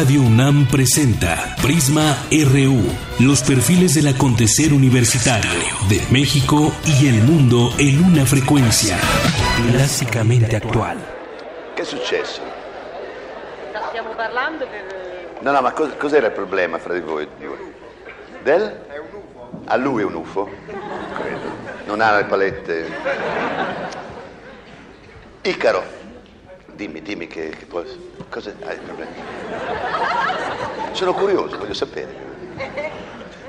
Radio UNAM presenta Prisma RU, los perfiles del acontecer universitario de México y el mundo en una frecuencia clásicamente actual. È successo? Stiamo parlando per... No, no, ma cos- cos'era il problema fra di voi due? Del? È un UFO. A lui è un UFO? Credo. Non ha le palette. Icaro. Dimmi, dimmi che, che può... Cosa hai il problema? Sono curioso, voglio sapere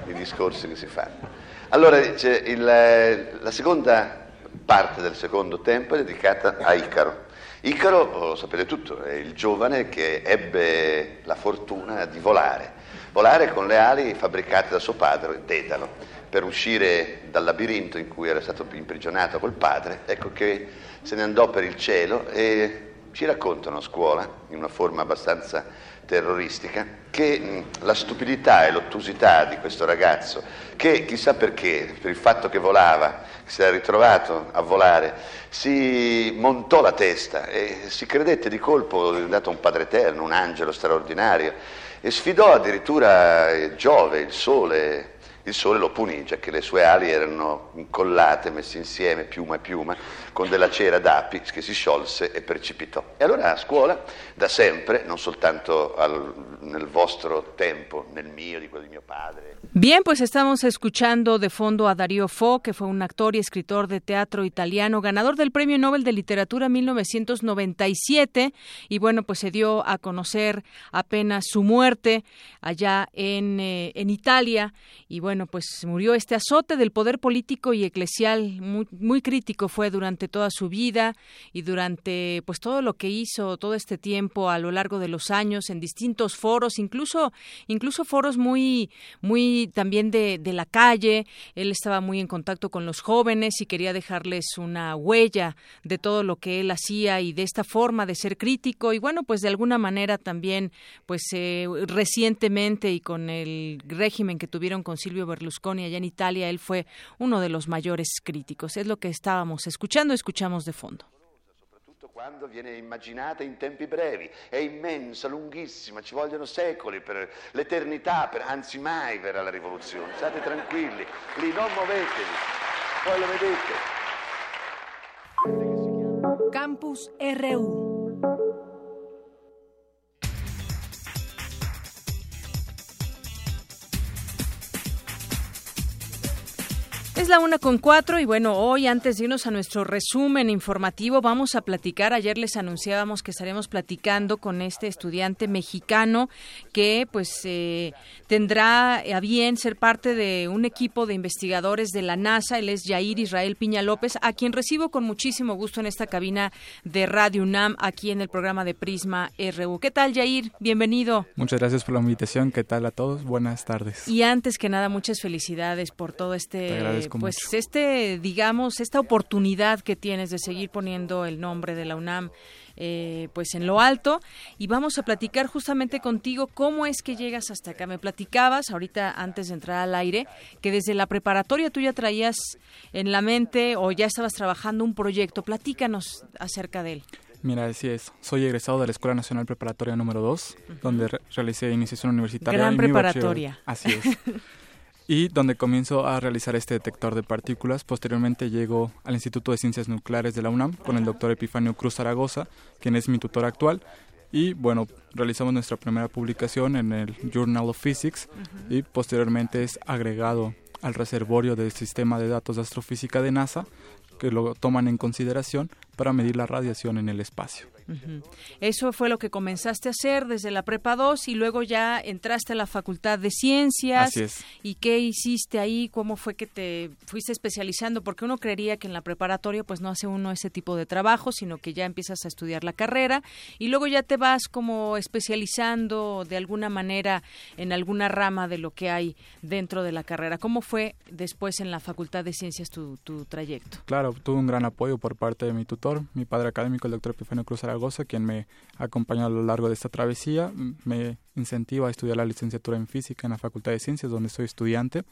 i discorsi che si fanno. Allora, il- la seconda parte del secondo tempo è dedicata a Icaro. Icaro, oh, lo sapete tutto, è il giovane che ebbe la fortuna di volare, volare con le ali fabbricate da suo padre, Dedalo, per uscire dal labirinto in cui era stato imprigionato col padre, ecco che se ne andò per il cielo e ci raccontano a scuola, in una forma abbastanza terroristica, che la stupidità e l'ottusità di questo ragazzo, che chissà perché, per il fatto che volava, si era ritrovato a volare, si montò la testa e si credette di colpo diventato un padre eterno, un angelo straordinario, e sfidò addirittura Giove, il sole. Il sole lo punì, già che le sue ali erano incollate, messe insieme, piuma e piuma, con della cera d'api che si sciolse e precipitò. E allora a scuola, da sempre, non soltanto al- nel vostro tempo, nel mio, di quello di mio padre, Bien, pues estamos escuchando de fondo a Darío Fo, que fue un actor y escritor de teatro italiano, ganador del Premio Nobel de Literatura 1997 y bueno, pues se dio a conocer apenas su muerte allá en, eh, en Italia y bueno, pues murió este azote del poder político y eclesial muy, muy crítico fue durante toda su vida y durante pues todo lo que hizo todo este tiempo a lo largo de los años en distintos foros, incluso incluso foros muy muy también de, de la calle. Él estaba muy en contacto con los jóvenes y quería dejarles una huella de todo lo que él hacía y de esta forma de ser crítico. Y bueno, pues de alguna manera también, pues eh, recientemente y con el régimen que tuvieron con Silvio Berlusconi allá en Italia, él fue uno de los mayores críticos. Es lo que estábamos escuchando, escuchamos de fondo. soprattutto quando viene immaginata in tempi brevi. È immensa, lunghissima, ci vogliono secoli per l'eternità, per, anzi mai verrà la rivoluzione. State tranquilli, lì non muovetevi, poi lo vedete. Campus RU. Es la una con cuatro y bueno, hoy antes de irnos a nuestro resumen informativo vamos a platicar. Ayer les anunciábamos que estaremos platicando con este estudiante mexicano que pues eh, tendrá a bien ser parte de un equipo de investigadores de la NASA. Él es Yair Israel Piña López, a quien recibo con muchísimo gusto en esta cabina de Radio UNAM aquí en el programa de Prisma RU. ¿Qué tal, Yair? Bienvenido. Muchas gracias por la invitación. ¿Qué tal a todos? Buenas tardes. Y antes que nada, muchas felicidades por todo Te este, agradezco pues mucho. este, digamos, esta oportunidad que tienes de seguir poniendo el nombre de la UNAM. eh, pues en lo alto y vamos a platicar justamente contigo cómo es que llegas hasta acá. Me platicabas ahorita antes de entrar al aire que desde la preparatoria tú ya traías en la mente o ya estabas trabajando un proyecto. Platícanos acerca de él. Mira, así es. Soy egresado de la Escuela Nacional Preparatoria número 2, donde re- realicé iniciación universitaria. Gran y preparatoria. Así es. y donde comienzo a realizar este detector de partículas. Posteriormente llego al Instituto de Ciencias Nucleares de la UNAM con el doctor Epifanio Cruz Zaragoza, quien es mi tutor actual. Y bueno, realizamos nuestra primera publicación en el Journal of Physics y posteriormente es agregado al reservorio del sistema de datos de astrofísica de NASA que lo toman en consideración para medir la radiación en el espacio. Eso fue lo que comenzaste a hacer desde la prepa 2 y luego ya entraste a la Facultad de Ciencias. Así es. ¿Y qué hiciste ahí? ¿Cómo fue que te fuiste especializando? Porque uno creería que en la preparatoria pues no hace uno ese tipo de trabajo, sino que ya empiezas a estudiar la carrera y luego ya te vas como especializando de alguna manera en alguna rama de lo que hay dentro de la carrera. ¿Cómo fue después en la Facultad de Ciencias tu, tu trayecto? Claro, tuve un gran apoyo por parte de mi tutor, mi padre académico, el doctor Epifanio Cruz Zaragoza, quien me acompañó a lo largo de esta travesía, me incentiva a estudiar la licenciatura en física en la Facultad de Ciencias, donde soy estudiante.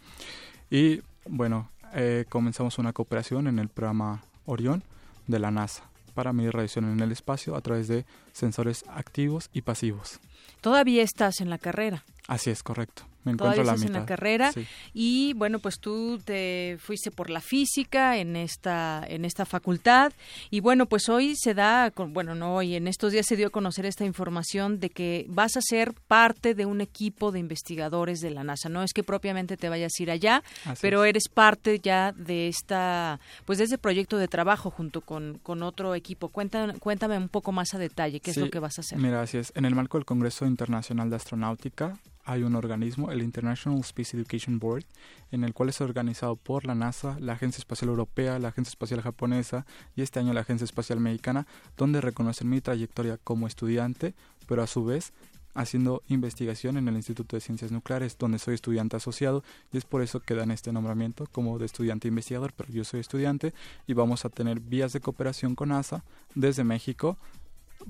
Y bueno, eh, comenzamos una cooperación en el programa Orión de la NASA. para medir radiación en el espacio a través de sensores activos y pasivos. Todavía estás en la carrera. Así es, correcto. Me encuentro Todavía la mitad. en la carrera Sí. y bueno, pues tú te fuiste por la física en esta en esta facultad y bueno, pues hoy se da bueno, no hoy, en estos días se dio a conocer esta información de que vas a ser parte de un equipo de investigadores de la NASA. No es que propiamente te vayas a ir allá, Así pero es. eres parte ya de esta pues de ese proyecto de trabajo junto con, con otro equipo. Cuéntame, cuéntame un poco más a detalle qué es lo que vas a hacer. Mira, así es. En el marco del Congreso Internacional de Astronáutica hay un organismo, el International Space Education Board, en el cual es organizado por la NASA, la Agencia Espacial Europea, la Agencia Espacial Japonesa y este año la Agencia Espacial Mexicana, donde reconocen mi trayectoria como estudiante, pero a su vez haciendo investigación en el Instituto de Ciencias Nucleares, donde soy estudiante asociado, y es por eso que dan este nombramiento como de estudiante investigador, pero yo soy estudiante y vamos a tener vías de cooperación con NASA desde México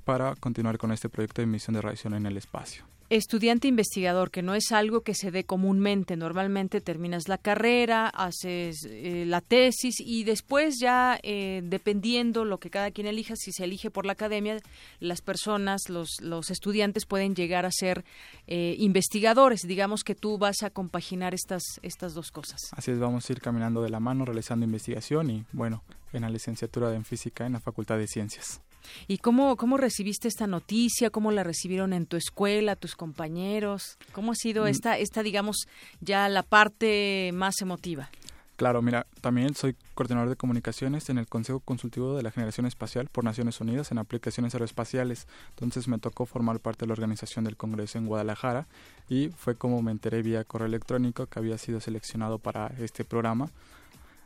para continuar con este proyecto de emisión de radiación en el espacio. Estudiante investigador, que no es algo que se dé comúnmente. Normalmente terminas la carrera, haces eh, la tesis y después ya, eh, dependiendo lo que cada quien elija, si se elige por la academia, las personas, los, los estudiantes pueden llegar a ser eh, investigadores. Digamos que tú vas a compaginar estas, estas dos cosas. Así es, vamos a ir caminando de la mano, realizando investigación y, bueno, en la licenciatura en física en la Facultad de Ciencias. ¿Y cómo, cómo recibiste esta noticia? ¿Cómo la recibieron en tu escuela, tus compañeros? ¿Cómo ha sido Mm. esta, esta digamos, ya la parte más emotiva? Claro, mira, también soy coordinador de comunicaciones en el Consejo Consultivo de la Generación Espacial por Naciones Unidas en aplicaciones aeroespaciales. Entonces me tocó formar parte de la organización del Congreso en Guadalajara y fue como me enteré vía correo electrónico que había sido seleccionado para este programa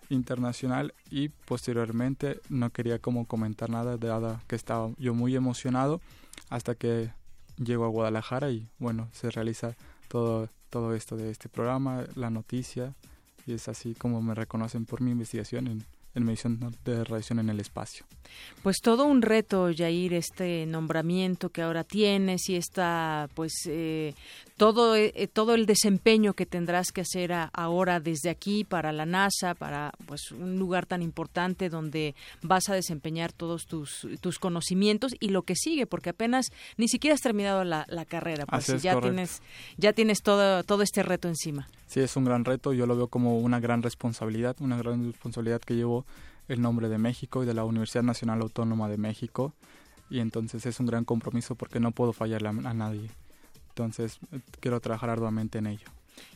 internacional y posteriormente no quería como comentar nada dada que estaba yo muy emocionado hasta que llego a Guadalajara y bueno se realiza todo todo esto de este programa la noticia y es así como me reconocen por mi investigación en medición de radiación en el espacio. Pues todo un reto, Yair, este nombramiento que ahora tienes y esta, pues, eh, todo, eh, todo el desempeño que tendrás que hacer a- ahora desde aquí para la NASA, para pues un lugar tan importante donde vas a desempeñar todos tus, tus conocimientos y lo que sigue, porque apenas ni siquiera has terminado la, la carrera, pues ya correcto. tienes, ya tienes todo, todo este reto encima. Sí, es un gran reto, yo lo veo como una gran responsabilidad, una gran responsabilidad que llevo el nombre de México y de la Universidad Nacional Autónoma de México y entonces es un gran compromiso porque no puedo fallarle a, a nadie. Entonces eh, quiero trabajar arduamente en ello.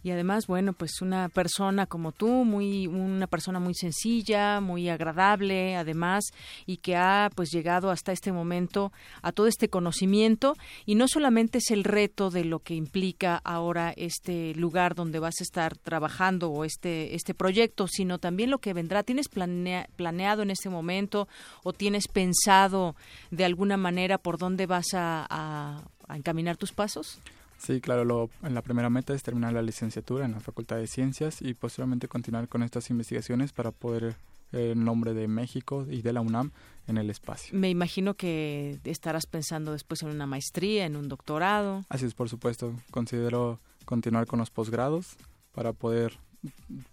Y además, bueno, pues una persona como tú, muy una persona muy sencilla, muy agradable, además, y que ha pues llegado hasta este momento a todo este conocimiento y no solamente es el reto de lo que implica ahora este lugar donde vas a estar trabajando o este este proyecto, sino también lo que vendrá. ¿Tienes planea- planeado en este momento o tienes pensado de alguna manera por dónde vas a- a- a encaminar tus pasos? Sí, claro, lo, en la primera meta es terminar la licenciatura en la Facultad de Ciencias y posteriormente continuar con estas investigaciones para poder eh, en nombre de México y de la UNAM en el espacio. Me imagino que estarás pensando después en una maestría, en un doctorado. Así es, por supuesto, considero continuar con los posgrados para poder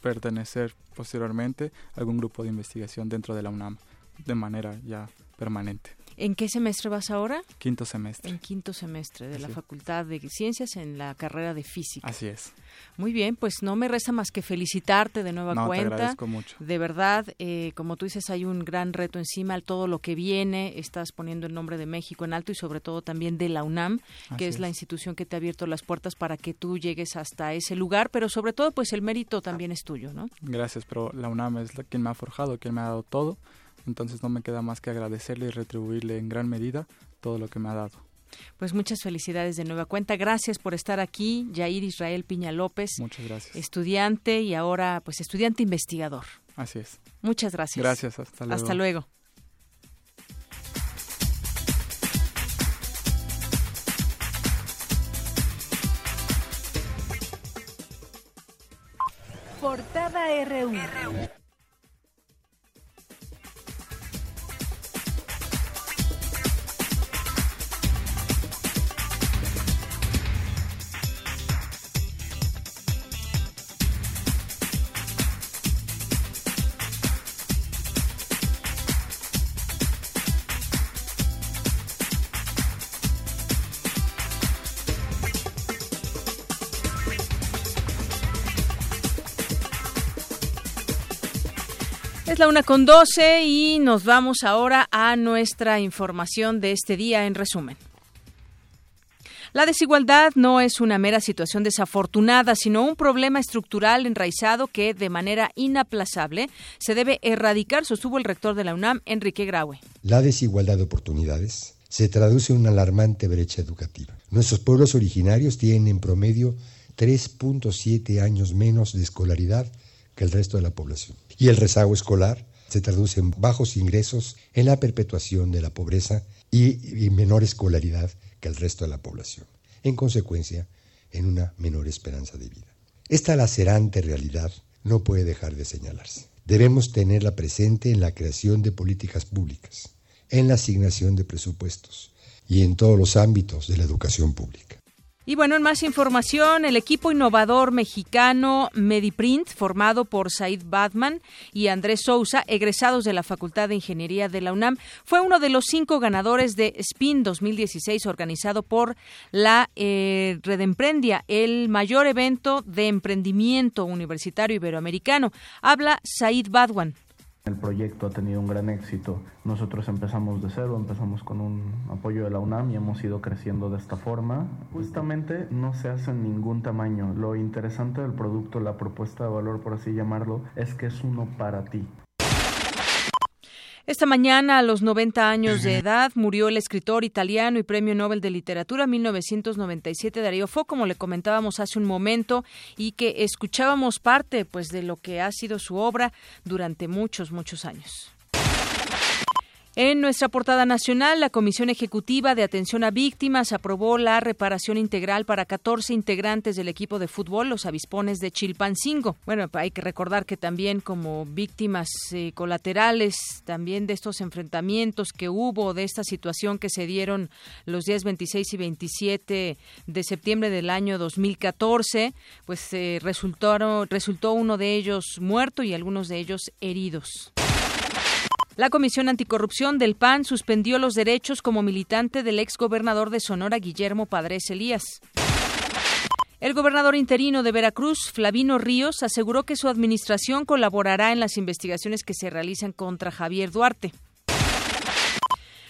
pertenecer posteriormente a algún grupo de investigación dentro de la UNAM de manera ya permanente. ¿En qué semestre vas ahora? Quinto semestre. En quinto semestre de la. Facultad de Ciencias en la carrera de Física. Así es. Muy bien, pues no me resta más que felicitarte de nueva No, te cuenta. agradezco mucho. De verdad, eh, como tú dices, hay un gran reto encima, todo lo que viene, estás poniendo el nombre de México en alto y sobre todo también de la UNAM, que es, la institución que te ha abierto las puertas para que tú llegues hasta ese lugar, pero sobre todo pues el mérito también es tuyo, ¿no? Gracias, pero la UNAM es la, quien me ha forjado, quien me ha dado todo. Entonces no me queda más que agradecerle y retribuirle en gran medida todo lo que me ha dado. Pues muchas felicidades de nueva cuenta. Gracias por estar aquí, Yair Israel Piña López, Muchas gracias. estudiante y ahora pues estudiante investigador. Así es. Muchas gracias. Gracias, hasta luego. Hasta luego. Portada RU. Es una con doce y nos vamos ahora a nuestra información de este día en resumen. La desigualdad no es una mera situación desafortunada, sino un problema estructural enraizado que, de manera inaplazable, se debe erradicar, sostuvo el rector de la UNAM, Enrique Graue. La desigualdad de oportunidades se traduce en una alarmante brecha educativa. Nuestros pueblos originarios tienen en promedio 3.7 años menos de escolaridad que el resto de la población. Y el rezago escolar se traduce en bajos ingresos, en la perpetuación de la pobreza y, menor escolaridad que el resto de la población. En consecuencia, en una menor esperanza de vida. Esta lacerante realidad no puede dejar de señalarse. Debemos tenerla presente en la creación de políticas públicas, en la asignación de presupuestos y en todos los ámbitos de la educación pública. Y bueno, en más información, el equipo innovador mexicano Mediprint, formado por Said Batman y Andrés Sousa, egresados de la Facultad de Ingeniería de la UNAM, fue uno de los cinco ganadores de SPIN 2016 organizado por la eh, Redemprendia, el mayor evento de emprendimiento universitario iberoamericano. Habla Said Badwan. El proyecto ha tenido un gran éxito. Nosotros empezamos de cero, empezamos con un apoyo de la UNAM y hemos ido creciendo de esta forma. Justamente no se hace en ningún tamaño. Lo interesante del producto, la propuesta de valor, por así llamarlo, es que es uno para ti. Esta mañana, a los 90 años de edad, murió el escritor italiano y Premio Nobel de Literatura 1997 Darío Fo, como le comentábamos hace un momento, y que escuchábamos parte pues de lo que ha sido su obra durante muchos, muchos años. En nuestra portada nacional, la Comisión Ejecutiva de Atención a Víctimas aprobó la reparación integral para 14 integrantes del equipo de fútbol, los avispones de Chilpancingo. Bueno, hay que recordar que también como víctimas eh, colaterales también de estos enfrentamientos que hubo, de esta situación que se dieron los días 26 y 27 de septiembre del año 2014, pues eh, resultó, resultó uno de ellos muerto y algunos de ellos heridos. La Comisión Anticorrupción del PAN suspendió los derechos como militante del ex gobernador de Sonora, Guillermo Padres Elías. El gobernador interino de Veracruz, Flavino Ríos, aseguró que su administración colaborará en las investigaciones que se realizan contra Javier Duarte.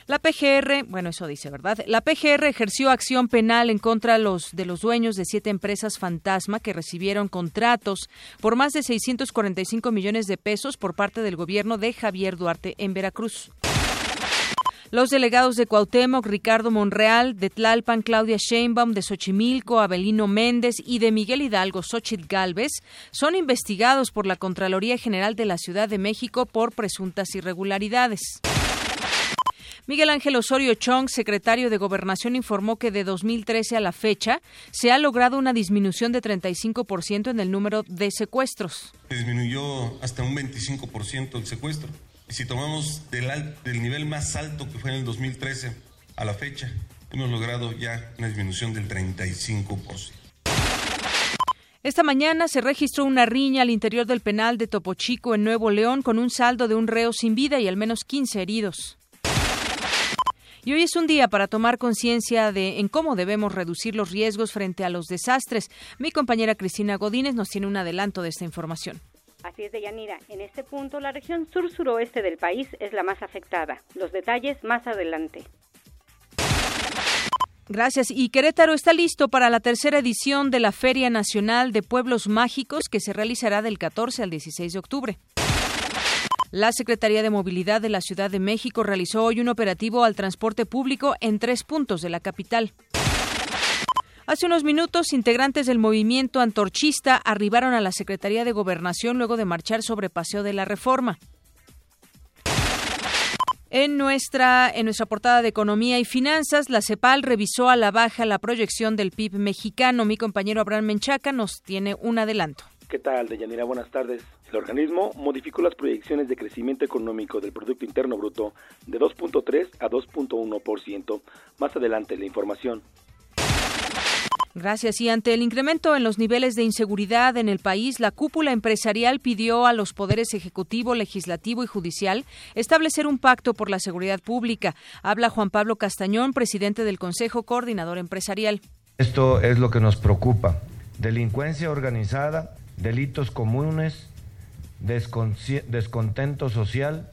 La PGR, bueno, eso dice, ¿verdad? La PGR ejerció acción penal en contra los, de los dueños de siete empresas fantasma que recibieron contratos por más de 645 millones de pesos por parte del gobierno de Javier Duarte en Veracruz. Los delegados de Cuauhtémoc, Ricardo Monreal, de Tlalpan, Claudia Sheinbaum, de Xochimilco, Abelino Méndez y de Miguel Hidalgo, Xochitl Galvez, son investigados por la Contraloría General de la Ciudad de México por presuntas irregularidades. Miguel Ángel Osorio Chong, secretario de Gobernación, informó que de 2013 a la fecha se ha logrado una disminución de 35% en el número de secuestros. Disminuyó hasta un 25% el secuestro. Y si tomamos del, del nivel más alto que fue en el 2013 a la fecha, hemos logrado ya una disminución del 35%. Esta mañana se registró una riña al interior del penal de Topo Chico en Nuevo León con un saldo de un reo sin vida y al menos 15 heridos. Y hoy es un día para tomar conciencia de en cómo debemos reducir los riesgos frente a los desastres. Mi compañera Cristina Godínez nos tiene un adelanto de esta información. Así es, Deyanira. En este punto, la región sur-suroeste del país es la más afectada. Los detalles más adelante. Gracias. Y Querétaro está listo para la tercera edición de la Feria Nacional de Pueblos Mágicos que se realizará del 14 al 16 de octubre. La Secretaría de Movilidad de la Ciudad de México realizó hoy un operativo al transporte público en tres puntos de la capital. Hace unos minutos, integrantes del movimiento antorchista arribaron a la Secretaría de Gobernación luego de marchar sobre Paseo de la Reforma. En nuestra, en nuestra portada de Economía y Finanzas, la CEPAL revisó a la baja la proyección del PIB mexicano. Mi compañero Abraham Menchaca nos tiene un adelanto. ¿Qué tal, Deyanira? Buenas tardes. El organismo modificó las proyecciones de crecimiento económico del Producto Interno Bruto de 2.3 a 2.1%. Más adelante la información. Gracias. Y ante el incremento en los niveles de inseguridad en el país, la cúpula empresarial pidió a los poderes ejecutivo, legislativo y judicial establecer un pacto por la seguridad pública. Habla Juan Pablo Castañón, presidente del Consejo Coordinador Empresarial. Esto es lo que nos preocupa. Delincuencia organizada, delitos comunes, descontento social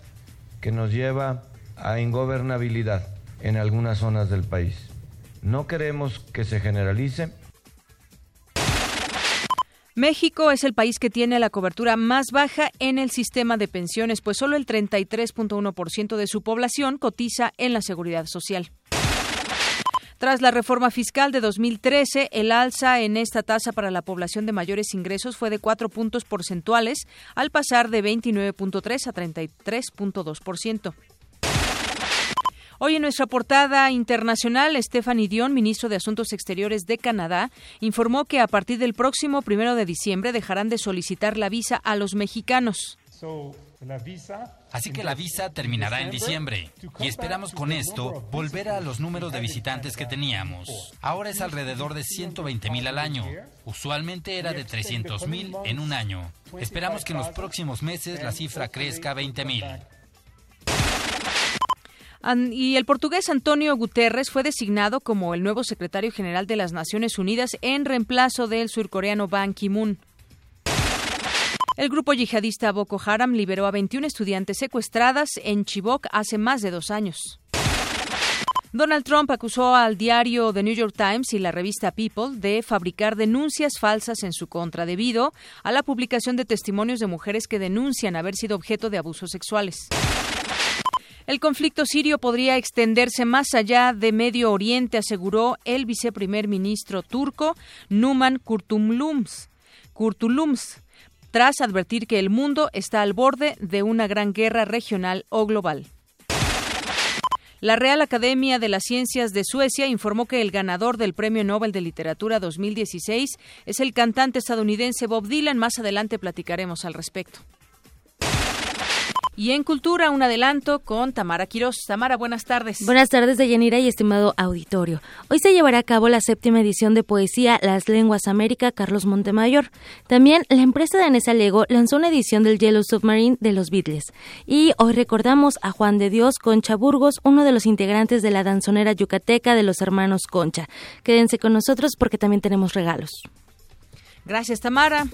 que nos lleva a ingobernabilidad en algunas zonas del país. No queremos que se generalice. México es el país que tiene la cobertura más baja en el sistema de pensiones, pues solo el 33.1% de su población cotiza en la seguridad social. Tras la reforma fiscal de 2013, el alza en esta tasa para la población de mayores ingresos fue de cuatro puntos porcentuales, al pasar de 29.3 a 33.2%. Hoy en nuestra portada internacional, Stephanie Dion, ministro de Asuntos Exteriores de Canadá, informó que a partir del próximo primero de diciembre dejarán de solicitar la visa a los mexicanos. Así que la visa terminará en diciembre y esperamos con esto volver a los números de visitantes que teníamos. Ahora es alrededor de 120 mil al año. Usualmente era de 300 mil en un año. Esperamos que en los próximos meses la cifra crezca a 20 mil. Y el portugués Antonio Guterres fue designado como el nuevo secretario general de las Naciones Unidas en reemplazo del surcoreano Ban Ki-moon. El grupo yihadista Boko Haram liberó a 21 estudiantes secuestradas en Chibok hace más de dos años. Donald Trump acusó al diario The New York Times y la revista People de fabricar denuncias falsas en su contra debido a la publicación de testimonios de mujeres que denuncian haber sido objeto de abusos sexuales. El conflicto sirio podría extenderse más allá de Medio Oriente, aseguró el viceprimer ministro turco Numan Kurtulums. Tras advertir que el mundo está al borde de una gran guerra regional o global. La Real Academia de las Ciencias de Suecia informó que el ganador del Premio Nobel de Literatura 2016 es el cantante estadounidense Bob Dylan. Más adelante platicaremos al respecto. Y en Cultura, un adelanto con Tamara Quiroz. Tamara, buenas tardes. Buenas tardes, Deyanira y estimado auditorio. Hoy se llevará a cabo la séptima edición de poesía Las Lenguas América Carlos Montemayor. También la empresa danesa Lego lanzó una edición del Yellow Submarine de los Beatles. Y hoy recordamos a Juan de Dios Concha Burgos, uno de los integrantes de la danzonera yucateca de los hermanos Concha. Quédense con nosotros porque también tenemos regalos. Gracias, Tamara.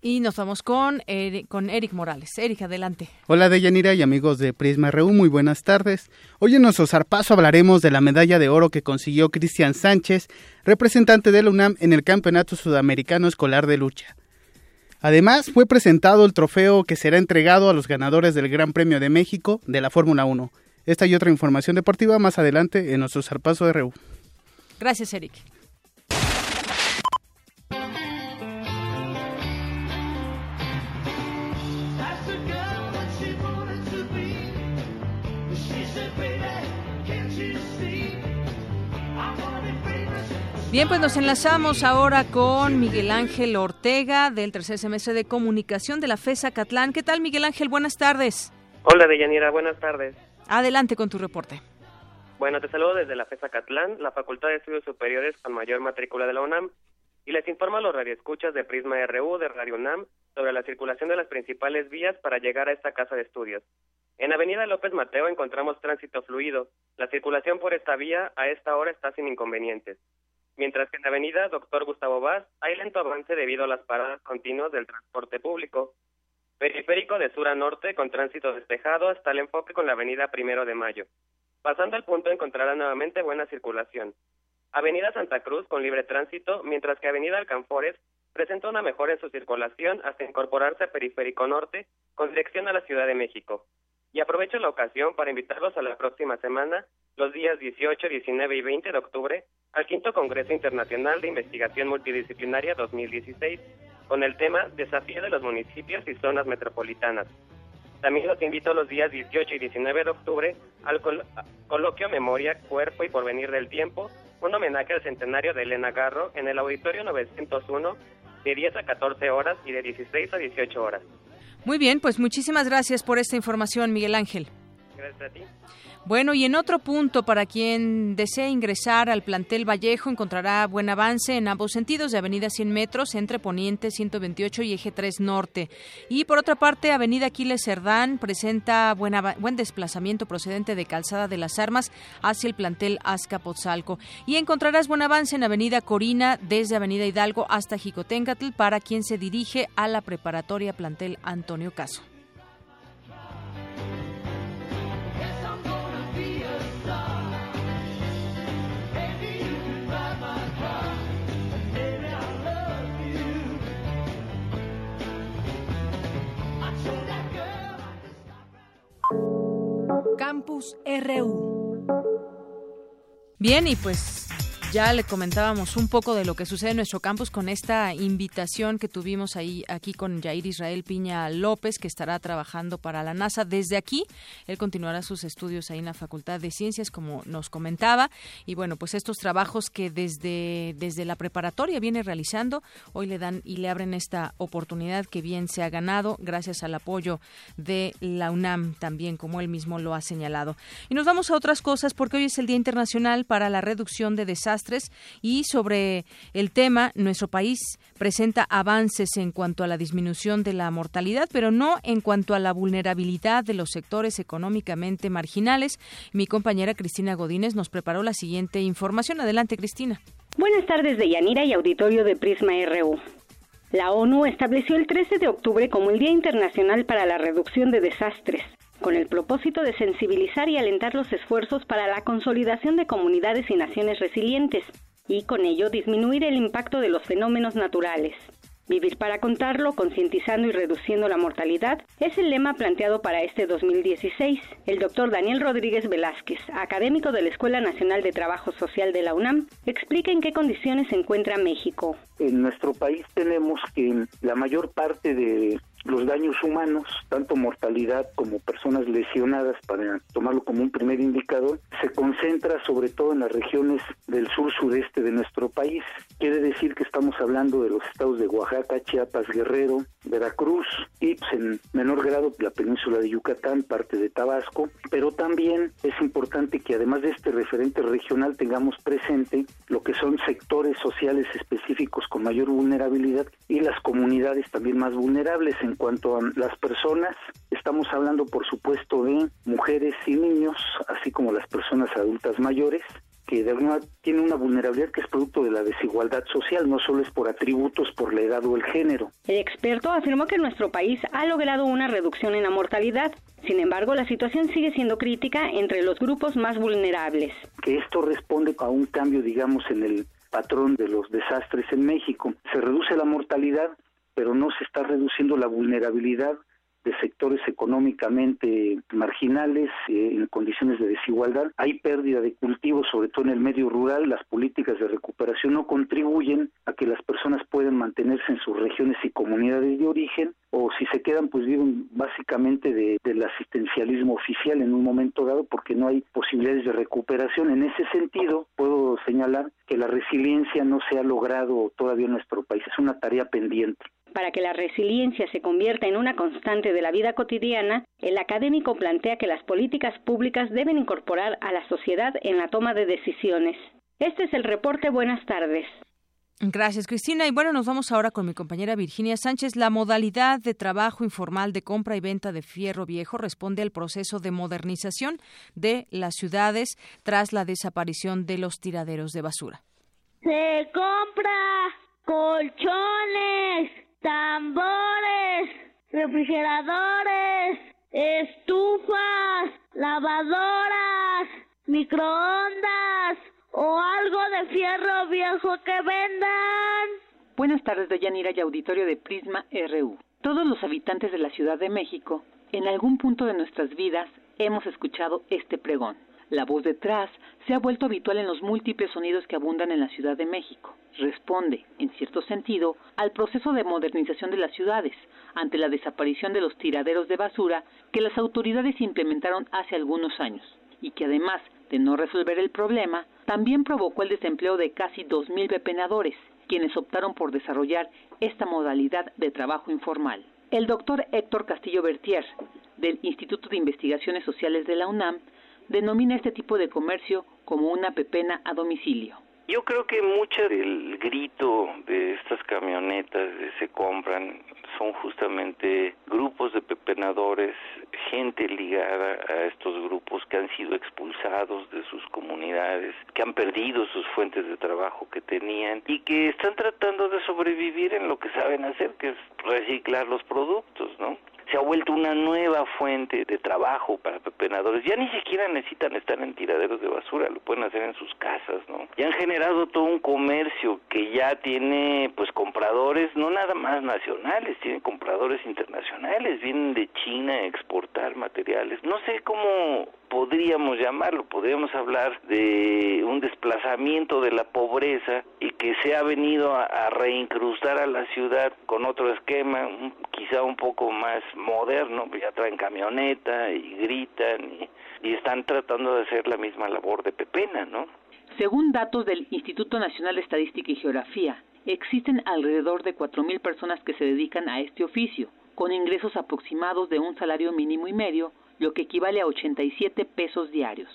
Y nos vamos con, con Eric Morales. Eric, adelante. Hola Deyanira y amigos de Prisma RU, muy buenas tardes. Hoy en nuestro zarpazo hablaremos de la medalla de oro que consiguió Cristian Sánchez, representante de la UNAM en el Campeonato Sudamericano Escolar de Lucha. Además, fue presentado el trofeo que será entregado a los ganadores del Gran Premio de México de la Fórmula 1. Esta y otra información deportiva más adelante en nuestro zarpazo RU. Gracias, Eric. Bien, pues nos enlazamos ahora con Miguel Ángel Ortega del tercer semestre de comunicación de la FESA Catlán. ¿Qué tal, Miguel Ángel? Buenas tardes. Hola, Deyanira. Buenas tardes. Adelante con tu reporte. Bueno, te saludo desde la FESA Catlán, la Facultad de Estudios Superiores con mayor matrícula de la UNAM, y les informo a los radioescuchas de Prisma RU de Radio UNAM sobre la circulación de las principales vías para llegar a esta casa de estudios. En Avenida López Mateo encontramos tránsito fluido. La circulación por esta vía a esta hora está sin inconvenientes mientras que en la avenida Doctor Gustavo Vaz hay lento avance debido a las paradas continuas del transporte público. Periférico de sur a norte con tránsito despejado hasta el enfoque con la avenida Primero de Mayo. Pasando al punto encontrará nuevamente buena circulación. Avenida Santa Cruz con libre tránsito, mientras que Avenida Alcanfores presenta una mejora en su circulación hasta incorporarse a Periférico Norte con dirección a la Ciudad de México. Y aprovecho la ocasión para invitarlos a la próxima semana, los días 18, 19 y 20 de octubre, al quinto Congreso Internacional de Investigación Multidisciplinaria 2016, con el tema Desafío de los municipios y zonas metropolitanas. También los invito los días 18 y 19 de octubre al coloquio Memoria, Cuerpo y Porvenir del Tiempo, un homenaje al centenario de Elena Garro en el Auditorio 901 de 10 a 14 horas y de 16 a 18 horas. Muy bien, pues muchísimas gracias por esta información, Miguel Ángel. Gracias a ti. Bueno, y en otro punto, para quien desee ingresar al plantel Vallejo, encontrará buen avance en ambos sentidos de Avenida 100 metros entre Poniente 128 y Eje 3 Norte. Y por otra parte, Avenida Aquiles Cerdán presenta buen desplazamiento procedente de Calzada de las Armas hacia el plantel Azcapotzalco. Y encontrarás buen avance en Avenida Corina desde Avenida Hidalgo hasta Jicotencatl para quien se dirige a la preparatoria plantel Antonio Caso. Campus RU. Bien, y pues ya le comentábamos un poco de lo que sucede en nuestro campus con esta invitación que tuvimos ahí aquí con Jair Israel Piña López, que estará trabajando para la NASA desde aquí. Él continuará sus estudios ahí en la Facultad de Ciencias, como nos comentaba. Y bueno, pues estos trabajos que desde, desde la preparatoria viene realizando, hoy le dan y le abren esta oportunidad que bien se ha ganado gracias al apoyo de la UNAM también, como él mismo lo ha señalado. Y nos vamos a otras cosas porque hoy es el Día Internacional para la Reducción de Desastres y sobre el tema, nuestro país presenta avances en cuanto a la disminución de la mortalidad, pero no en cuanto a la vulnerabilidad de los sectores económicamente marginales. Mi compañera Cristina Godínez nos preparó la siguiente información. Adelante, Cristina. Buenas tardes de Yanira y auditorio de Prisma RU. La ONU estableció el 13 de octubre como el Día Internacional para la Reducción de Desastres, con el propósito de sensibilizar y alentar los esfuerzos para la consolidación de comunidades y naciones resilientes, y con ello disminuir el impacto de los fenómenos naturales. Vivir para contarlo, concientizando y reduciendo la mortalidad, es el lema planteado para este 2016. El doctor Daniel Rodríguez Velázquez, académico de la Escuela Nacional de Trabajo Social de la UNAM, explica en qué condiciones se encuentra México. En nuestro país tenemos que la mayor parte de los daños humanos, tanto mortalidad como personas lesionadas, para tomarlo como un primer indicador, se concentra sobre todo en las regiones del sur-sudeste de nuestro país. Quiere decir que estamos hablando de los estados de Oaxaca, Chiapas, Guerrero, Veracruz y pues, en menor grado la península de Yucatán, parte de Tabasco, pero también es importante que además de este referente regional tengamos presente lo que son sectores sociales específicos con mayor vulnerabilidad y las comunidades también más vulnerables en cuanto a las personas, estamos hablando por supuesto de mujeres y niños, así como las personas adultas mayores, que de alguna tiene una vulnerabilidad que es producto de la desigualdad social, no solo es por atributos, por la edad o el género. El experto afirmó que nuestro país ha logrado una reducción en la mortalidad. Sin embargo, la situación sigue siendo crítica entre los grupos más vulnerables. Que esto responde a un cambio, digamos, en el patrón de los desastres en México. Se reduce la mortalidad, pero no se está reduciendo la vulnerabilidad de sectores económicamente marginales eh, en condiciones de desigualdad. Hay pérdida de cultivos, sobre todo en el medio rural. Las políticas de recuperación no contribuyen a que las personas puedan mantenerse en sus regiones y comunidades de origen o si se quedan pues viven básicamente de, del asistencialismo oficial en un momento dado porque no hay posibilidades de recuperación. En ese sentido puedo señalar que la resiliencia no se ha logrado todavía en nuestro país, es una tarea pendiente. Para que la resiliencia se convierta en una constante de la vida cotidiana, el académico plantea que las políticas públicas deben incorporar a la sociedad en la toma de decisiones. Este es el reporte. Buenas tardes. Gracias, Cristina. Y bueno, nos vamos ahora con mi compañera Virginia Sánchez. La modalidad de trabajo informal de compra y venta de fierro viejo responde al proceso de modernización de las ciudades tras la desaparición de los tiraderos de basura. Se compra colchones, tambores, refrigeradores, estufas, lavadoras, microondas o algo de fierro viejo que vendan. Buenas tardes, Deyanira y auditorio de Prisma RU. Todos los habitantes de la Ciudad de México, en algún punto de nuestras vidas, hemos escuchado este pregón. La voz detrás se ha vuelto habitual en los múltiples sonidos que abundan en la Ciudad de México. Responde, en cierto sentido, al proceso de modernización de las ciudades, ante la desaparición de los tiraderos de basura que las autoridades implementaron hace algunos años, y que además de no resolver el problema, también provocó el desempleo de casi 2.000 bepenadores, quienes optaron por desarrollar esta modalidad de trabajo informal. El doctor Héctor Castillo Bertier, del Instituto de Investigaciones Sociales de la UNAM, denomina este tipo de comercio como una pepena a domicilio. Yo creo que mucho del grito de estas camionetas se compran son justamente grupos de pepenadores, gente ligada a estos grupos que han sido expulsados de sus comunidades, que han perdido sus fuentes de trabajo que tenían y que están tratando de sobrevivir en lo que saben hacer, que es reciclar los productos, ¿no? se ha vuelto una nueva fuente de trabajo para pepenadores. Ya ni siquiera necesitan estar en tiraderos de basura, lo pueden hacer en sus casas, ¿no? Y han generado todo un comercio que ya tiene, pues, compradores no nada más nacionales, tienen compradores internacionales, vienen de China a exportar materiales. No sé cómo podríamos llamarlo, podríamos hablar de un desplazamiento de la pobreza y que se ha venido a, reincrustar a la ciudad con otro esquema, quizá un poco más moderno, ya traen camioneta y gritan y, y están tratando de hacer la misma labor de pepena, ¿no? Según datos del Instituto Nacional de Estadística y Geografía, existen alrededor de 4.000 personas que se dedican a este oficio, con ingresos aproximados de un salario mínimo y medio lo que equivale a 87 pesos diarios.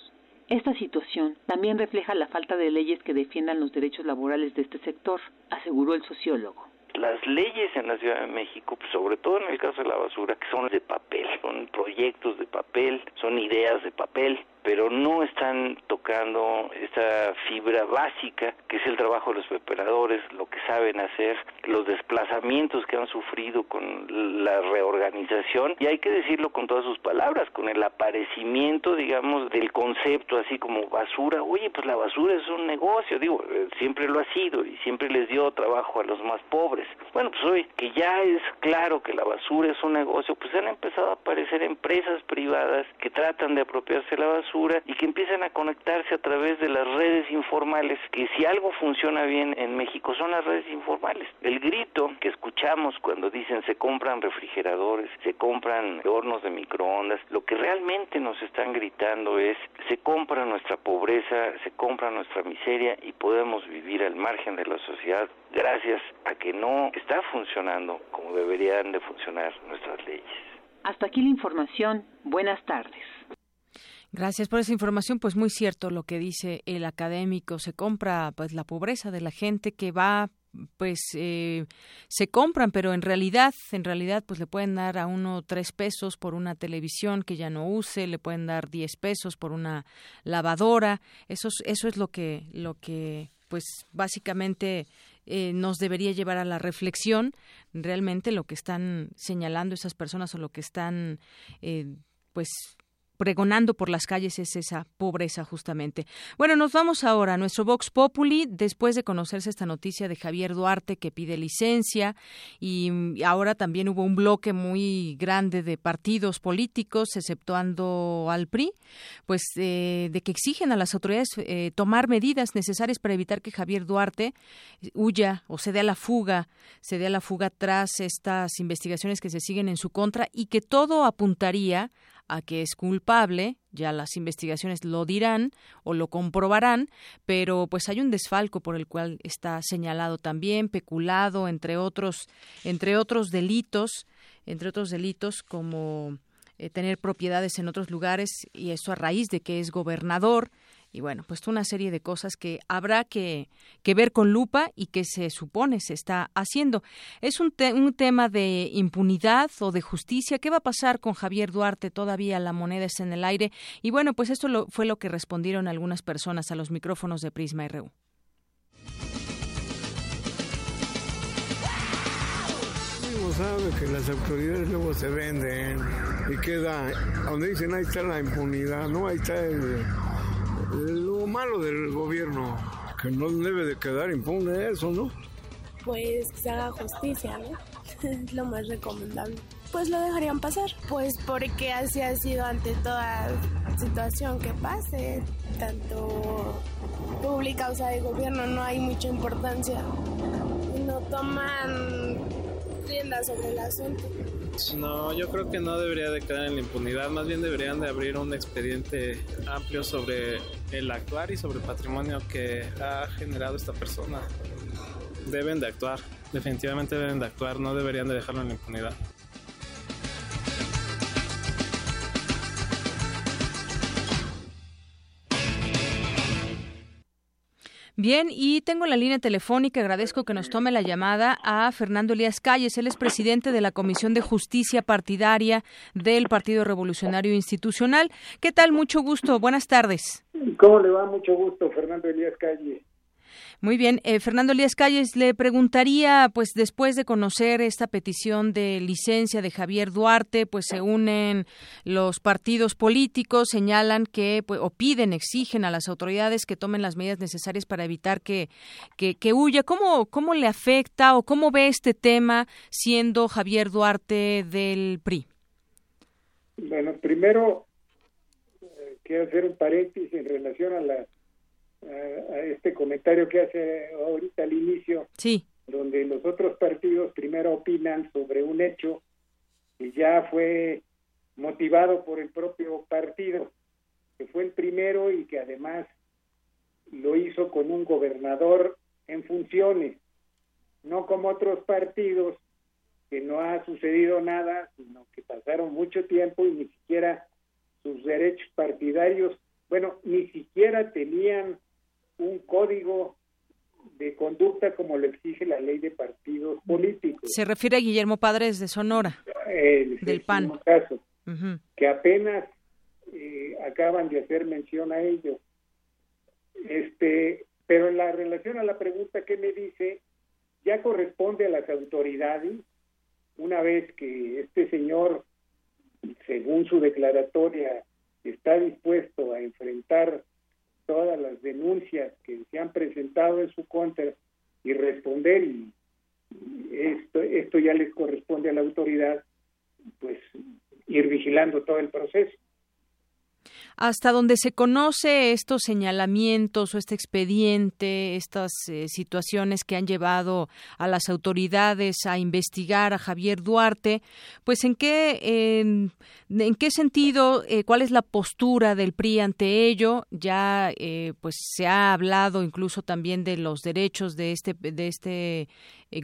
Esta situación también refleja la falta de leyes que defiendan los derechos laborales de este sector, aseguró el sociólogo las leyes en la Ciudad de México, pues, sobre todo en el caso de la basura, que son de papel, son proyectos de papel, son ideas de papel, pero no están tocando esa fibra básica que es el trabajo de los operadores, lo que saben hacer, los desplazamientos que han sufrido con la reorganización y hay que decirlo con todas sus palabras, con el aparecimiento, digamos, del concepto así como basura. Oye, pues la basura es un negocio, digo, eh, siempre lo ha sido y siempre les dio trabajo a los más pobres. Bueno, pues hoy que ya es claro que la basura es un negocio, pues han empezado a aparecer empresas privadas que tratan de apropiarse la basura y que empiezan a conectarse a través de las redes informales, que si algo funciona bien en México son las redes informales. El grito que escuchamos cuando dicen se compran refrigeradores, se compran hornos de microondas, lo que realmente nos están gritando es se compra nuestra pobreza, se compra nuestra miseria y podemos vivir al margen de la sociedad gracias a que no está funcionando como deberían de funcionar nuestras leyes. Hasta aquí la información. Buenas tardes. Gracias por esa información, pues muy cierto lo que dice el académico, se compra pues la pobreza de la gente que va pues eh, se compran, pero en realidad, en realidad, pues le pueden dar a uno tres pesos por una televisión que ya no use, le pueden dar diez pesos por una lavadora, eso es, eso es lo que, lo que, pues básicamente eh, nos debería llevar a la reflexión, realmente lo que están señalando esas personas o lo que están, eh, pues pregonando por las calles es esa pobreza justamente. Bueno, nos vamos ahora a nuestro Vox Populi después de conocerse esta noticia de Javier Duarte que pide licencia y ahora también hubo un bloque muy grande de partidos políticos, exceptuando al PRI, pues eh, de que exigen a las autoridades eh, tomar medidas necesarias para evitar que Javier Duarte huya o se dé a la fuga, se dé a la fuga tras estas investigaciones que se siguen en su contra y que todo apuntaría a que es culpable, ya las investigaciones lo dirán o lo comprobarán, pero pues hay un desfalco por el cual está señalado también, peculado, entre otros, entre otros delitos, entre otros delitos como eh, tener propiedades en otros lugares y eso a raíz de que es gobernador y bueno, pues una serie de cosas que habrá que, que ver con lupa y que se supone se está haciendo. Es un, un tema de impunidad o de justicia. ¿Qué va a pasar con Javier Duarte? Todavía la moneda está en el aire. Y bueno, pues esto lo, fue lo que respondieron algunas personas a los micrófonos de Prisma RU. sabe que las autoridades luego se venden y queda, donde dicen ahí está la impunidad, ¿no? Ahí está el, lo malo del gobierno, que no debe de quedar impune eso, ¿no? Pues que se haga justicia, ¿no? es lo más recomendable. Pues lo dejarían pasar, pues porque así ha sido ante toda situación que pase, tanto pública o sea de gobierno, no hay mucha importancia. No toman riendas sobre el asunto. No, yo creo que no debería de quedar en la impunidad, más bien deberían de abrir un expediente amplio sobre el actuar y sobre el patrimonio que ha generado esta persona. Deben de actuar, definitivamente deben de actuar, no deberían de dejarlo en la impunidad. Bien, y tengo la línea telefónica, agradezco que nos tome la llamada a Fernando Elías Calles, él es presidente de la Comisión de Justicia Partidaria del Partido Revolucionario Institucional. ¿Qué tal? Mucho gusto, buenas tardes. ¿Cómo le va? Mucho gusto, Fernando Elías Calles. Muy bien, eh, Fernando Elías Calles, le preguntaría, pues después de conocer esta petición de licencia de Javier Duarte, pues se unen los partidos políticos, señalan que, pues, o piden, exigen a las autoridades que tomen las medidas necesarias para evitar que, que, que huya. ¿Cómo, ¿Cómo le afecta o cómo ve este tema siendo Javier Duarte del PRI? Bueno, primero eh, quiero hacer un paréntesis en relación a la a, este comentario que hace ahorita al inicio, sí. donde los otros partidos primero opinan sobre un hecho que ya fue motivado por el propio partido, que fue el primero y que además lo hizo con un gobernador en funciones, no como otros partidos que no ha sucedido nada, sino que pasaron mucho tiempo y ni siquiera sus derechos partidarios, bueno, ni siquiera tenían un código de conducta como lo exige la ley de partidos políticos. Se refiere a Guillermo Padres de Sonora, del PAN. Caso, Que apenas eh, acaban de hacer mención a ello. Este, pero en la relación a la pregunta que me dice, ya corresponde a las autoridades, una vez que este señor, según su declaratoria, está dispuesto a enfrentar todas las denuncias que se han presentado en su contra y responder y esto esto ya les corresponde a la autoridad pues ir vigilando todo el proceso hasta donde se conoce estos señalamientos o este expediente, estas eh, situaciones que han llevado a las autoridades a investigar a Javier Duarte, pues en qué en qué sentido, eh, cuál es la postura del PRI ante ello. Ya eh, pues se ha hablado incluso también de los derechos de este de este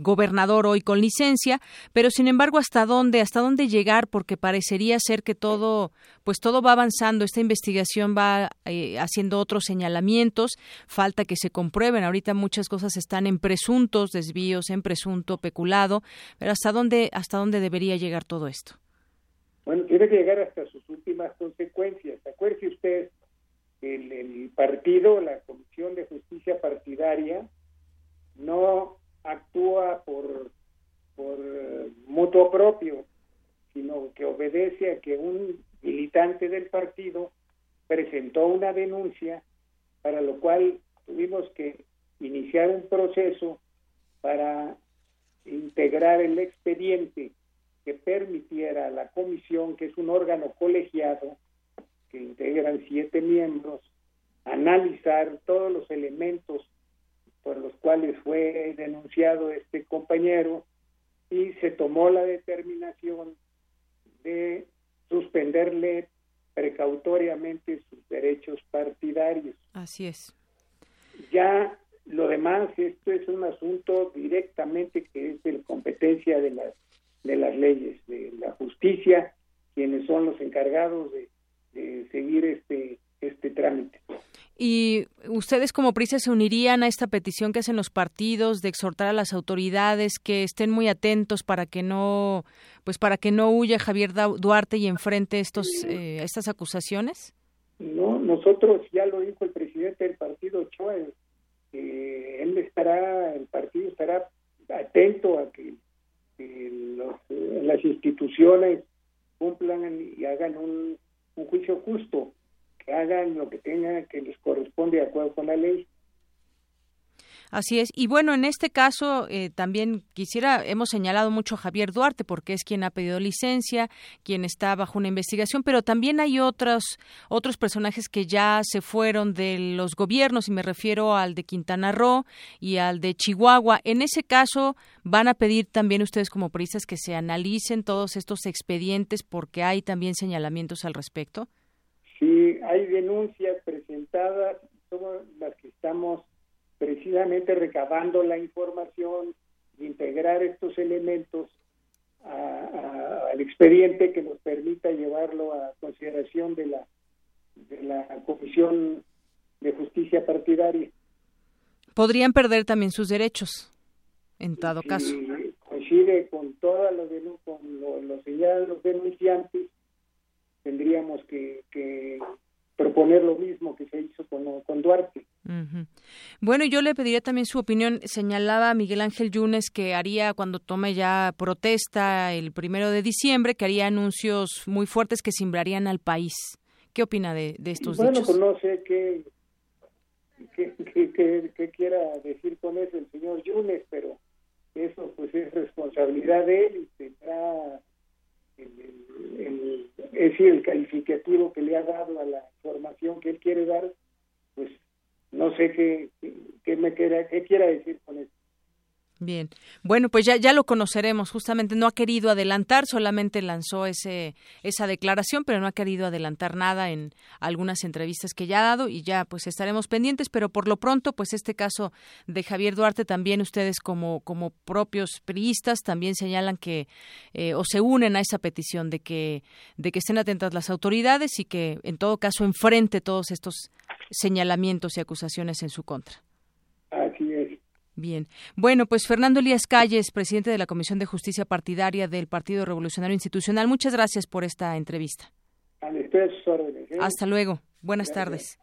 gobernador hoy con licencia, pero sin embargo, ¿hasta dónde? ¿Hasta dónde llegar? Porque parecería ser que todo, pues todo va avanzando, esta investigación va eh, haciendo otros señalamientos, falta que se comprueben. Ahorita muchas cosas están en presuntos desvíos, en presunto peculado, pero ¿hasta dónde, hasta dónde debería llegar todo esto? Bueno, que llegar hasta sus últimas consecuencias. Acuérdese usted, el, el partido, la Comisión de Justicia Partidaria, no actúa por, por eh, mutuo propio, sino que obedece a que un militante del partido presentó una denuncia, para lo cual tuvimos que iniciar un proceso para integrar el expediente que permitiera a la comisión, que es un órgano colegiado, que integran siete miembros, analizar todos los elementos por los cuales fue denunciado este compañero y se tomó la determinación de suspenderle precautoriamente sus derechos partidarios. Así es. Ya lo demás, esto es un asunto directamente que es de competencia de las, de las leyes, de la justicia, quienes son los encargados de, de seguir este, este trámite. ¿Y ustedes como PRISA se unirían a esta petición que hacen los partidos de exhortar a las autoridades que estén muy atentos para que no, pues para que no huya Javier Duarte y enfrente estos, eh, estas acusaciones? No, nosotros ya lo dijo el presidente del partido Ochoa, eh, él estará, el partido estará atento a que, las instituciones cumplan y hagan un juicio justo hagan lo que tengan que les corresponde de acuerdo con la ley. Así es. Y bueno, en este caso eh, también quisiera, hemos señalado mucho a Javier Duarte porque es quien ha pedido licencia, quien está bajo una investigación, pero también hay otros, otros personajes que ya se fueron de los gobiernos y me refiero al de Quintana Roo y al de Chihuahua. En ese caso, ¿van a pedir también ustedes como periodistas que se analicen todos estos expedientes porque hay también señalamientos al respecto? Si hay denuncias presentadas, somos las que estamos precisamente recabando la información e integrar estos elementos al expediente que nos permita llevarlo a consideración de la, de la Comisión de Justicia Partidaria. Podrían perder también sus derechos, en dado caso. Coincide con todos los, con los denunciantes, tendríamos que, proponer lo mismo que se hizo con, con Duarte. Bueno, yo le pediría también su opinión. Señalaba Miguel Ángel Yunes que haría, cuando tome ya protesta el primero de diciembre, que haría anuncios muy fuertes que simbrarían al país. ¿Qué opina de, estos bueno, pues no sé qué, qué, quiera decir con eso el señor Yunes, pero eso pues es responsabilidad de él y tendrá el, es decir, el calificativo que le ha dado a la información que él quiere dar, pues no sé qué, qué, me quiera, qué quiera decir con eso. Bien, bueno, pues ya, ya lo conoceremos. Justamente no ha querido adelantar, solamente lanzó ese, esa declaración, pero no ha querido adelantar nada en algunas entrevistas que ya ha dado y ya pues estaremos pendientes. Pero por lo pronto, pues este caso de Javier Duarte también ustedes como, como propios priistas también señalan que eh, o se unen a esa petición de que, de que estén atentas las autoridades y que en todo caso enfrente todos estos señalamientos y acusaciones en su contra. Bien. Bueno, pues Fernando Elías Calles, presidente de la Comisión de Justicia Partidaria del Partido Revolucionario Institucional, muchas gracias por esta entrevista. ¿eh? Hasta luego. Buenas tardes.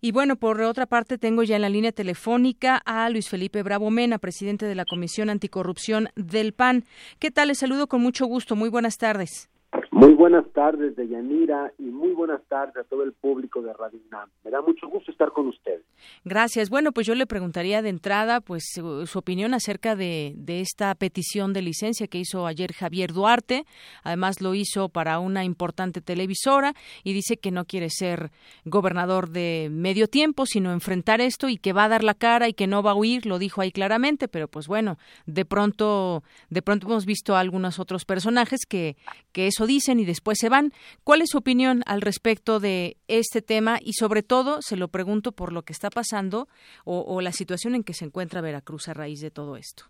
Y bueno, por otra parte, tengo ya en la línea telefónica a Luis Felipe Bravo Mena, presidente de la Comisión Anticorrupción del PAN. ¿Qué tal? Les saludo con mucho gusto. Muy buenas tardes. Muy buenas tardes, Deyanira, y muy buenas tardes a todo el público de Radio UNAM. Me da mucho gusto estar con ustedes. Gracias. Bueno, pues yo le preguntaría de entrada, pues, su, opinión acerca de, de, esta petición de licencia que hizo ayer Javier Duarte. Además, lo hizo para una importante televisora y dice que no quiere ser gobernador de medio tiempo, sino enfrentar esto y que va a dar la cara y que no va a huir. Lo dijo ahí claramente, pero pues bueno, de pronto, de pronto hemos visto a algunos otros personajes que, que eso dice y después se van. ¿Cuál es su opinión al respecto de este tema? Y sobre todo, se lo pregunto por lo que está pasando o, la situación en que se encuentra Veracruz a raíz de todo esto.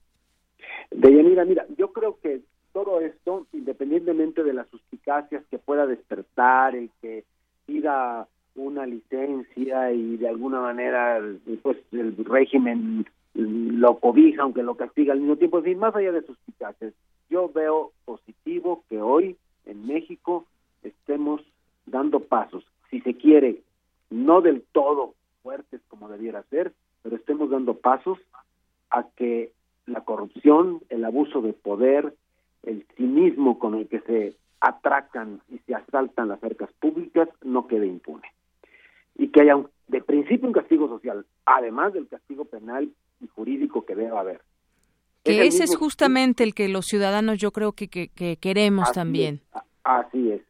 Deyanira, mira, yo creo que todo esto, independientemente de las suspicacias que pueda despertar, el que pida una licencia y de alguna manera pues el régimen lo cobija aunque lo castiga al mismo tiempo, en más allá de suspicacias, yo veo positivo que hoy en México estemos dando pasos, si se quiere, no del todo fuertes como debiera ser, pero estemos dando pasos a que la corrupción, el abuso de poder, el cinismo con el que se atracan y se asaltan las arcas públicas no quede impune. Y que haya de principio un castigo social, además del castigo penal y jurídico que debe haber. Que ese es justamente el que los ciudadanos yo creo que, que, queremos también. así es.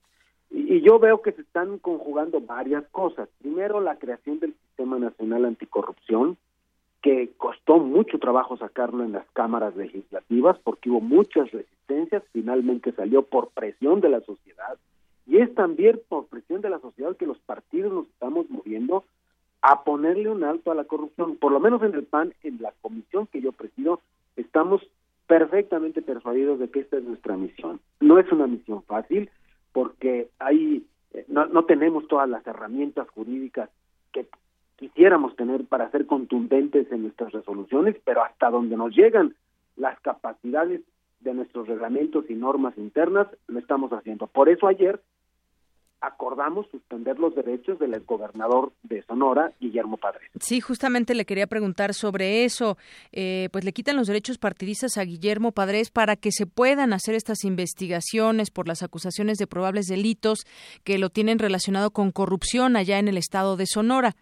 Y, y, yo veo que se están conjugando varias cosas. Primero, la creación del Sistema Nacional Anticorrupción, que costó mucho trabajo sacarlo en las cámaras legislativas porque hubo muchas resistencias, finalmente salió por presión de la sociedad. Y es también por presión de la sociedad que los partidos nos estamos moviendo a ponerle un alto a la corrupción. Por lo menos en el PAN, en la comisión que yo presido, estamos perfectamente persuadidos de que esta es nuestra misión. No es una misión fácil porque hay eh, no, no tenemos todas las herramientas jurídicas que quisiéramos tener para ser contundentes en nuestras resoluciones, pero hasta donde nos llegan las capacidades de nuestros reglamentos y normas internas, lo estamos haciendo. Por eso ayer acordamos suspender los derechos del exgobernador de Sonora, Guillermo Padres. Sí, justamente le quería preguntar sobre eso. Eh, pues le quitan los derechos partidistas a Guillermo Padres para que se puedan hacer estas investigaciones por las acusaciones de probables delitos que lo tienen relacionado con corrupción allá en el estado de Sonora.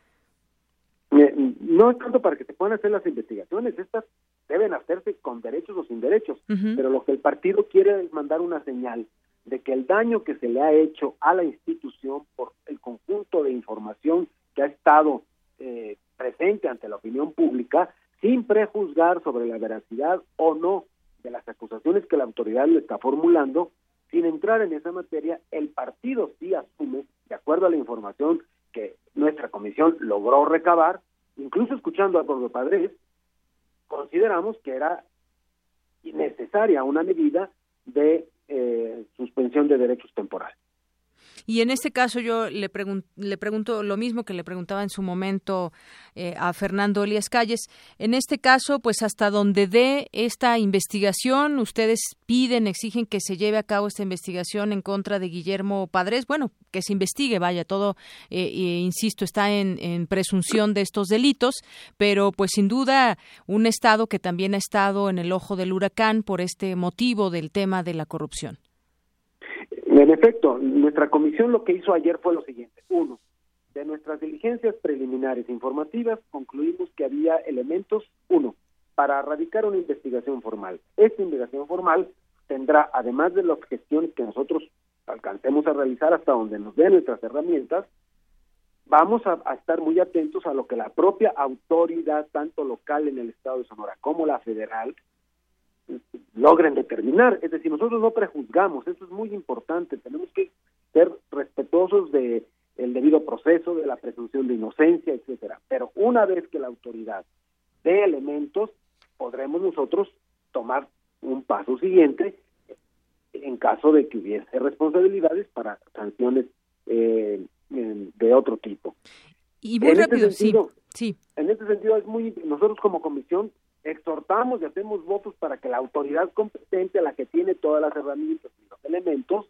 Eh, no es tanto para que se puedan hacer las investigaciones, estas deben hacerse con derechos o sin derechos, pero lo que el partido quiere es mandar una señal de que el daño que se le ha hecho a la institución por el conjunto de información que ha estado eh, presente ante la opinión pública, sin prejuzgar sobre la veracidad o no de las acusaciones que la autoridad le está formulando, sin entrar en esa materia, el partido sí asume, de acuerdo a la información que nuestra comisión logró recabar, incluso escuchando a Pedro Padres, consideramos que era necesaria una medida de eh, suspensión de derechos temporales. Y en este caso yo le, le pregunto lo mismo que le preguntaba en su momento eh, a Fernando Elias Calles. En este caso, pues hasta donde dé esta investigación, ustedes piden, exigen que se lleve a cabo esta investigación en contra de Guillermo Padres. Bueno, que se investigue, vaya, todo, eh, insisto, está en presunción de estos delitos, pero pues sin duda un Estado que también ha estado en el ojo del huracán por este motivo del tema de la corrupción. En efecto, nuestra comisión lo que hizo ayer fue lo siguiente. Uno, de nuestras diligencias preliminares informativas concluimos que había elementos, uno, para erradicar una investigación formal. Esta investigación formal tendrá, además de las gestiones que nosotros alcancemos a realizar hasta donde nos den nuestras herramientas, vamos a, estar muy atentos a lo que la propia autoridad, tanto local en el estado de Sonora como la federal, logren determinar. Es decir, nosotros no prejuzgamos, eso es muy importante, tenemos que ser respetuosos de el debido proceso, de la presunción de inocencia, etcétera. Pero una vez que la autoridad dé elementos, podremos nosotros tomar un paso siguiente en caso de que hubiese responsabilidades para sanciones eh, de otro tipo. Y muy este rápido, sí, sí. En este sentido es muy nosotros como comisión exhortamos y hacemos votos para que la autoridad competente, la que tiene todas las herramientas y los elementos,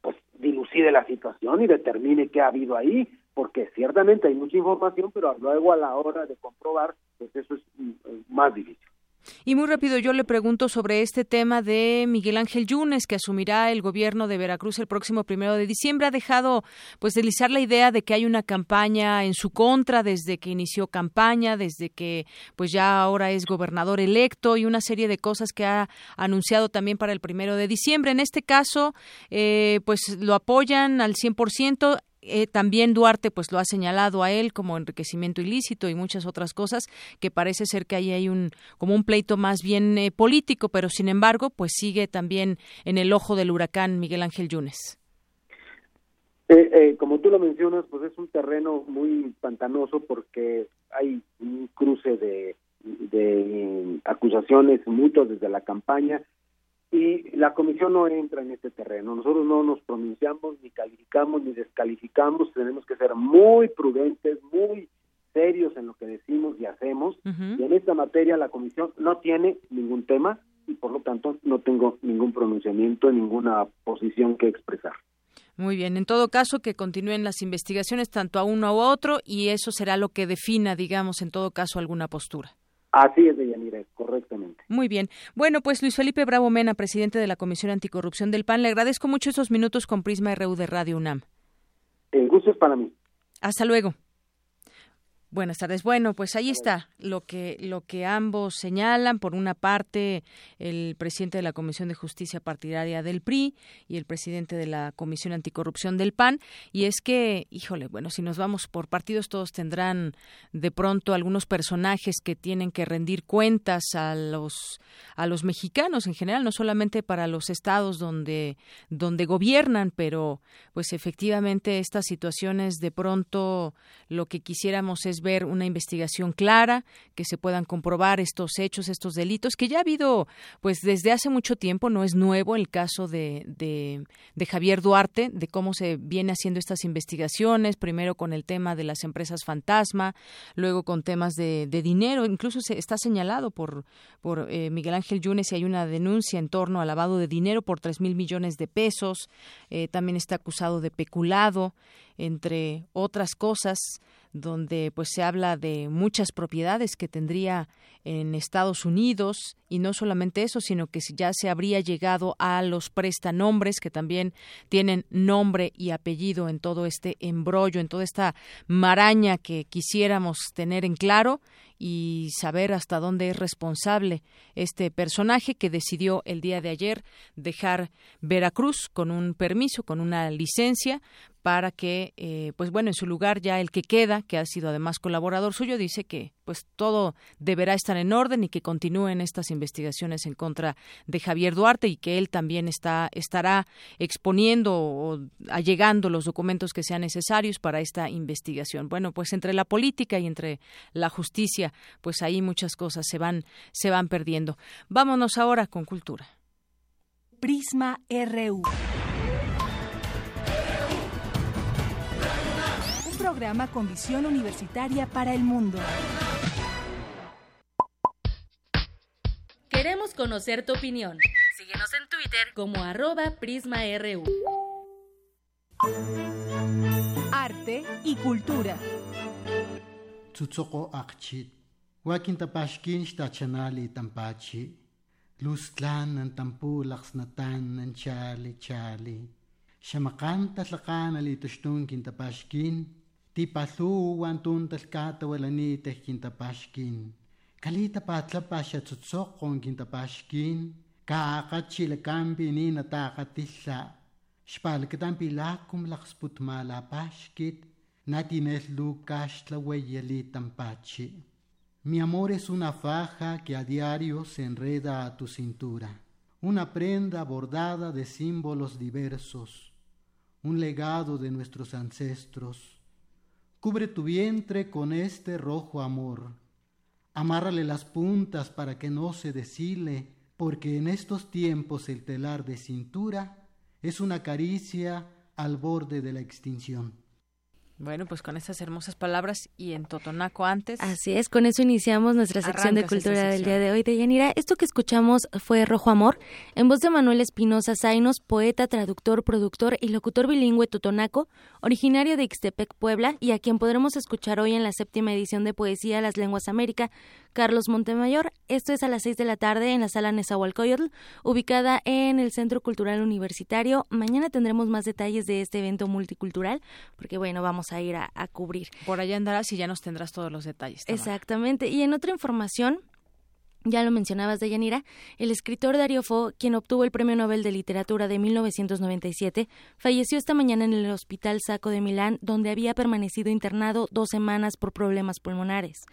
pues dilucide la situación y determine qué ha habido ahí, porque ciertamente hay mucha información, pero luego a la hora de comprobar, pues eso es mm, más difícil. Y muy rápido yo le pregunto sobre este tema de Miguel Ángel Yunes, que asumirá el gobierno de Veracruz el próximo primero de diciembre. Ha dejado pues deslizar la idea de que hay una campaña en su contra desde que inició campaña, desde que pues ya ahora es gobernador electo y una serie de cosas que ha anunciado también para el primero de diciembre. En este caso, eh, pues lo apoyan al 100%. Eh, también Duarte pues lo ha señalado a él como enriquecimiento ilícito y muchas otras cosas que parece ser que ahí hay un como un pleito más bien eh, político pero sin embargo pues sigue también en el ojo del huracán Miguel Ángel Yunes. Eh, como tú lo mencionas pues es un terreno muy pantanoso porque hay un cruce de, de acusaciones mutuas desde la campaña y la comisión no entra en este terreno. Nosotros no nos pronunciamos, ni calificamos, ni descalificamos. Tenemos que ser muy prudentes, muy serios en lo que decimos y hacemos. Y en esta materia la comisión no tiene ningún tema y por lo tanto no tengo ningún pronunciamiento, ninguna posición que expresar. Muy bien, en todo caso que continúen las investigaciones tanto a uno a otro y eso será lo que defina, digamos, en todo caso alguna postura. Así es, Deyanira, correctamente. Muy bien. Bueno, pues Luis Felipe Bravo Mena, presidente de la Comisión Anticorrupción del PAN, le agradezco mucho esos minutos con Prisma RU de Radio UNAM. El gusto es para mí. Hasta luego. Buenas tardes. Bueno, pues ahí está lo que lo que ambos señalan. Por una parte, el presidente de la Comisión de Justicia Partidaria del PRI y el presidente de la Comisión Anticorrupción del PAN. Y es que, híjole, bueno, si nos vamos por partidos, todos tendrán de pronto algunos personajes que tienen que rendir cuentas a los a los mexicanos en general, no solamente para los estados donde donde gobiernan, pero pues efectivamente estas situaciones de pronto lo que quisiéramos es ver una investigación clara, que se puedan comprobar estos hechos, estos delitos, que ya ha habido, pues desde hace mucho tiempo, no es nuevo el caso de, de, Javier Duarte, de cómo se viene haciendo estas investigaciones, primero con el tema de las empresas fantasma, luego con temas de, dinero, incluso se está señalado por, por eh, Miguel Ángel Yunes y hay una denuncia en torno al lavado de dinero por tres mil millones de pesos, eh, también está acusado de peculado, entre otras cosas donde pues se habla de muchas propiedades que tendría en Estados Unidos y no solamente eso, sino que ya se habría llegado a los prestanombres que también tienen nombre y apellido en todo este embrollo, en toda esta maraña que quisiéramos tener en claro y saber hasta dónde es responsable este personaje que decidió el día de ayer dejar Veracruz con un permiso, con una licencia para que, eh, pues bueno, en su lugar ya el que queda, que ha sido además colaborador suyo, dice que pues todo deberá estar en orden y que continúen estas investigaciones en contra de Javier Duarte y que él también está estará exponiendo o allegando los documentos que sean necesarios para esta investigación. Bueno, pues entre la política y entre la justicia, pues ahí muchas cosas se van se van perdiendo. Vámonos ahora con cultura. Prisma RU. Un programa con visión universitaria para el mundo. Queremos conocer tu opinión. Síguenos en Twitter como arroba PrismaRU. Arte y cultura. Wakintapaxkin xtachanali tampachi, Luztlan an tampulax natan an chali chali, Xamakan tatlakan ali tashtun kintapaxkin, Tipatlu wantun talkata walaniteh kintapaxkin, Kalita patlapaxa tzutzokon kintapaxkin, Kaakachilkampi ni natakatilla, Xpalkatampi lakum laxputmalapaxkit, Natinel lukaxtla weyali tampachi. Mi amor es una faja que a diario se enreda a tu cintura, una prenda bordada de símbolos diversos, un legado de nuestros ancestros. Cubre tu vientre con este rojo amor, amárrale las puntas para que no se deshile, porque en estos tiempos el telar de cintura es una caricia al borde de la extinción. Bueno, pues con estas hermosas palabras y en Totonaco antes. Así es, con eso iniciamos nuestra sección de cultura del día de hoy de Yanira. Esto que escuchamos fue Rojo Amor, en voz de Manuel Espinosa Zainos, poeta, traductor, productor y locutor bilingüe totonaco, originario de Ixtepec, Puebla, y a quien podremos escuchar hoy en la séptima edición de Poesía Las Lenguas América, Carlos Montemayor. Esto es a las seis de la tarde en la sala Nezahualcóyotl, ubicada en el Centro Cultural Universitario. Mañana tendremos más detalles de este evento multicultural, porque bueno, vamos a ir a, a cubrir. Por allá andarás y ya nos tendrás todos los detalles. Tamara. Exactamente. Y en otra información, ya lo mencionabas, Deyanira, el escritor Dario Fo, quien obtuvo el Premio Nobel de Literatura de 1997, falleció esta mañana en el Hospital Sacco de Milán, donde había permanecido internado dos semanas por problemas pulmonares.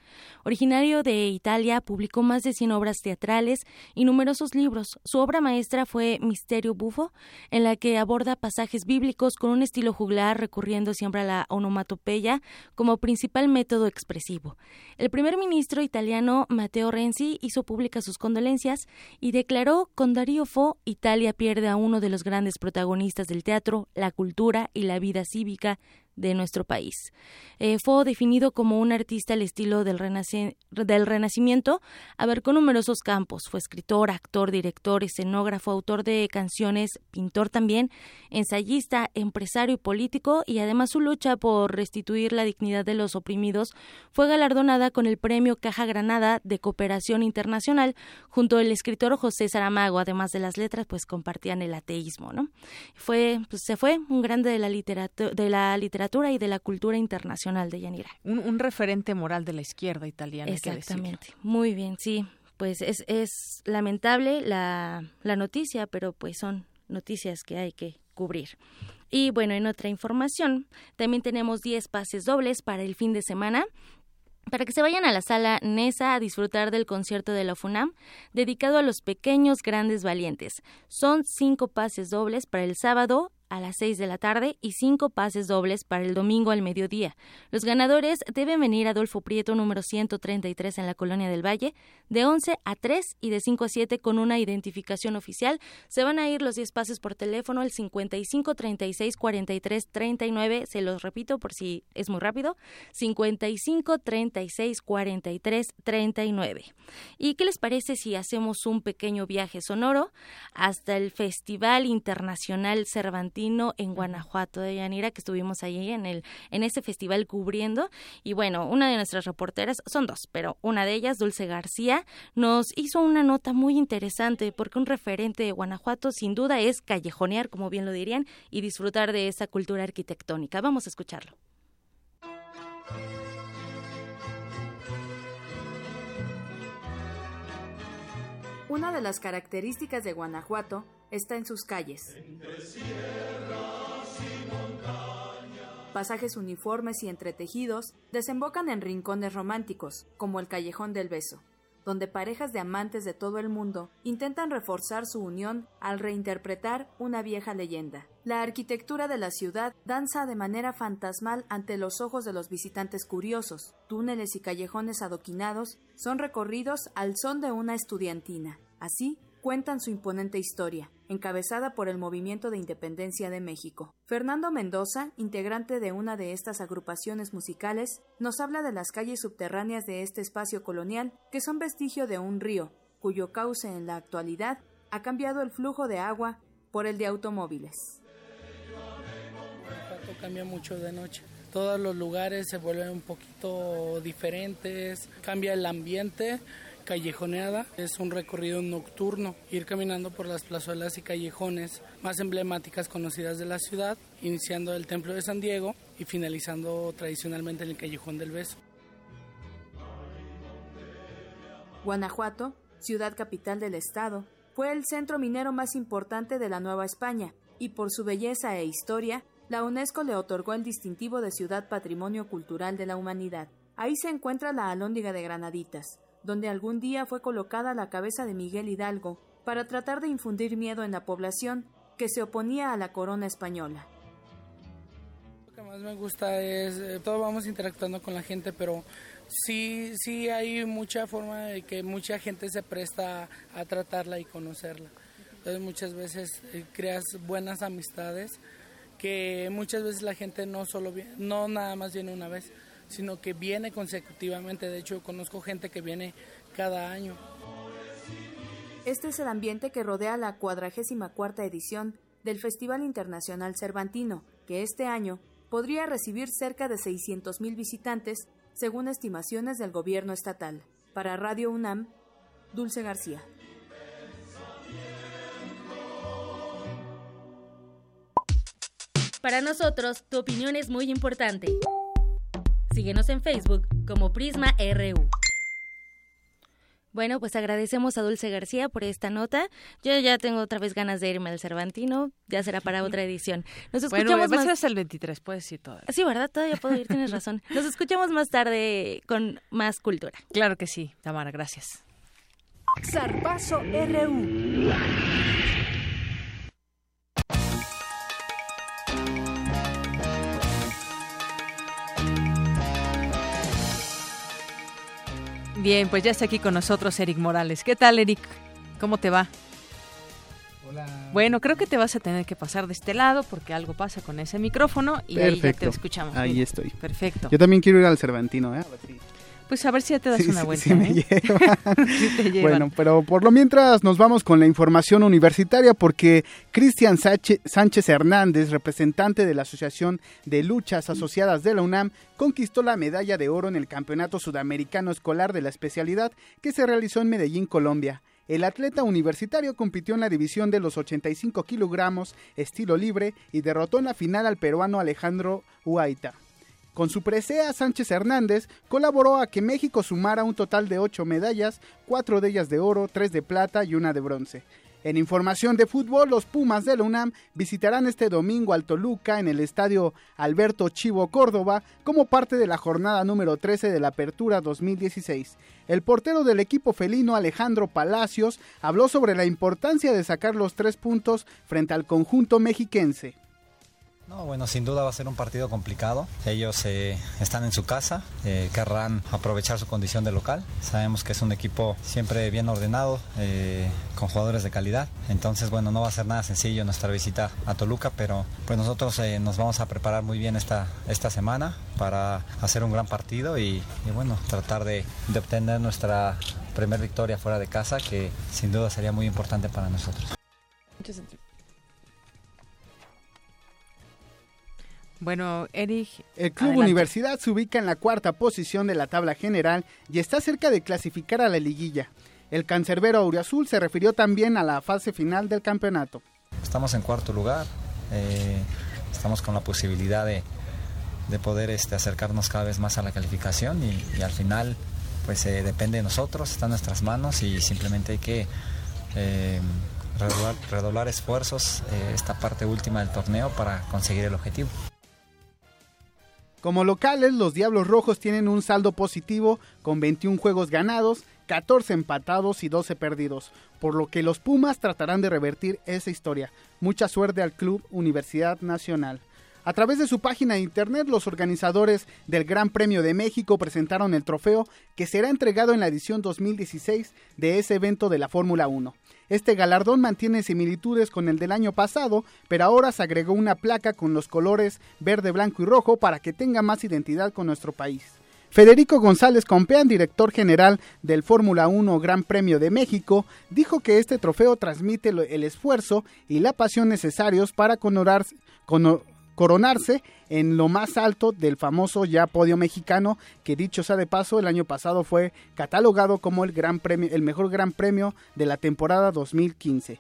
Originario de Italia, publicó más de 100 obras teatrales y numerosos libros. Su obra maestra fue Misterio Bufo, en la que aborda pasajes bíblicos con un estilo juglar, recurriendo siempre a la onomatopeya como principal método expresivo. El primer ministro italiano Matteo Renzi hizo públicas sus condolencias y declaró con Darío Fo Italia pierde a uno de los grandes protagonistas del teatro, la cultura y la vida cívica de nuestro país. Eh, fue definido como un artista al estilo del, renaci del Renacimiento, abarcó numerosos campos. Fue escritor, actor, director, escenógrafo, autor de canciones, pintor también, ensayista, empresario y político, y además su lucha por restituir la dignidad de los oprimidos fue galardonada con el Premio Caja Granada de Cooperación Internacional, junto al escritor José Saramago, además de las letras, pues compartían el ateísmo, ¿no? Fue, pues, se fue un grande de la literatura, de la literatura y de la cultura internacional de Yanira. Un, un referente moral de la izquierda italiana. Exactamente. Muy bien, sí. Pues es, es lamentable la, la noticia, pero pues son noticias que hay que cubrir. Y bueno, en otra información, también tenemos 10 pases dobles para el fin de semana para que se vayan a la sala NESA a disfrutar del concierto de la FUNAM dedicado a los pequeños grandes valientes. Son cinco pases dobles para el sábado a las 6 de la tarde y cinco pases dobles para el domingo al mediodía. Los ganadores deben venir a Adolfo Prieto número 133 en la Colonia del Valle de 11 a 3 y de 5 a 7 con una identificación oficial. Se van a ir los 10 pases por teléfono al 55 36 43 39, se los repito por si es muy rápido, 55 36 43 39. ¿Y qué les parece si hacemos un pequeño viaje sonoro hasta el Festival Internacional En Guanajuato de Yanira, que estuvimos allí en el en ese festival cubriendo y bueno, una de nuestras reporteras son dos, pero una de ellas Dulce García nos hizo una nota muy interesante porque un referente de Guanajuato sin duda es callejonear, como bien lo dirían, y disfrutar de esa cultura arquitectónica. Vamos a escucharlo. Una de las características de Guanajuato está en sus calles. Pasajes uniformes y entretejidos desembocan en rincones románticos, como el Callejón del Beso, donde parejas de amantes de todo el mundo intentan reforzar su unión al reinterpretar una vieja leyenda. La arquitectura de la ciudad danza de manera fantasmal ante los ojos de los visitantes curiosos. Túneles y callejones adoquinados son recorridos al son de una estudiantina. Así, cuentan su imponente historia, encabezada por el Movimiento de Independencia de México. Fernando Mendoza, integrante de una de estas agrupaciones musicales, nos habla de las calles subterráneas de este espacio colonial, que son vestigio de un río, cuyo cauce en la actualidad ha cambiado el flujo de agua por el de automóviles. cambia mucho de noche. Todos los lugares se vuelven un poquito diferentes, cambia el ambiente callejoneada. Es un recorrido nocturno, ir caminando por las plazuelas y callejones más emblemáticas conocidas de la ciudad, iniciando el Templo de San Diego y finalizando tradicionalmente en el Callejón del Beso. Guanajuato, ciudad capital del estado, fue el centro minero más importante de la Nueva España y por su belleza e historia, la UNESCO le otorgó el distintivo de Ciudad Patrimonio Cultural de la Humanidad. Ahí se encuentra la Alhóndiga de Granaditas, donde algún día fue colocada la cabeza de Miguel Hidalgo para tratar de infundir miedo en la población que se oponía a la corona española. Lo que más me gusta es, eh, todos vamos interactuando con la gente, pero sí, sí hay mucha forma de que mucha gente se presta a tratarla y conocerla. Entonces muchas veces eh, creas buenas amistades que muchas veces la gente no solo no nada más viene una vez, sino que viene consecutivamente. De hecho, conozco gente que viene cada año. Este es el ambiente que rodea la cuadragésima cuarta edición del Festival Internacional Cervantino, que este año podría recibir cerca de 600.000 visitantes, según estimaciones del gobierno estatal. Para Radio UNAM, Dulce García. Para nosotros, tu opinión es muy importante. Síguenos en Facebook como Prisma RU. Bueno, pues agradecemos a Dulce García por esta nota. Yo ya tengo otra vez ganas de irme al Cervantino, ya será para otra edición. Nos escuchamos bueno, más... el 23, puedes ir todavía. Sí, ¿verdad? Todavía puedo ir, tienes razón. Nos escuchamos más tarde con más cultura. Claro que sí, Tamara, gracias. Zarpazo RU. Bien, pues ya está aquí con nosotros Eric Morales. ¿Qué tal, Eric? ¿Cómo te va? Hola. Bueno, creo que te vas a tener que pasar de este lado porque algo pasa con ese micrófono y ahí ya te escuchamos. Ahí estoy. Perfecto. Yo también quiero ir al Cervantino, ¿eh? A ver si... Pues a ver si ya te das una vuelta. Sí, me ¿eh? Bueno, pero por lo mientras nos vamos con la información universitaria porque Cristian Sánchez Hernández, representante de la Asociación de Luchas Asociadas de la UNAM, conquistó la medalla de oro en el Campeonato Sudamericano Escolar de la especialidad que se realizó en Medellín, Colombia. El atleta universitario compitió en la división de los 85 kilogramos estilo libre y derrotó en la final al peruano Alejandro Huaita. Con su presea, Sánchez Hernández colaboró a que México sumara un total de ocho medallas, cuatro de ellas de oro, tres de plata y una de bronce. En información de fútbol, los Pumas de la UNAM visitarán este domingo al Toluca en el estadio Alberto Chivo Córdoba como parte de la jornada número 13 de la Apertura 2016. El portero del equipo felino Alejandro Palacios habló sobre la importancia de sacar los tres puntos frente al conjunto mexiquense. No, bueno, sin duda va a ser un partido complicado. Ellos eh, están en su casa, eh, querrán aprovechar su condición de local. Sabemos que es un equipo siempre bien ordenado, eh, con jugadores de calidad. Entonces, bueno, no va a ser nada sencillo nuestra visita a Toluca, pero pues nosotros nos vamos a preparar muy bien esta, esta semana para hacer un gran partido y, bueno, tratar de, de obtener nuestra primera victoria fuera de casa, que sin duda sería muy importante para nosotros. Bueno, Eric. El Club Universidad se ubica en la cuarta posición de la tabla general y está cerca de clasificar a la liguilla. El cancerbero Auriazul se refirió también a la fase final del campeonato. Estamos en cuarto lugar, eh, estamos con la posibilidad de, poder este, acercarnos cada vez más a la calificación y, al final pues eh, depende de nosotros, está en nuestras manos y simplemente hay que eh, redoblar esfuerzos esta parte última del torneo para conseguir el objetivo. Como locales, los Diablos Rojos tienen un saldo positivo con 21 juegos ganados, 14 empatados y 12 perdidos, por lo que los Pumas tratarán de revertir esa historia. Mucha suerte al Club Universidad Nacional. A través de su página de internet, los organizadores del Gran Premio de México presentaron el trofeo que será entregado en la edición 2016 de ese evento de la Fórmula 1. Este galardón mantiene similitudes con el del año pasado, pero ahora se agregó una placa con los colores verde, blanco y rojo para que tenga más identidad con nuestro país. Federico González Compeán, director general del Fórmula 1 Gran Premio de México, dijo que este trofeo transmite el esfuerzo y la pasión necesarios para coronarse, coronarse en lo más alto del famoso ya podio mexicano, que dicho sea de paso, el año pasado fue catalogado como el, gran premio, el mejor gran premio de la temporada 2015.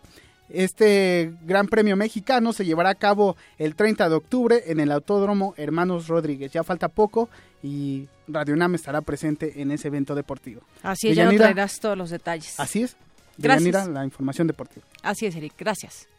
Este Gran Premio Mexicano se llevará a cabo el 30 de octubre en el Autódromo Hermanos Rodríguez. Ya falta poco y Radio Nam estará presente en ese evento deportivo. Así es, ya nos traerás todos los detalles. Así es. Gracias. la información deportiva. Así es, Eric. Gracias.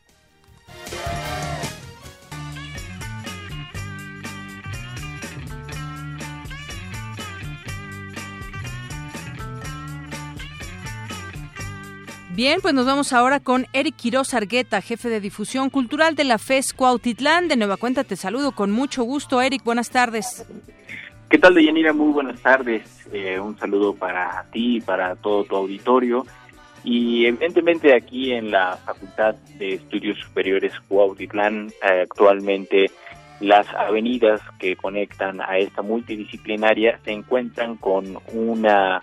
Bien, pues nos vamos ahora con Eric Quiroz Argueta, jefe de difusión cultural de la FES Cuautitlán. De nueva cuenta te saludo con mucho gusto. Eric, buenas tardes. ¿Qué tal, Deyanira? Muy buenas tardes. Eh, un saludo para ti y para todo tu auditorio. Y evidentemente aquí en la Facultad de Estudios Superiores Cuautitlán, eh, actualmente las avenidas que conectan a esta multidisciplinaria se encuentran con una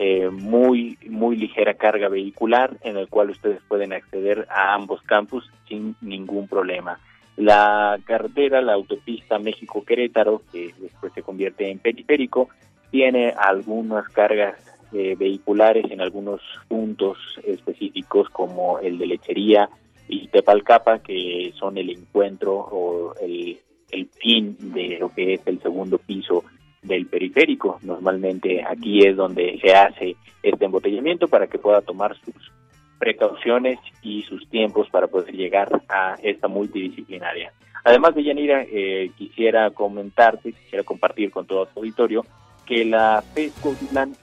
eh, muy, muy ligera carga vehicular en el cual ustedes pueden acceder a ambos campus sin ningún problema. La carretera, la autopista México-Querétaro, que después se convierte en periférico, tiene algunas cargas eh, vehiculares en algunos puntos específicos como el de Lechería y Tepalcapa, que son el encuentro o el, el fin de lo que es el segundo piso del periférico. Normalmente aquí es donde se hace este embotellamiento para que pueda tomar sus precauciones y sus tiempos para poder llegar a esta multidisciplinaria. Además de Yanira, eh, quisiera comentarte, quisiera compartir con todo tu auditorio que la FES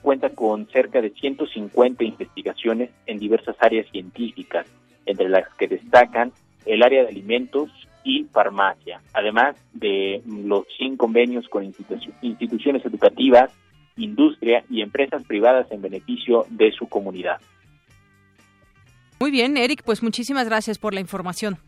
cuenta con cerca de 150 investigaciones en diversas áreas científicas, entre las que destacan el área de alimentos, y farmacia, además de los 100 convenios con instituciones educativas, industria y empresas privadas en beneficio de su comunidad. Muy bien, Eric, pues muchísimas gracias por la información.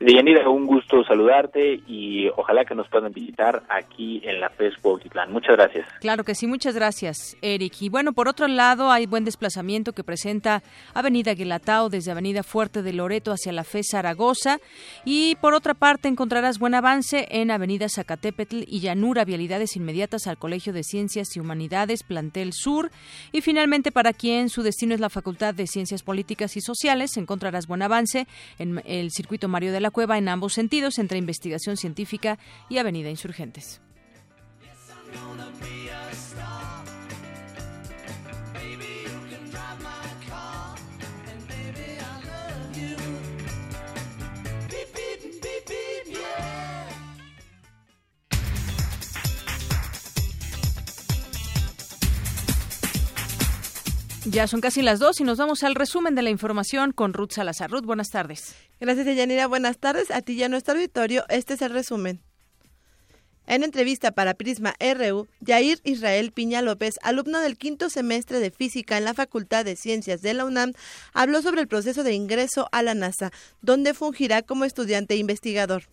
Deyanira, un gusto saludarte y ojalá que nos puedan visitar aquí en la FES Cuautitlán. Muchas gracias. Claro que sí, muchas gracias, Eric. Y bueno, por otro lado, hay buen desplazamiento que presenta Avenida Guelatao desde Avenida Fuerte de Loreto hacia la FES Zaragoza. Y por otra parte, encontrarás buen avance en Avenida Zacatepetl y Llanura, vialidades inmediatas al Colegio de Ciencias y Humanidades, Plantel Sur. Y finalmente, para quien su destino es la Facultad de Ciencias Políticas y Sociales, encontrarás buen avance en el circuito Mario de la Cueva en ambos sentidos, entre investigación científica y Avenida Insurgentes. Ya son casi las dos y nos vamos al resumen de la información con Ruth Salazar. Ruth, buenas tardes. Gracias, Yanira. Buenas tardes. A ti y a nuestro auditorio, este es el resumen. En entrevista para Prisma RU, Jair Israel Piña López, alumno del quinto semestre de física en la Facultad de Ciencias de la UNAM, habló sobre el proceso de ingreso a la NASA, donde fungirá como estudiante investigador.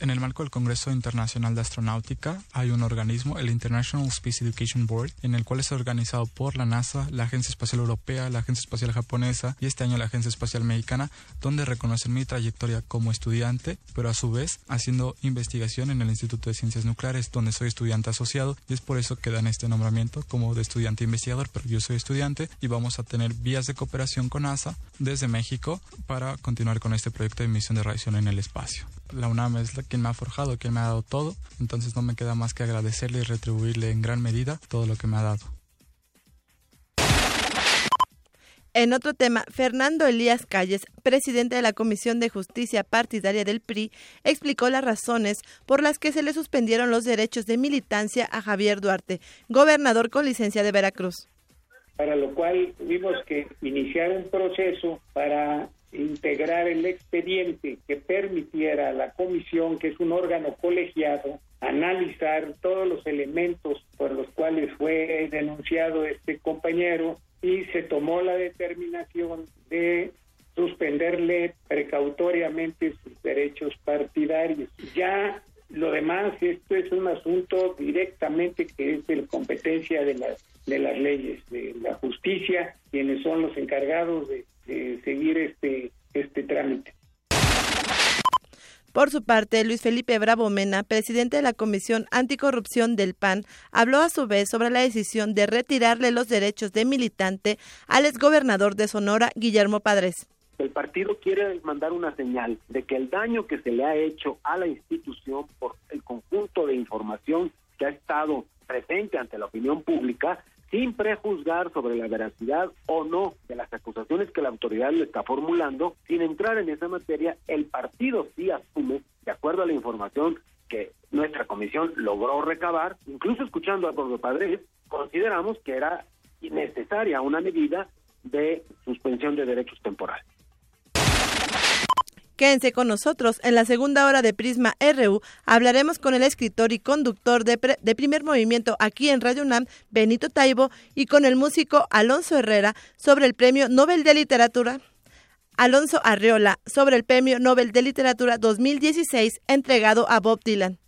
En el marco del Congreso Internacional de Astronáutica hay un organismo, el International Space Education Board, en el cual es organizado por la NASA, la Agencia Espacial Europea, la Agencia Espacial Japonesa y este año la Agencia Espacial Mexicana, donde reconocen mi trayectoria como estudiante, pero a su vez haciendo investigación en el Instituto de Ciencias Nucleares, donde soy estudiante asociado y es por eso que dan este nombramiento como de estudiante investigador, pero yo soy estudiante y vamos a tener vías de cooperación con NASA desde México para continuar con este proyecto de emisión de radiación en el espacio la UNAM es quien me ha forjado, quien me ha dado todo, entonces no me queda más que agradecerle y retribuirle en gran medida todo lo que me ha dado. En otro tema, Fernando Elías Calles, presidente de la Comisión de Justicia Partidaria del PRI, explicó las razones por las que se le suspendieron los derechos de militancia a Javier Duarte, gobernador con licencia de Veracruz. Para lo cual tuvimos que iniciar un proceso para integrar el expediente que permitiera a la comisión, que es un órgano colegiado, analizar todos los elementos por los cuales fue denunciado este compañero y se tomó la determinación de suspenderle precautoriamente sus derechos partidarios. Ya lo demás, esto es un asunto directamente que es de competencia de las, de las leyes, de la justicia, quienes son los encargados de, de seguir este, este trámite. Por su parte, Luis Felipe Bravo Mena, presidente de la Comisión Anticorrupción del PAN, habló a su vez sobre la decisión de retirarle los derechos de militante al exgobernador de Sonora, Guillermo Padres. El partido quiere mandar una señal de que el daño que se le ha hecho a la institución por el conjunto de información que ha estado presente ante la opinión pública sin prejuzgar sobre la veracidad o no de las acusaciones que la autoridad le está formulando, sin entrar en esa materia, el partido sí asume, de acuerdo a la información que nuestra comisión logró recabar, incluso escuchando a Gordo Padres, consideramos que era necesaria una medida de suspensión de derechos temporales. Quédense con nosotros. En la segunda hora de Prisma RU hablaremos con el escritor y conductor de, primer movimiento aquí en Radio UNAM, Benito Taibo, y con el músico Alonso Herrera sobre el Premio Nobel de Literatura. Alonso Arreola sobre el Premio Nobel de Literatura 2016 entregado a Bob Dylan.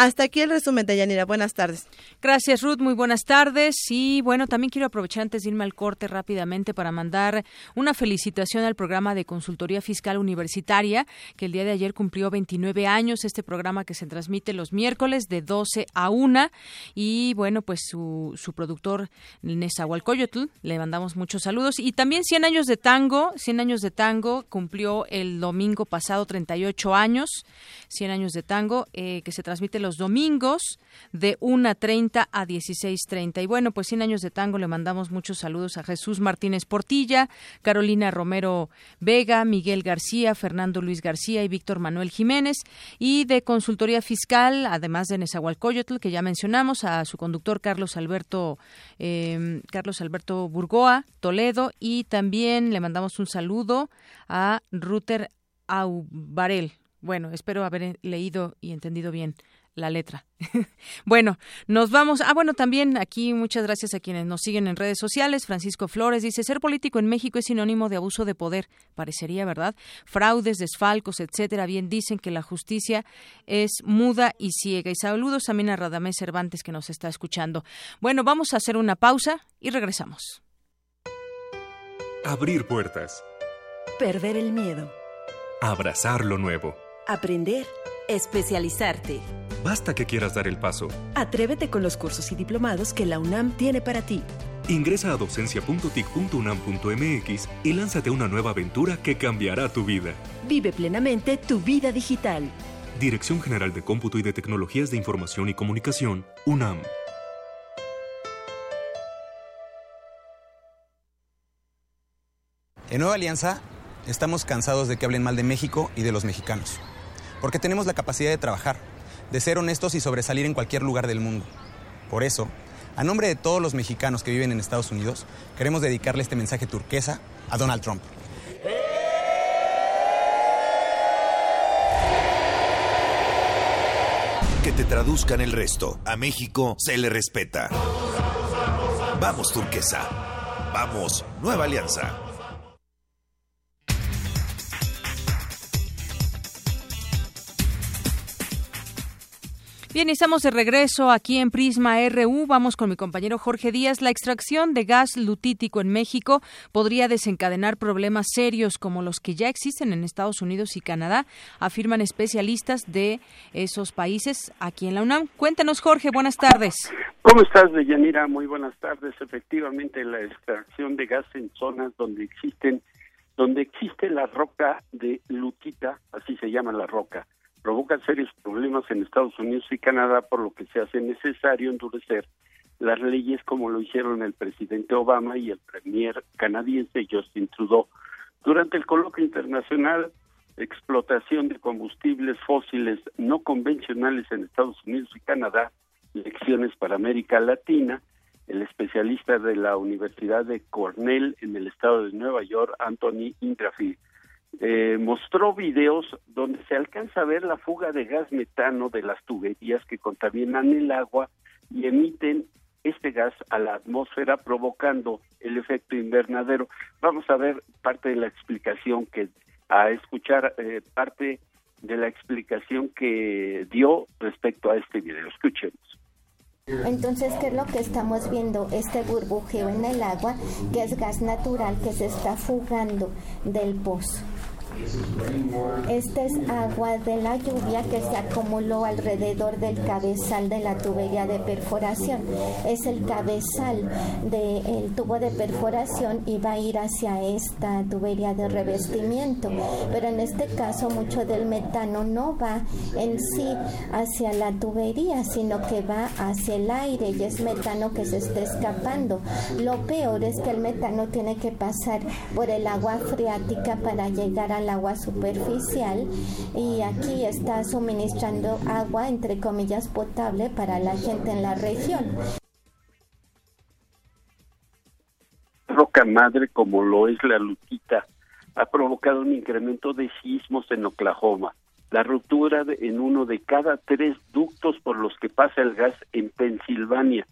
Hasta aquí el resumen Yanira. Buenas tardes. Gracias, Ruth. Muy buenas tardes. Y bueno, también quiero aprovechar antes de irme al corte rápidamente para mandar una felicitación al programa de consultoría fiscal universitaria, que el día de ayer cumplió 29 años. Este programa que se transmite los miércoles de 12 a 1. Y bueno, pues su, su productor, Nezahualcóyotl, le mandamos muchos saludos. Y también 100 años de tango. 100 años de tango cumplió el domingo pasado 38 años. 100 años de tango eh, que se transmite los domingos de 1.30 a 16.30. Y bueno, pues 100 años de tango le mandamos muchos saludos a Jesús Martínez Portilla, Carolina Romero Vega, Miguel García, Fernando Luis García y Víctor Manuel Jiménez. Y de consultoría fiscal, además de Nezahualcóyotl, que ya mencionamos, a su conductor Carlos Alberto, eh, Carlos Alberto Burgoa, Toledo. Y también le mandamos un saludo a Ruter Aubarel. Bueno, espero haber leído y entendido bien la letra. bueno, nos vamos. Ah, bueno, también aquí muchas gracias a quienes nos siguen en redes sociales. Francisco Flores dice, ser político en México es sinónimo de abuso de poder. Parecería, ¿verdad? Fraudes, desfalcos, etcétera. Bien dicen que la justicia es muda y ciega. Y saludos también a Radamés Cervantes que nos está escuchando. Bueno, vamos a hacer una pausa y regresamos. Abrir puertas. Perder el miedo. Abrazar lo nuevo. Aprender. Especializarte. Basta que quieras dar el paso. Atrévete con los cursos y diplomados que la UNAM tiene para ti. Ingresa a docencia.tic.unam.mx y lánzate a una nueva aventura que cambiará tu vida. Vive plenamente tu vida digital. Dirección General de Cómputo y de Tecnologías de Información y Comunicación, UNAM. En Nueva Alianza, estamos cansados de que hablen mal de México y de los mexicanos. Porque tenemos la capacidad de trabajar, de ser honestos y sobresalir en cualquier lugar del mundo. Por eso, a nombre de todos los mexicanos que viven en Estados Unidos, queremos dedicarle este mensaje turquesa a Donald Trump. Que te traduzcan el resto. A México se le respeta. Vamos, turquesa. Vamos, nueva alianza. Bien, estamos de regreso aquí en Prisma RU. Vamos con mi compañero Jorge Díaz. La extracción de gas lutítico en México podría desencadenar problemas serios como los que ya existen en Estados Unidos y Canadá, afirman especialistas de esos países aquí en la UNAM. Cuéntanos, Jorge, buenas tardes. ¿Cómo estás, Deyanira? Muy buenas tardes. Efectivamente, la extracción de gas en zonas donde existen donde existe la roca de lutita, así se llama la roca, provoca serios problemas en Estados Unidos y Canadá, por lo que se hace necesario endurecer las leyes como lo hicieron el presidente Obama y el premier canadiense Justin Trudeau. Durante el coloquio internacional Explotación de combustibles fósiles no convencionales en Estados Unidos y Canadá, lecciones para América Latina, el especialista de la Universidad de Cornell en el estado de Nueva York, Anthony Ingrafield, eh, mostró videos donde se alcanza a ver la fuga de gas metano de las tuberías que contaminan el agua y emiten este gas a la atmósfera provocando el efecto invernadero. Vamos a ver parte de la explicación que a escuchar eh, parte de la explicación que dio respecto a este video. Escuchemos. Entonces, ¿qué es lo que estamos viendo? Este burbujeo en el agua, que es gas natural que se está fugando del pozo. Esta es agua de la lluvia que se acumuló alrededor del cabezal de la tubería de perforación. Es el cabezal del tubo de perforación y va a ir hacia esta tubería de revestimiento. Pero en este caso mucho del metano no va en sí hacia la tubería, sino que va hacia el aire y es metano que se está escapando. Lo peor es que el metano tiene que pasar por el agua freática para llegar a la agua superficial y aquí está suministrando agua, entre comillas, potable para la gente en la región. Roca madre como lo es la lutita ha provocado un incremento de sismos en Oklahoma, la ruptura en uno de cada tres ductos por los que pasa el gas en Pensilvania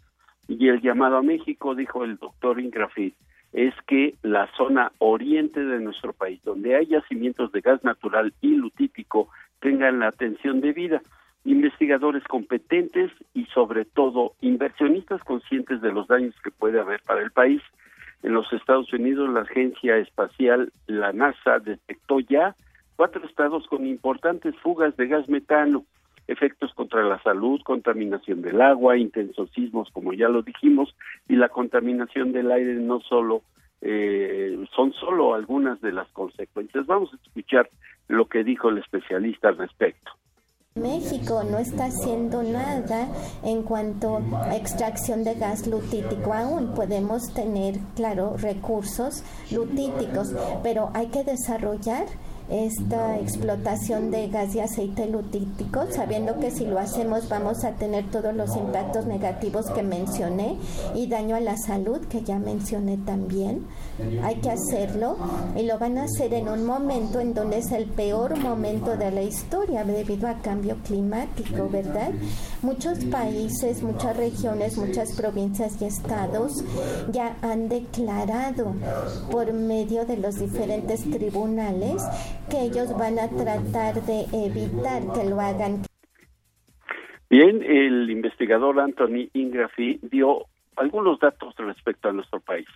y el llamado a México, dijo el doctor Ingrafit, es que la zona oriente de nuestro país, donde hay yacimientos de gas natural y lutítico, tengan la atención debida. Investigadores competentes y sobre todo inversionistas conscientes de los daños que puede haber para el país. En los Estados Unidos, la agencia espacial, la NASA, detectó ya cuatro estados con importantes fugas de gas metano efectos contra la salud, contaminación del agua, intensos sismos, como ya lo dijimos, y la contaminación del aire no solo eh, son solo algunas de las consecuencias. Vamos a escuchar lo que dijo el especialista al respecto. México no está haciendo nada en cuanto a extracción de gas lutítico aún. Podemos tener, claro, recursos lutíticos, pero hay que desarrollar esta explotación de gas y aceite lutítico, sabiendo que si lo hacemos vamos a tener todos los impactos negativos que mencioné y daño a la salud que ya mencioné también. Hay que hacerlo y lo van a hacer en un momento en donde es el peor momento de la historia debido a cambio climático, ¿verdad? Muchos países, muchas regiones, muchas provincias y estados ya han declarado por medio de los diferentes tribunales que ellos van a tratar de evitar que lo hagan. Bien, el investigador Anthony Ingrafi dio algunos datos respecto a nuestro país.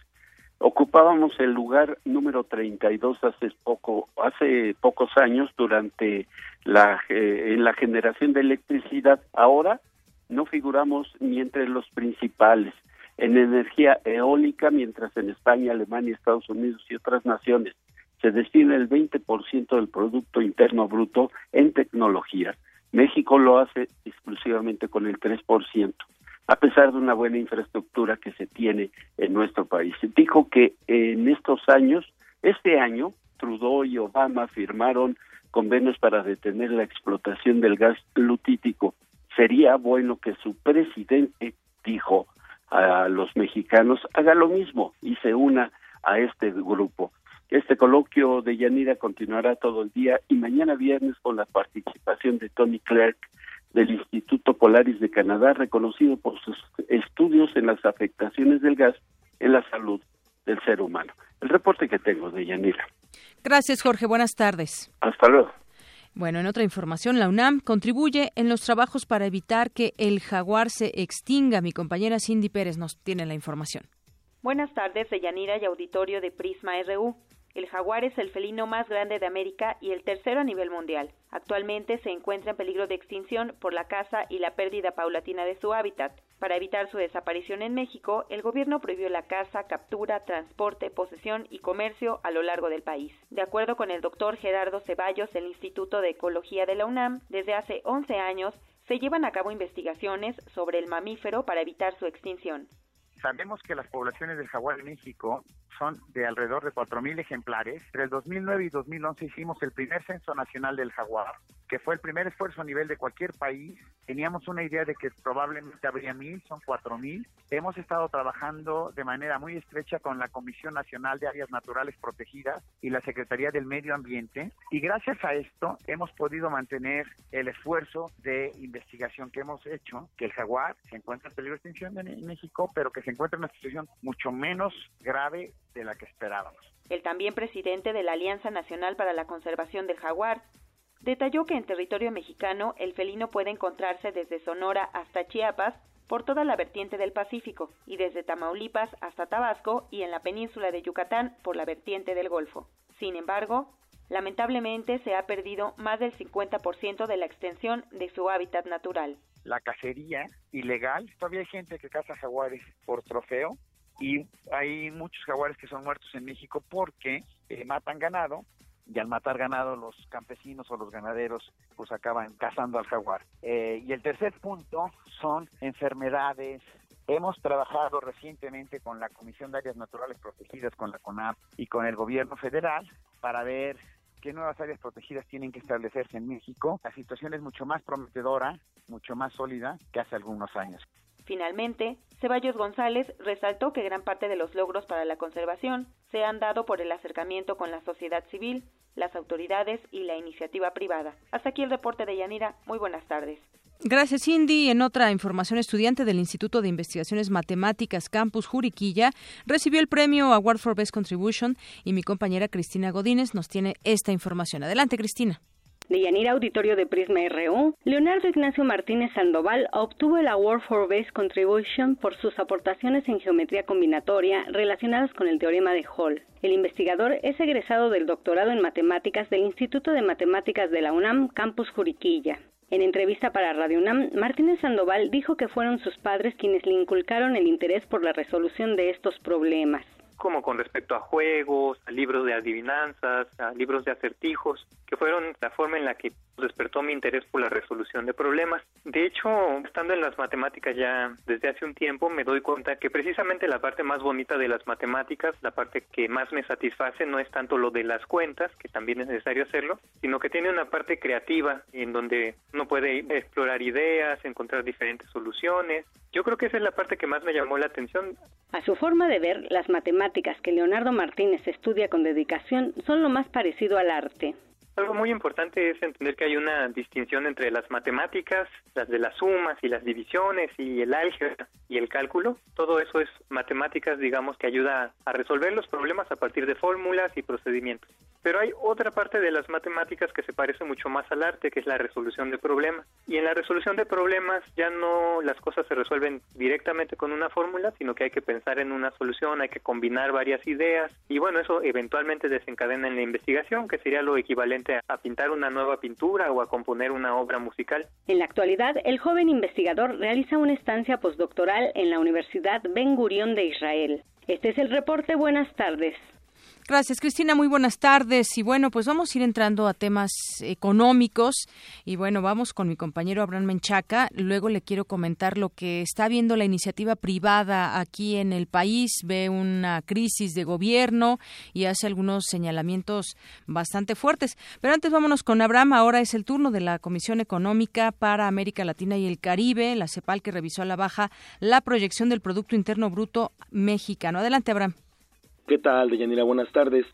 Ocupábamos el lugar número 32 hace poco, hace pocos años durante la eh, en la generación de electricidad. Ahora no figuramos ni entre los principales en energía eólica, mientras en España, Alemania, Estados Unidos y otras naciones se destina el 20% del Producto Interno Bruto en tecnología. México lo hace exclusivamente con el 3%, a pesar de una buena infraestructura que se tiene en nuestro país. Dijo que en estos años, este año, Trudeau y Obama firmaron convenios para detener la explotación del gas lutítico. Sería bueno que su presidente, dijo a los mexicanos, haga lo mismo y se una a este grupo. Este coloquio de Yanira continuará todo el día y mañana viernes con la participación de Tony Clark del Instituto Polaris de Canadá, reconocido por sus estudios en las afectaciones del gas en la salud del ser humano. El reporte que tengo de Yanira. Gracias, Jorge. Buenas tardes. Hasta luego. Bueno, en otra información, la UNAM contribuye en los trabajos para evitar que el jaguar se extinga. Mi compañera Cindy Pérez nos tiene la información. Buenas tardes, Yanira y auditorio de Prisma RU. El jaguar es el felino más grande de América y el tercero a nivel mundial. Actualmente se encuentra en peligro de extinción por la caza y la pérdida paulatina de su hábitat. Para evitar su desaparición en México, el gobierno prohibió la caza, captura, transporte, posesión y comercio a lo largo del país. De acuerdo con el doctor Gerardo Ceballos del Instituto de Ecología de la UNAM, desde hace 11 años se llevan a cabo investigaciones sobre el mamífero para evitar su extinción. Sabemos que las poblaciones del jaguar en México son de alrededor de 4.000 ejemplares. Entre el 2009 y 2011 hicimos el primer censo nacional del jaguar, que fue el primer esfuerzo a nivel de cualquier país. Teníamos una idea de que probablemente habría mil, son 4.000. Hemos estado trabajando de manera muy estrecha con la Comisión Nacional de Áreas Naturales Protegidas y la Secretaría del Medio Ambiente y gracias a esto hemos podido mantener el esfuerzo de investigación que hemos hecho, que el jaguar se encuentra en peligro de extinción en México, pero que se encuentra en una situación mucho menos grave de la que esperábamos. El también presidente de la Alianza Nacional para la Conservación del Jaguar detalló que en territorio mexicano el felino puede encontrarse desde Sonora hasta Chiapas por toda la vertiente del Pacífico y desde Tamaulipas hasta Tabasco y en la península de Yucatán por la vertiente del Golfo. Sin embargo, lamentablemente se ha perdido más del 50% de la extensión de su hábitat natural. La cacería ilegal, todavía hay gente que caza jaguares por trofeo y hay muchos jaguares que son muertos en México porque eh, matan ganado y al matar ganado los campesinos o los ganaderos pues acaban cazando al jaguar. Eh, y el tercer punto son enfermedades. Hemos trabajado recientemente con la Comisión de Áreas Naturales Protegidas, con la CONAP y con el gobierno federal para ver qué nuevas áreas protegidas tienen que establecerse en México. La situación es mucho más prometedora, mucho más sólida que hace algunos años. Finalmente, Ceballos González resaltó que gran parte de los logros para la conservación se han dado por el acercamiento con la sociedad civil, las autoridades y la iniciativa privada. Hasta aquí el reporte de Yanira. Muy buenas tardes. Gracias, Cindy. En otra información, estudiante del Instituto de Investigaciones Matemáticas Campus Juriquilla recibió el premio Award for Best Contribution y mi compañera Cristina Godínez nos tiene esta información. Adelante, Cristina. De Auditorio de Prisma RU, Leonardo Ignacio Martínez Sandoval obtuvo el Award for Best Contribution por sus aportaciones en geometría combinatoria relacionadas con el teorema de Hall. El investigador es egresado del doctorado en matemáticas del Instituto de Matemáticas de la UNAM, Campus Juriquilla. En entrevista para Radio UNAM, Martínez Sandoval dijo que fueron sus padres quienes le inculcaron el interés por la resolución de estos problemas como con respecto a juegos, a libros de adivinanzas, a libros de acertijos, que fueron la forma en la que despertó mi interés por la resolución de problemas. De hecho, estando en las matemáticas ya desde hace un tiempo, me doy cuenta que precisamente la parte más bonita de las matemáticas, la parte que más me satisface, no es tanto lo de las cuentas, que también es necesario hacerlo, sino que tiene una parte creativa en donde uno puede explorar ideas, encontrar diferentes soluciones. Yo creo que esa es la parte que más me llamó la atención. A su forma de ver, las matemáticas que Leonardo Martínez estudia con dedicación son lo más parecido al arte. Algo muy importante es entender que hay una distinción entre las matemáticas, las de las sumas y las divisiones y el álgebra y el cálculo. Todo eso es matemáticas, digamos, que ayuda a resolver los problemas a partir de fórmulas y procedimientos. Pero hay otra parte de las matemáticas que se parece mucho más al arte, que es la resolución de problemas. Y en la resolución de problemas ya no las cosas se resuelven directamente con una fórmula, sino que hay que pensar en una solución, hay que combinar varias ideas y bueno, eso eventualmente desencadena en la investigación, que sería lo equivalente a pintar una nueva pintura o a componer una obra musical. En la actualidad, el joven investigador realiza una estancia postdoctoral en la Universidad Ben Gurion de Israel. Este es el reporte. Buenas tardes. Gracias, Cristina. Muy buenas tardes. Y bueno, pues vamos a ir entrando a temas económicos. Y bueno, vamos con mi compañero Abraham Menchaca. Luego le quiero comentar lo que está viendo la iniciativa privada aquí en el país. Ve una crisis de gobierno y hace algunos señalamientos bastante fuertes. Pero antes vámonos con Abraham. Ahora es el turno de la Comisión Económica para América Latina y el Caribe, la CEPAL, que revisó a la baja la proyección del Producto Interno Bruto mexicano. Adelante, Abraham. ¿Qué tal, Deyanira? Buenas tardes.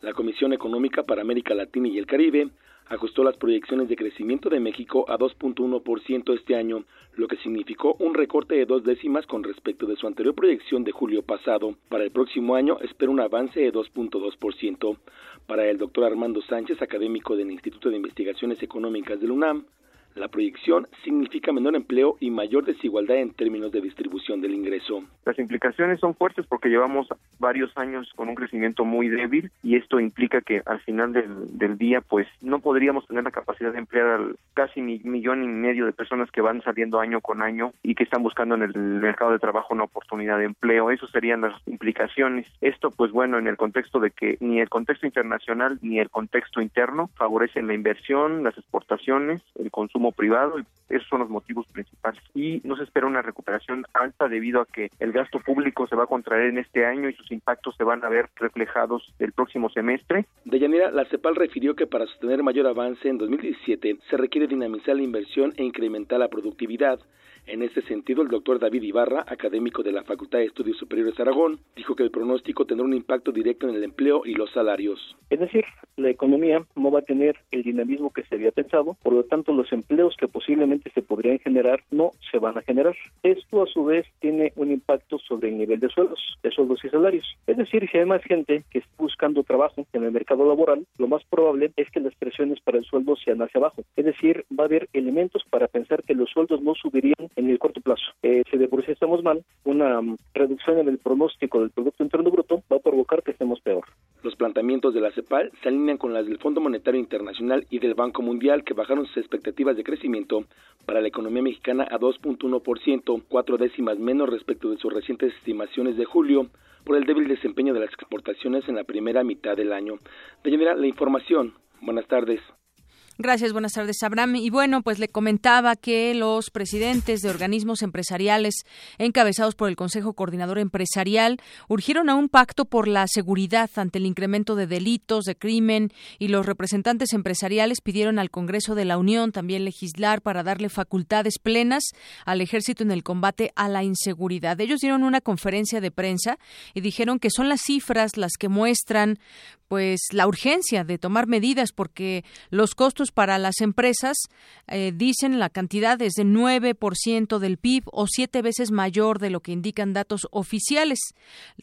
La Comisión Económica para América Latina y el Caribe ajustó las proyecciones de crecimiento de México a 2.1% este año, lo que significó un recorte de dos décimas con respecto de su anterior proyección de julio pasado. Para el próximo año espera un avance de 2.2%. Para el doctor Armando Sánchez, académico del Instituto de Investigaciones Económicas del UNAM, la proyección significa menor empleo y mayor desigualdad en términos de distribución del ingreso. Las implicaciones son fuertes porque llevamos varios años con un crecimiento muy débil y esto implica que al final del, día pues no podríamos tener la capacidad de emplear al casi mi millón y medio de personas que van saliendo año con año y que están buscando en el mercado de trabajo una oportunidad de empleo. Eso serían las implicaciones. Esto pues bueno en el contexto de que ni el contexto internacional ni el contexto interno favorecen la inversión, las exportaciones, el consumo consumo privado y esos son los motivos principales. Y no se espera una recuperación alta debido a que el gasto público se va a contraer en este año y sus impactos se van a ver reflejados el próximo semestre. De Yanira, la CEPAL refirió que para sostener mayor avance en 2017 se requiere dinamizar la inversión e incrementar la productividad. En este sentido, el doctor David Ibarra, académico de la Facultad de Estudios Superiores de Aragón, dijo que el pronóstico tendrá un impacto directo en el empleo y los salarios. Es decir, la economía no va a tener el dinamismo que se había pensado, por lo tanto los empleos que posiblemente se podrían generar no se van a generar. Esto a su vez tiene un impacto sobre el nivel de sueldos, de sueldos y salarios. Es decir, si hay más gente que está buscando trabajo en el mercado laboral, lo más probable es que las presiones para el sueldo sean hacia abajo. Es decir, va a haber elementos para pensar que los sueldos no subirían en el corto plazo. Eh, si de por sí estamos mal, una um, reducción en el pronóstico del Producto Interno Bruto va a provocar que estemos peor. Los planteamientos de la CEPAL se alinean con las del Fondo Monetario Internacional y del Banco Mundial, que bajaron sus expectativas de crecimiento para la economía mexicana a 2.1%, cuatro décimas menos respecto de sus recientes estimaciones de julio, por el débil desempeño de las exportaciones en la primera mitad del año. De general, la información. Buenas tardes. Gracias, buenas tardes, Abraham. Y bueno, pues le comentaba que los presidentes de organismos empresariales encabezados por el Consejo Coordinador Empresarial urgieron a un pacto por la seguridad ante el incremento de delitos, de crimen, y los representantes empresariales pidieron al Congreso de la Unión también legislar para darle facultades plenas al ejército en el combate a la inseguridad. Ellos dieron una conferencia de prensa y dijeron que son las cifras las que muestran pues la urgencia de tomar medidas porque los costos para las empresas eh, dicen la cantidad es de 9% del PIB o siete veces mayor de lo que indican datos oficiales.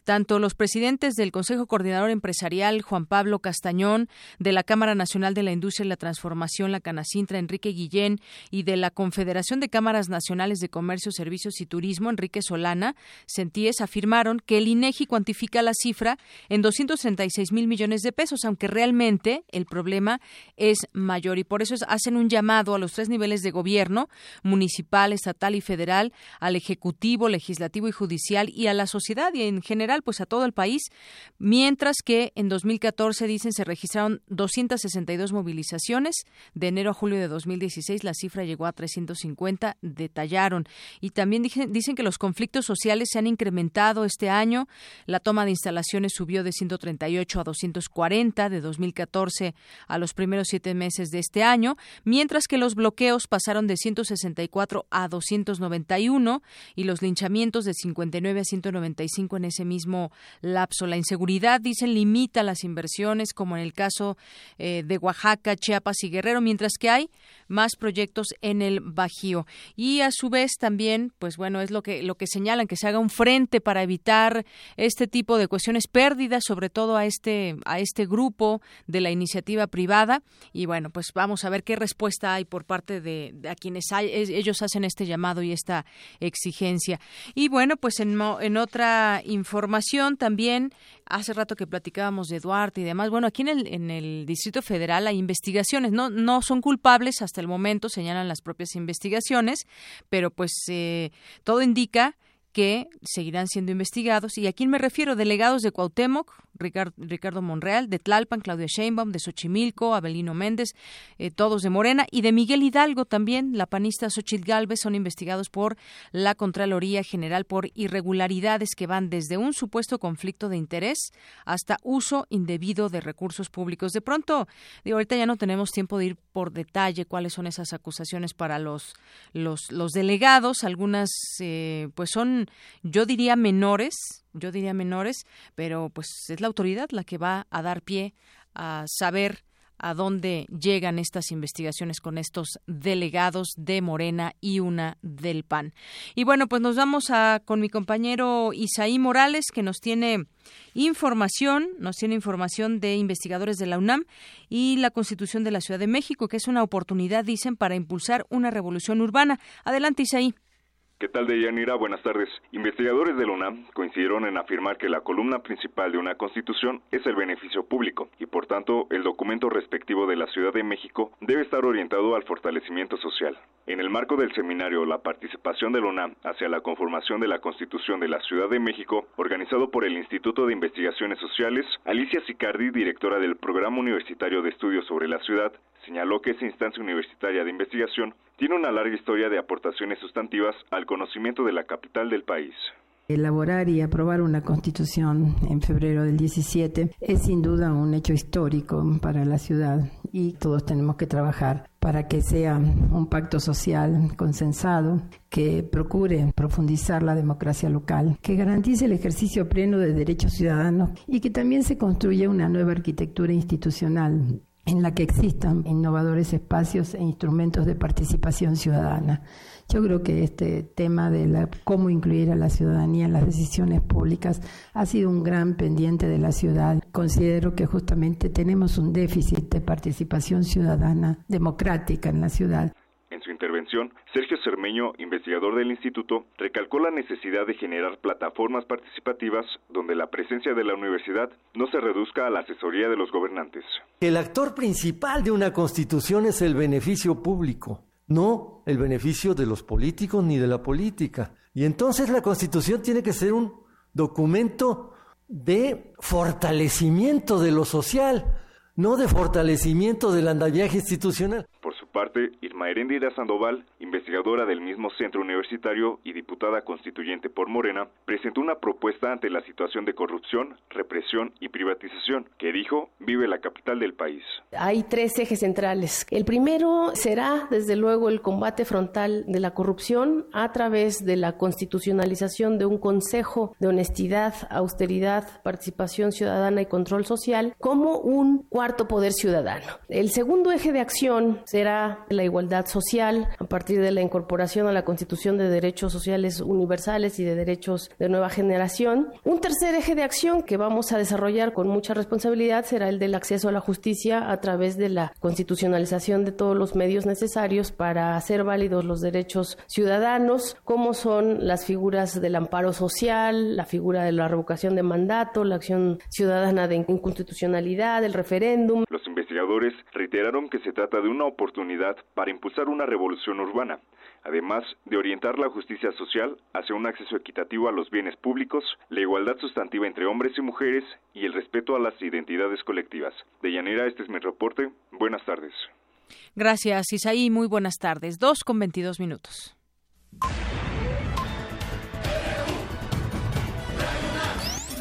Tanto los presidentes del Consejo Coordinador Empresarial Juan Pablo Castañón, de la Cámara Nacional de la Industria y la Transformación la Canacintra Enrique Guillén y de la Confederación de Cámaras Nacionales de Comercio, Servicios y Turismo Enrique Solana Sentíes afirmaron que el INEGI cuantifica la cifra en 236 mil millones de pesos, aunque realmente el problema es mayor. Y por eso hacen un llamado a los tres niveles de gobierno, municipal, estatal y federal, al ejecutivo, legislativo y judicial y a la sociedad y en general pues a todo el país, mientras que en 2014 dicen se registraron 262 movilizaciones, de enero a julio de 2016 la cifra llegó a 350, detallaron. Y también dicen, dicen que los conflictos sociales se han incrementado este año, la toma de instalaciones subió de 138 a 200 40 de 2014 a los primeros siete meses de este año, mientras que los bloqueos pasaron de 164 a 291 y los linchamientos de 59 a 195 en ese mismo lapso. La inseguridad, dicen, limita las inversiones, como en el caso eh, de Oaxaca, Chiapas y Guerrero, mientras que hay más proyectos en el Bajío. Y a su vez también, pues bueno, es lo que, lo que señalan, que se haga un frente para evitar este tipo de cuestiones pérdidas, sobre todo a este, este grupo de la iniciativa privada. Y bueno, pues vamos a ver qué respuesta hay por parte de, a quienes hay, ellos hacen este llamado y esta exigencia. Y bueno, pues en, en otra información también, hace rato que platicábamos de Duarte y demás, bueno, aquí en el, en el Distrito Federal hay investigaciones, no, no son culpables hasta el momento, señalan las propias investigaciones, pero pues eh, todo indica que seguirán siendo investigados. ¿Y a quién me refiero? Delegados de Cuauhtémoc, Ricardo, Monreal, de Tlalpan, Claudia Sheinbaum, de Xochimilco, Abelino Méndez, eh, todos de Morena, y de Miguel Hidalgo también, la panista Xochitl Galvez, son investigados por la Contraloría General por irregularidades que van desde un supuesto conflicto de interés hasta uso indebido de recursos públicos. De pronto, digo, ahorita ya no tenemos tiempo de ir por detalle cuáles son esas acusaciones para los, los, los delegados, algunas eh, pues son, yo diría, menores, yo diría menores, pero pues es la autoridad la que va a dar pie a saber a dónde llegan estas investigaciones con estos delegados de Morena y una del PAN. Y bueno, pues nos vamos a con mi compañero Isaí Morales que nos tiene información, nos tiene información de investigadores de la UNAM y la Constitución de la Ciudad de México, que es una oportunidad, dicen, para impulsar una revolución urbana. Adelante, Isaí. ¿Qué tal, Deyanira? Buenas tardes. Investigadores de la UNAM coincidieron en afirmar que la columna principal de una constitución es el beneficio público y, por tanto, el documento respectivo de la Ciudad de México debe estar orientado al fortalecimiento social. En el marco del seminario La participación de la UNAM hacia la conformación de la Constitución de la Ciudad de México, organizado por el Instituto de Investigaciones Sociales, Alicia Sicardi, directora del Programa Universitario de Estudios sobre la Ciudad, señaló que esa instancia universitaria de investigación tiene una larga historia de aportaciones sustantivas al conocimiento de la capital del país. Elaborar y aprobar una constitución en febrero del 17 es sin duda un hecho histórico para la ciudad y todos tenemos que trabajar para que sea un pacto social consensado que procure profundizar la democracia local, que garantice el ejercicio pleno de derechos ciudadanos y que también se construya una nueva arquitectura institucional en la que existan innovadores espacios e instrumentos de participación ciudadana. Yo creo que este tema de la, cómo incluir a la ciudadanía en las decisiones públicas ha sido un gran pendiente de la ciudad. Considero que justamente tenemos un déficit de participación ciudadana democrática en la ciudad. Intervención, Sergio Cermeño, investigador del instituto, recalcó la necesidad de generar plataformas participativas donde la presencia de la universidad no se reduzca a la asesoría de los gobernantes. El actor principal de una constitución es el beneficio público, no el beneficio de los políticos ni de la política. Y entonces la constitución tiene que ser un documento de fortalecimiento de lo social, no de fortalecimiento del andamiaje institucional. Por su parte, Irma Erendira Sandoval, investigadora del mismo centro universitario y diputada constituyente por Morena, presentó una propuesta ante la situación de corrupción, represión y privatización que dijo vive la capital del país. Hay tres ejes centrales. El primero será, desde luego, el combate frontal de la corrupción a través de la constitucionalización de un Consejo de Honestidad, Austeridad, Participación Ciudadana y Control Social como un cuarto poder ciudadano. El segundo eje de acción será la igualdad social a partir de la incorporación a la Constitución de derechos sociales universales y de derechos de nueva generación. Un tercer eje de acción que vamos a desarrollar con mucha responsabilidad será el del acceso a la justicia a través de la constitucionalización de todos los medios necesarios para hacer válidos los derechos ciudadanos, como son las figuras del amparo social, la figura de la revocación de mandato, la acción ciudadana de inconstitucionalidad, el referéndum. Los investigadores reiteraron que se trata de una oportunidad para impulsar una revolución urbana, además de orientar la justicia social hacia un acceso equitativo a los bienes públicos, la igualdad sustantiva entre hombres y mujeres y el respeto a las identidades colectivas. De Llanera, este es mi reporte. Buenas tardes. Gracias, Isaí. Muy buenas tardes. Dos con veintidós minutos.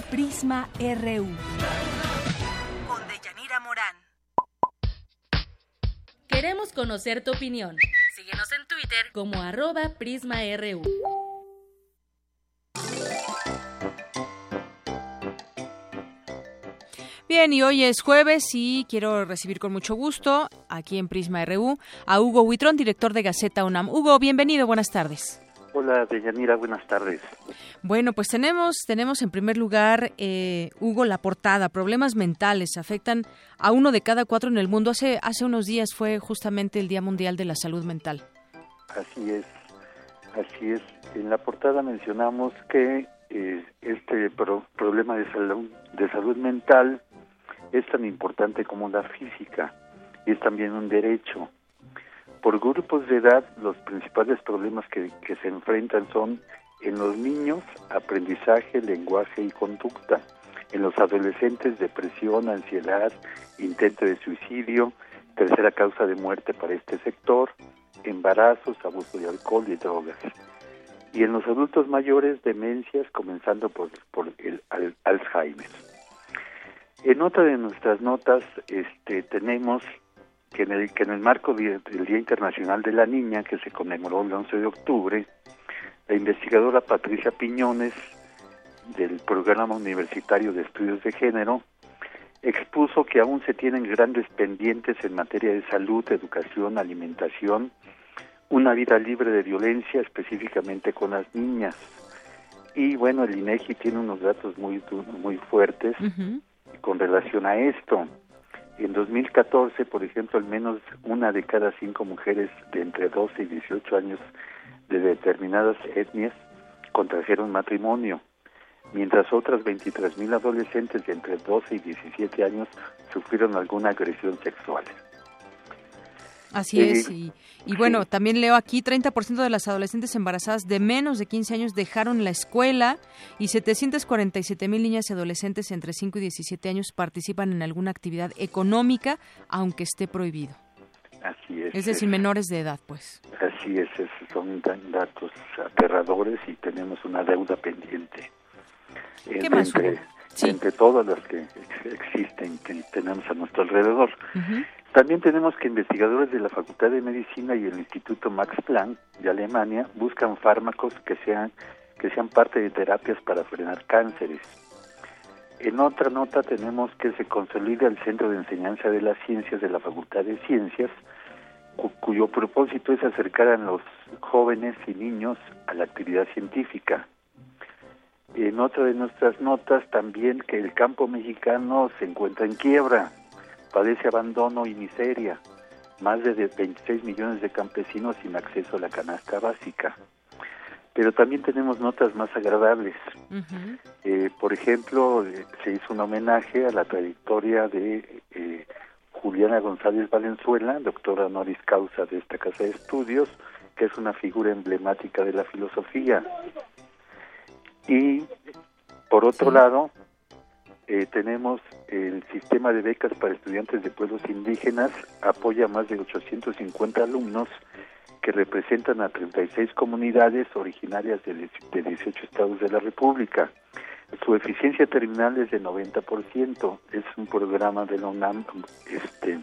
Prisma RU. Queremos conocer tu opinión. Síguenos en Twitter como arroba PrismaRU. Bien, y hoy es jueves y quiero recibir con mucho gusto aquí en Prisma RU a Hugo Huitrón, director de Gaceta UNAM. Hugo, bienvenido, buenas tardes. Hola, Deyanira, buenas tardes. Bueno, pues tenemos, tenemos en primer lugar, eh, Hugo, la portada. Problemas mentales afectan a uno de cada cuatro en el mundo. Hace, hace unos días fue justamente el Día Mundial de la Salud Mental. Así es, así es. En la portada mencionamos que eh, este problema de salud, de salud mental es tan importante como la física y es también un derecho. Por grupos de edad, los principales problemas que, se enfrentan son en los niños, aprendizaje, lenguaje y conducta. En los adolescentes, depresión, ansiedad, intento de suicidio, tercera causa de muerte para este sector, embarazos, abuso de alcohol y drogas. Y en los adultos mayores, demencias, comenzando por, por el Alzheimer. En otra de nuestras notas este, tenemos que en, el, que en el marco del Día Internacional de la Niña, que se conmemoró el 11 de octubre, la investigadora Patricia Piñones, del Programa Universitario de Estudios de Género, expuso que aún se tienen grandes pendientes en materia de salud, educación, alimentación, una vida libre de violencia, específicamente con las niñas. Y bueno, el INEGI tiene unos datos muy muy fuertes con relación a esto. En 2014, por ejemplo, al menos una de cada cinco mujeres de entre 12 y 18 años de determinadas etnias contrajeron matrimonio, mientras otras 23.000 adolescentes de entre 12 y 17 años sufrieron alguna agresión sexual. Así es, y, y bueno, también leo aquí, 30% de las adolescentes embarazadas de menos de 15 años dejaron la escuela y 747 mil niñas y adolescentes entre 5 y 17 años participan en alguna actividad económica, aunque esté prohibido. Así es. es. Es decir, menores de edad, pues. Así es, son datos aterradores y tenemos una deuda pendiente. ¿Qué más entre, entre todas las que existen, que tenemos a nuestro alrededor. También tenemos que investigadores de la Facultad de Medicina y el Instituto Max Planck de Alemania buscan fármacos que sean que sean parte de terapias para frenar cánceres. En otra nota tenemos que se consolida el Centro de Enseñanza de las Ciencias de la Facultad de Ciencias, cuyo propósito es acercar a los jóvenes y niños a la actividad científica. En otra de nuestras notas también que el campo mexicano se encuentra en quiebra, padece abandono y miseria, más de 26 millones de campesinos sin acceso a la canasta básica pero también tenemos notas más agradables. eh, por ejemplo, eh, se hizo un homenaje a la trayectoria de eh, Juliana González Valenzuela, doctora honoris causa de esta casa de estudios, que es una figura emblemática de la filosofía. Y, por otro lado, eh, tenemos el sistema de becas para estudiantes de pueblos indígenas, apoya a más de 850 alumnos que representan a 36 comunidades originarias de, de 18 estados de la República. Su eficiencia terminal es de 90%. Es un programa de la UNAM este,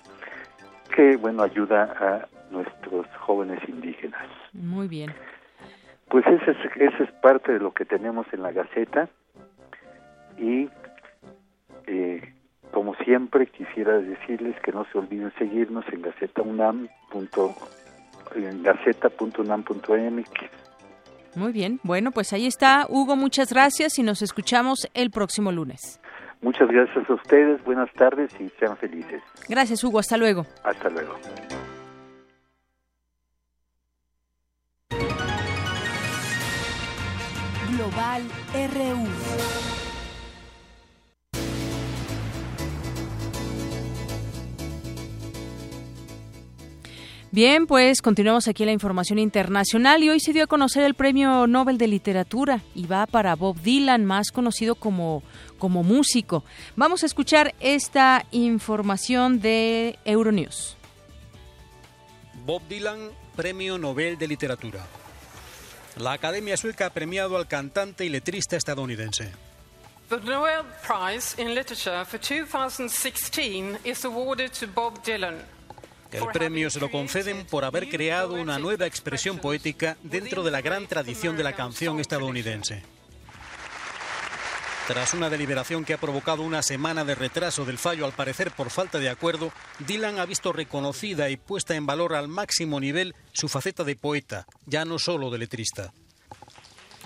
que bueno ayuda a nuestros jóvenes indígenas. Muy bien. Pues esa es, esa es parte de lo que tenemos en la Gaceta y eh, como siempre quisiera decirles que no se olviden seguirnos en gaceta.unam.mx. Muy bien, bueno, pues ahí está. Hugo, muchas gracias y nos escuchamos el próximo lunes. Muchas gracias a ustedes, buenas tardes y sean felices. Gracias, Hugo, hasta luego. Hasta luego. Global RU. Bien, pues continuamos aquí en la información internacional y hoy se dio a conocer el Premio Nobel de Literatura y va para Bob Dylan, más conocido como, como músico. Vamos a escuchar esta información de Euronews. Bob Dylan, Premio Nobel de Literatura. La Academia Sueca ha premiado al cantante y letrista estadounidense. The Nobel Prize in Literature for 2016 is awarded to Bob Dylan. El premio se lo conceden por haber creado una nueva expresión poética dentro de la gran tradición de la canción estadounidense. Tras una deliberación que ha provocado una semana de retraso del fallo, al parecer por falta de acuerdo, Dylan ha visto reconocida y puesta en valor al máximo nivel su faceta de poeta, ya no solo de letrista.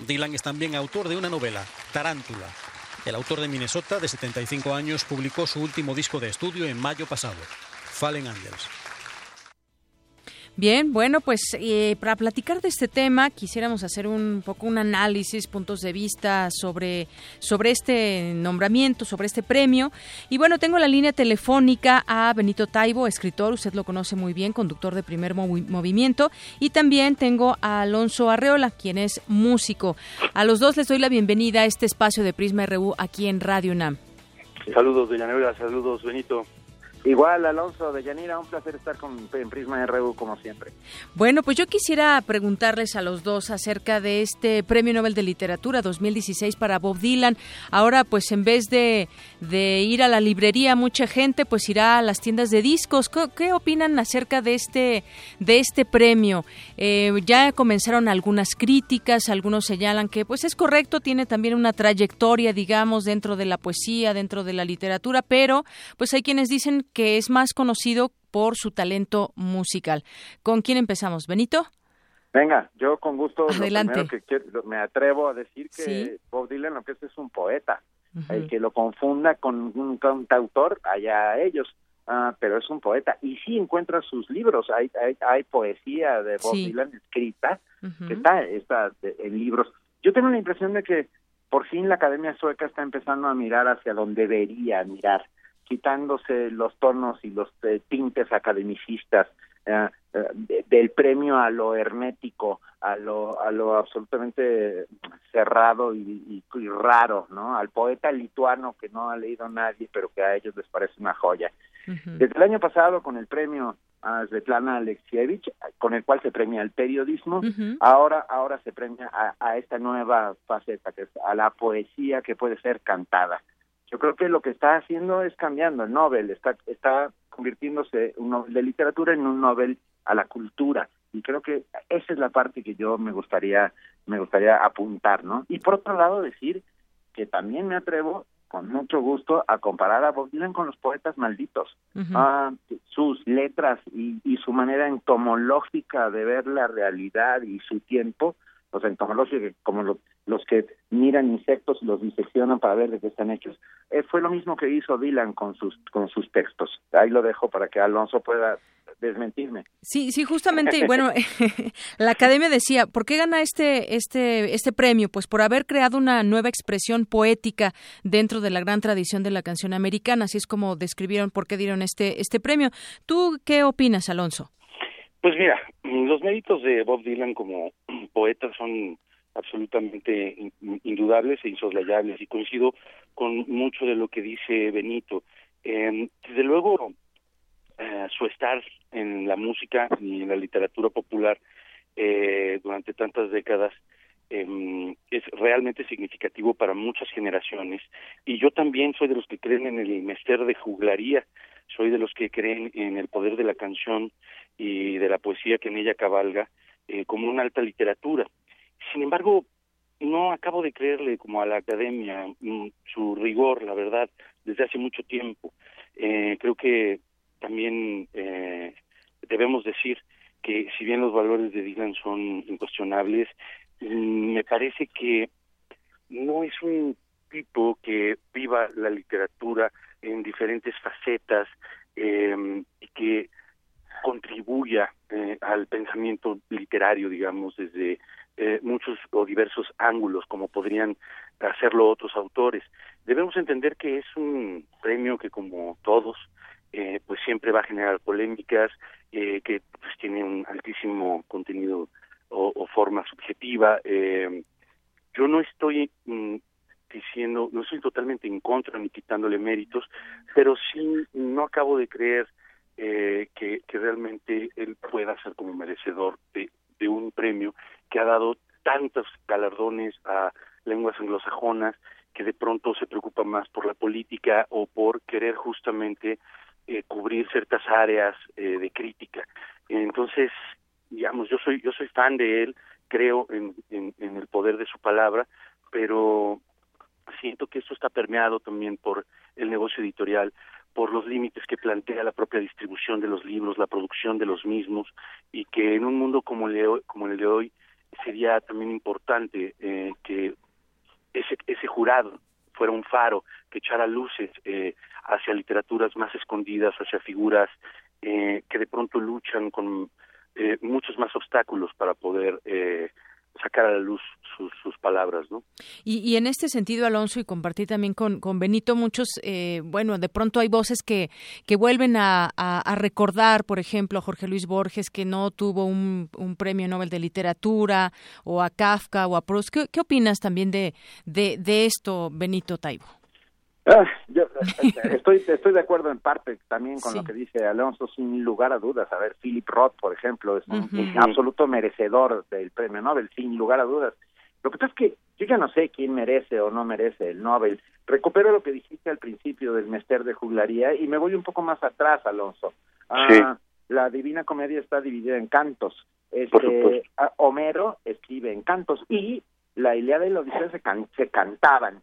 Dylan es también autor de una novela, Tarántula. El autor de Minnesota, de 75 años, publicó su último disco de estudio en mayo pasado, Fallen Angels. Bien, bueno, pues eh, para platicar de este tema quisiéramos hacer un poco un análisis, puntos de vista sobre, sobre este nombramiento, sobre este premio. Y bueno, tengo la línea telefónica a Benito Taibo, escritor, usted lo conoce muy bien, conductor de Primer Movi Movimiento. Y también tengo a Alonso Arreola, quien es músico. A los dos les doy la bienvenida a este espacio de Prisma RU aquí en Radio UNAM. Saludos, doña Neura, saludos, Benito. Igual, Alonso de Yanira, un placer estar con, en Prisma RU como siempre. Bueno, pues yo quisiera preguntarles a los dos acerca de este Premio Nobel de Literatura 2016 para Bob Dylan. Ahora, pues en vez de, de ir a la librería, mucha gente pues irá a las tiendas de discos. ¿Qué, opinan acerca de este, de este premio? Eh, ya comenzaron algunas críticas, algunos señalan que pues es correcto, tiene también una trayectoria, digamos, dentro de la poesía, dentro de la literatura, pero pues hay quienes dicen que es más conocido por su talento musical. ¿Con quién empezamos? ¿Benito? Venga, yo con gusto Adelante. Lo que quiero, me atrevo a decir que ¿Sí? Bob Dylan lo que es es un poeta. Uh -huh. El que lo confunda con un cantautor, allá ellos. Uh, pero es un poeta y sí encuentra sus libros. Hay, hay, hay poesía de Bob sí. Dylan escrita uh -huh. que está, está en libros. Yo tengo la impresión de que por fin la Academia Sueca está empezando a mirar hacia donde debería mirar quitándose los tonos y los eh, tintes academicistas eh, eh, de, del premio a lo hermético, a lo, a lo absolutamente cerrado y, y, y, raro, ¿no? Al poeta lituano que no ha leído nadie, pero que a ellos les parece una joya. Uh -huh. Desde el año pasado, con el premio a Svetlana Alexievich, con el cual se premia el periodismo, ahora ahora se premia a, esta nueva faceta, que es a la poesía que puede ser cantada. Yo creo que lo que está haciendo es cambiando el Nobel, está, está convirtiéndose un Nobel de literatura en un Nobel a la cultura y creo que esa es la parte que yo me gustaría me gustaría apuntar, ¿no? Y por otro lado decir que también me atrevo con mucho gusto a comparar a Bob Dylan con los poetas malditos. Ah, sus letras y, y, su manera entomológica de ver la realidad y su tiempo, los entomológicos como los que miran insectos y los diseccionan para ver de qué están hechos, eh, fue lo mismo que hizo Dylan con sus con sus textos. Ahí lo dejo para que Alonso pueda desmentirme. Sí, sí, justamente, y bueno, la academia decía, ¿por qué gana este, este, este premio? Pues por haber creado una nueva expresión poética dentro de la gran tradición de la canción americana, así es como describieron por qué dieron este, este premio. ¿Tú qué opinas, Alonso? Pues mira, los méritos de Bob Dylan como poeta son absolutamente indudables e insoslayables y coincido con mucho de lo que dice Benito. Eh, desde luego, eh, su estar en la música y en la literatura popular eh, durante tantas décadas em, es realmente significativo para muchas generaciones y yo también soy de los que creen en el mester de juglaría, soy de los que creen en el poder de la canción y de la poesía que en ella cabalga eh, como una alta literatura. Sin embargo, no acabo de creerle como a la academia mm, su rigor, la verdad, desde hace mucho tiempo. Eh, creo que también eh, debemos decir que si bien los valores de Dylan son incuestionables, mm, me parece que no es un tipo que viva la literatura en diferentes facetas eh, y que contribuya eh, al pensamiento literario, digamos, desde eh, muchos o diversos ángulos, como podrían hacerlo otros autores. Debemos entender que es un premio que, como todos, eh, pues siempre va a generar polémicas, eh, que pues tiene un altísimo contenido o, forma subjetiva. Eh, yo no estoy mm, diciendo, no estoy totalmente en contra ni quitándole méritos, pero sí no acabo de creer que, que realmente él pueda ser como merecedor de, de un premio que ha dado tantos galardones a lenguas anglosajonas que de pronto se preocupa más por la política o por querer justamente eh, cubrir ciertas áreas eh, de crítica. Entonces, digamos, yo soy yo soy fan de él, creo en, en, el poder de su palabra, pero siento que esto está permeado también por el negocio editorial, por los límites que plantea la propia distribución de los libros, la producción de los mismos, y que en un mundo como el de hoy, como el de hoy sería también importante eh, que ese, ese jurado fuera un faro que echara luces eh, hacia literaturas más escondidas, hacia figuras eh, que de pronto luchan con eh, muchos más obstáculos para poder eh, sacar a la luz sus, sus palabras, ¿no? Y, y, en este sentido, Alonso, y compartí también con, con Benito, muchos, eh, bueno, de pronto hay voces que, que vuelven a, a, recordar, por ejemplo, a Jorge Luis Borges, que no tuvo un, un, premio Nobel de Literatura, o a Kafka, o a Proust. ¿Qué, qué opinas también de, de, de esto, Benito Taibo? Ah, yo estoy, estoy de acuerdo en parte también con lo que dice Alonso, sin lugar a dudas. A ver, Philip Roth, por ejemplo, es un, absoluto merecedor del premio Nobel, sin lugar a dudas. Lo que pasa es que yo ya no sé quién merece o no merece el Nobel. Recupero lo que dijiste al principio del Mester de Juglaría y me voy un poco más atrás, Alonso. Ah, la Divina Comedia está dividida en cantos. Este, Homero escribe en cantos y la Ilíada y la Odisea se, se cantaban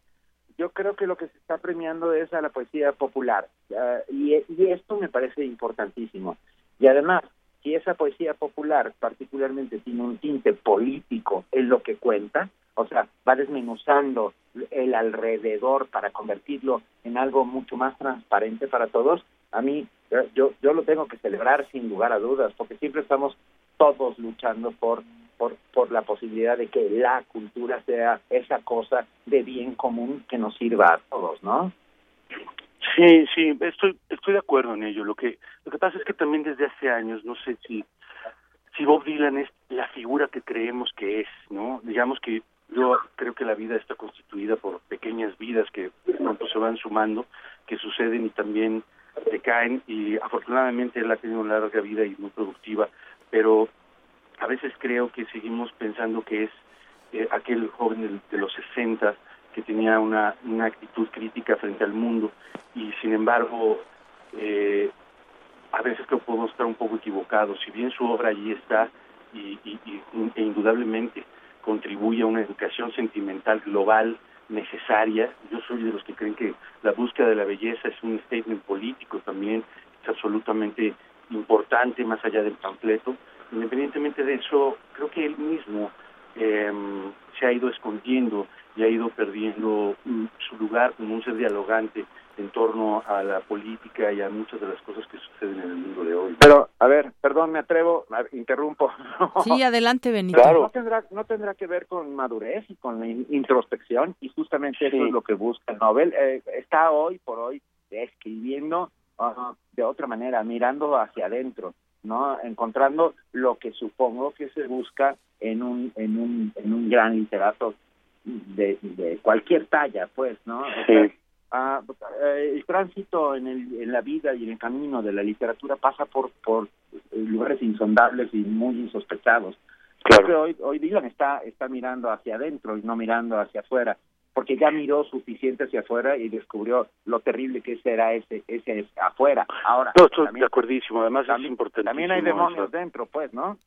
yo creo que lo que se está premiando es a la poesía popular y, esto me parece importantísimo. Y además, si esa poesía popular particularmente tiene un tinte político en lo que cuenta, o sea, va desmenuzando el alrededor para convertirlo en algo mucho más transparente para todos, a mí yo yo lo tengo que celebrar sin lugar a dudas, porque siempre estamos todos luchando por por, por la posibilidad de que la cultura sea esa cosa de bien común que nos sirva a todos, ¿no? Sí, sí, estoy estoy de acuerdo en ello. Lo que lo que pasa es que también desde hace años, no sé si si Bob Dylan es la figura que creemos que es, ¿no? Digamos que yo creo que la vida está constituida por pequeñas vidas que pronto se van sumando, que suceden y también decaen y afortunadamente él ha tenido una larga vida y muy productiva, pero a veces creo que seguimos pensando que es eh, aquel joven de, los 60 que tenía una, actitud crítica frente al mundo y sin embargo eh, a veces creo que podemos estar un poco equivocados. Si bien su obra allí está y, y, e indudablemente contribuye a una educación sentimental global necesaria, yo soy de los que creen que la búsqueda de la belleza es un statement político también, es absolutamente importante más allá del panfleto. Independientemente de eso, creo que él mismo eh, se ha ido escondiendo y ha ido perdiendo mm, su lugar como un ser dialogante en torno a la política y a muchas de las cosas que suceden en el mundo de hoy. Pero, a ver, perdón, me atrevo, interrumpo. Sí, adelante, Benito. Claro. No tendrá, no tendrá que ver con madurez y con la introspección, y justamente eso es lo que busca el Nobel. Eh, está hoy por hoy escribiendo de otra manera, mirando hacia adentro, ¿no? Encontrando lo que supongo que se busca en un, en un, en un gran literato de, de cualquier talla, pues, ¿no? Ah, eh, el tránsito en, el, en la vida y en el camino de la literatura pasa por, por lugares insondables y muy insospechados. Creo que hoy, hoy Dylan está, está mirando hacia adentro y no mirando hacia afuera, porque ya miró suficiente hacia afuera y descubrió lo terrible que era ese, ese afuera. Ahora, no, estoy de acuerdísimo, además es importante. También hay demonios dentro, pues, ¿no?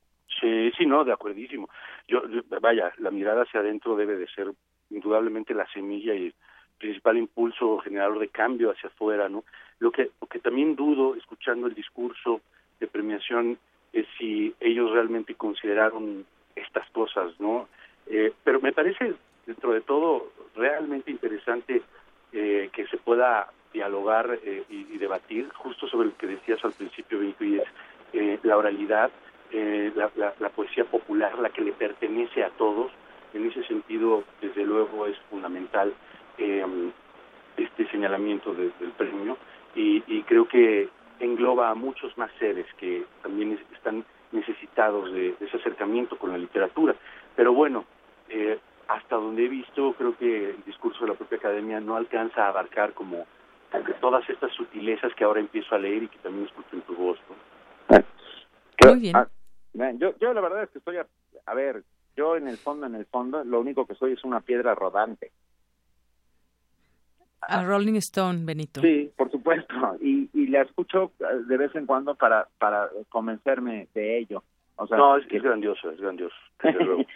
Sí, sí, no, de acuerdísimo. Yo, vaya, la mirada hacia adentro debe de ser indudablemente la semilla y principal impulso generador de cambio hacia afuera, ¿no? Lo que, lo que también dudo, escuchando el discurso de premiación, es si ellos realmente consideraron estas cosas, ¿no? Eh, pero me parece, dentro de todo, realmente interesante eh, que se pueda dialogar eh, y, debatir justo sobre lo que decías al principio, y es la oralidad, la, la, poesía popular, la que le pertenece a todos. En ese sentido, desde luego, es fundamental eh, este señalamiento del premio y, creo que engloba a muchos más seres que también están necesitados de, ese acercamiento con la literatura. Pero bueno, eh, hasta donde he visto, creo que el discurso de la propia academia no alcanza a abarcar como todas estas sutilezas que ahora empiezo a leer y que también escucho en tu voz. Muy bien. Ah, yo, yo la verdad es que estoy, a, a ver, yo en el fondo, en el fondo, lo único que soy es una piedra rodante. A Rolling Stone, Benito. Sí, por supuesto, y, y la escucho eh, de vez en cuando para, para convencerme de ello. O sea, no, es, es grandioso, es grandioso.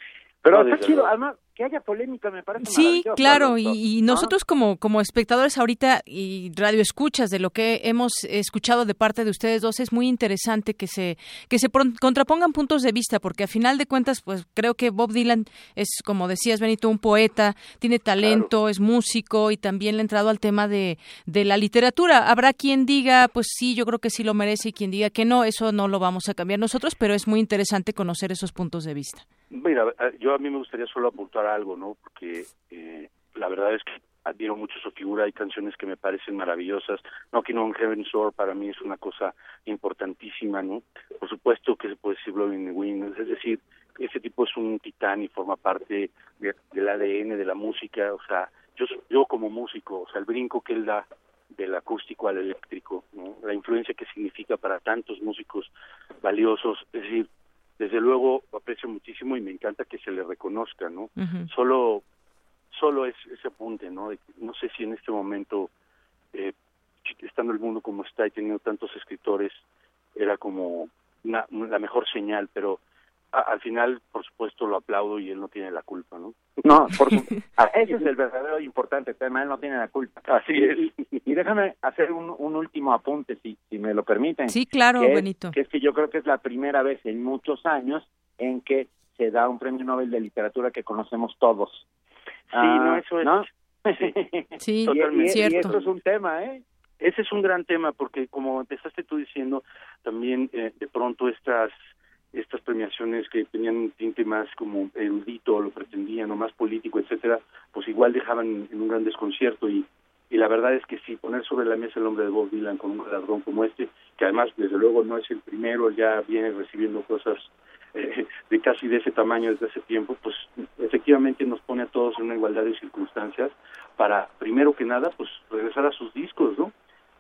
Pero está chido, además, que haya polémica me parece Sí, claro, y, nosotros como, como espectadores ahorita y radio escuchas de lo que hemos escuchado de parte de ustedes dos, es muy interesante que se, que se contrapongan puntos de vista, porque a final de cuentas, pues creo que Bob Dylan es, como decías, Benito, un poeta, tiene talento, es músico y también le ha entrado al tema de, de la literatura. Habrá quien diga, pues sí, yo creo que sí lo merece y quien diga que no, eso no lo vamos a cambiar nosotros, pero es muy interesante conocer esos puntos de vista. Mira, yo a mí me gustaría solo apuntar algo, ¿no? Porque eh, la verdad es que admiro mucho su figura, hay canciones que me parecen maravillosas. Knocking on Heaven's Door para mí es una cosa importantísima, ¿no? Por supuesto que se puede decir Blowing the Wind, es decir, ese tipo es un titán y forma parte del ADN de la música, o sea, yo, yo como músico, o sea, el brinco que él da del acústico al eléctrico, ¿no? la influencia que significa para tantos músicos valiosos, es decir, desde luego aprecio muchísimo y me encanta que se le reconozca, ¿no? Solo solo es ese apunte, ¿no? No sé si en este momento, eh, estando el mundo como está y teniendo tantos escritores, era como una, la mejor señal, pero al final, por supuesto, lo aplaudo y él no tiene la culpa, ¿no? No, por ah, ese es el verdadero importante tema, él no tiene la culpa. Así es. Y, déjame hacer un, último apunte, si, si me lo permiten. Sí, claro, que Benito. que es que yo creo que es la primera vez en muchos años en que se da un premio Nobel de literatura que conocemos todos. Sí, no, ah, eso es. Sí, totalmente. cierto. y eso es un tema, ¿eh? Ese es un gran tema porque, como empezaste tú diciendo, también eh, de pronto estas estas premiaciones que tenían un tinte más como erudito, lo pretendían, o más político, etcétera, pues igual dejaban en un gran desconcierto y, y la verdad es que sí, poner sobre la mesa el nombre de Bob Dylan con un galardón como este, que además desde luego no es el primero, ya viene recibiendo cosas eh, de casi de ese tamaño desde hace tiempo, pues efectivamente nos pone a todos en una igualdad de circunstancias para, primero que nada, pues regresar a sus discos, ¿no?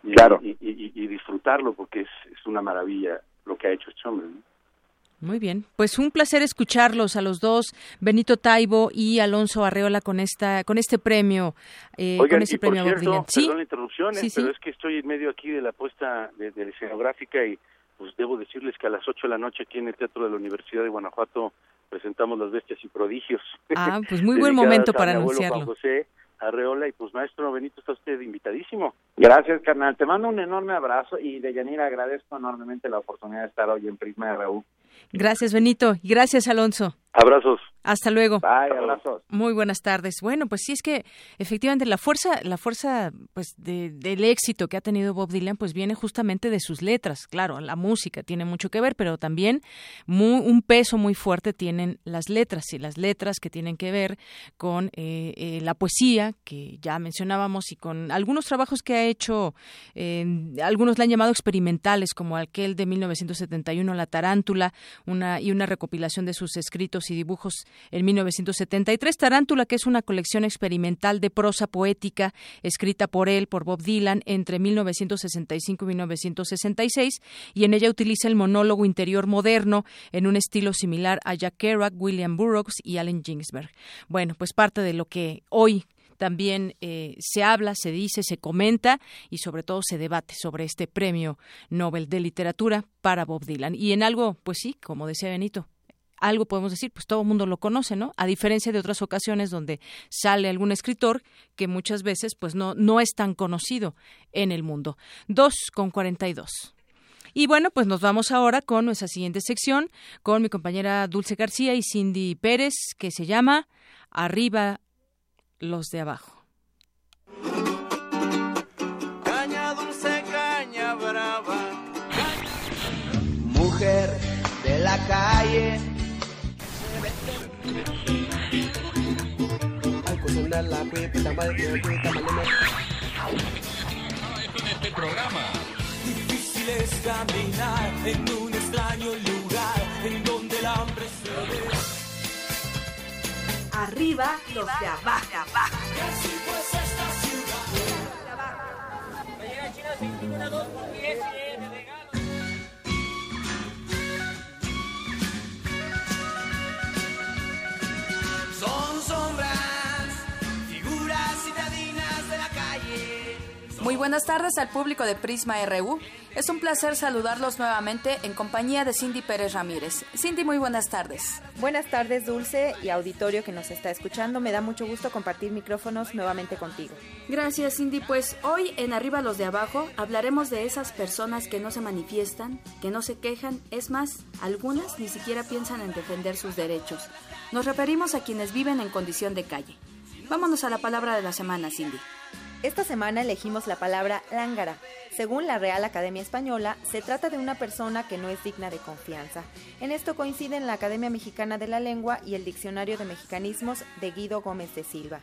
y, Claro. y, y- y disfrutarlo porque es, es una maravilla lo que ha hecho este hombre. ¿no? Muy bien, pues un placer escucharlos a los dos, Benito Taibo y Alonso Arreola con esta, con este premio, eh, Oigan, con este y por premio cierto, Dylan. Sí, perdón ¿eh? Sí, sí. pero es que estoy en medio aquí de la puesta de, de la escenográfica y pues debo decirles que a las 8 de la noche aquí en el Teatro de la Universidad de Guanajuato presentamos Las Bestias y Prodigios. Ah, pues muy buen momento para anunciarlo. Juan José Arreola y pues maestro Benito está usted invitadísimo. Gracias, carnal. Te mando un enorme abrazo y de Yanira agradezco enormemente la oportunidad de estar hoy en Prisma RU. Gracias, Benito, y gracias, Alonso. Abrazos. Hasta luego. Bye, abrazos. Muy buenas tardes. Bueno, pues sí es que efectivamente la fuerza, la fuerza, pues de- del éxito que ha tenido Bob Dylan, pues viene justamente de sus letras. Claro, la música tiene mucho que ver, pero también mu- un peso muy fuerte tienen las letras y las letras que tienen que ver con eh, eh, la poesía que ya mencionábamos y con algunos trabajos que ha hecho, eh, algunos le han llamado experimentales, como aquel de 1971, La Tarántula, una y una recopilación de sus escritos y dibujos en 1973. Tarántula, que es una colección experimental de prosa poética escrita por él, por Bob Dylan, entre 1965 y 1966, y en ella utiliza el monólogo interior moderno en un estilo similar a Jack Kerouac, William Burroughs y Allen Ginsberg. Bueno, pues parte de lo que hoy también eh, se habla, se dice, se comenta y sobre todo se debate sobre este premio Nobel de Literatura para Bob Dylan. Y en algo, pues sí, como decía Benito, algo podemos decir, pues todo el mundo lo conoce, ¿no? A diferencia de otras ocasiones donde sale algún escritor que muchas veces pues no, no es tan conocido en el mundo. Dos con cuarenta y dos. Y bueno, pues nos vamos ahora con nuestra siguiente sección, con mi compañera Dulce García y Cindy Pérez, que se llama Arriba los de abajo. Caña dulce, caña brava. Mujer de la calle. la que cuita, en este programa. Difícil es caminar en un extraño lugar en donde el hambre se ve. Arriba los de abajo, abajo. Pues por 10 buenas tardes al público de Prisma RU. Es un placer saludarlos nuevamente en compañía de Cindy Pérez Ramírez. Cindy, muy buenas tardes. Buenas tardes, Dulce y auditorio que nos está escuchando. Me da mucho gusto compartir micrófonos nuevamente contigo. Gracias, Cindy. Pues hoy en Arriba los de Abajo hablaremos de esas personas que no se manifiestan, que no se quejan. Es más, algunas ni siquiera piensan en defender sus derechos. Nos referimos a quienes viven en condición de calle. Vámonos a la palabra de la semana, Cindy. Esta semana elegimos la palabra lángara. Según la Real Academia Española, se trata de una persona que no es digna de confianza. En esto coinciden la Academia Mexicana de la Lengua y el Diccionario de Mexicanismos de Guido Gómez de Silva.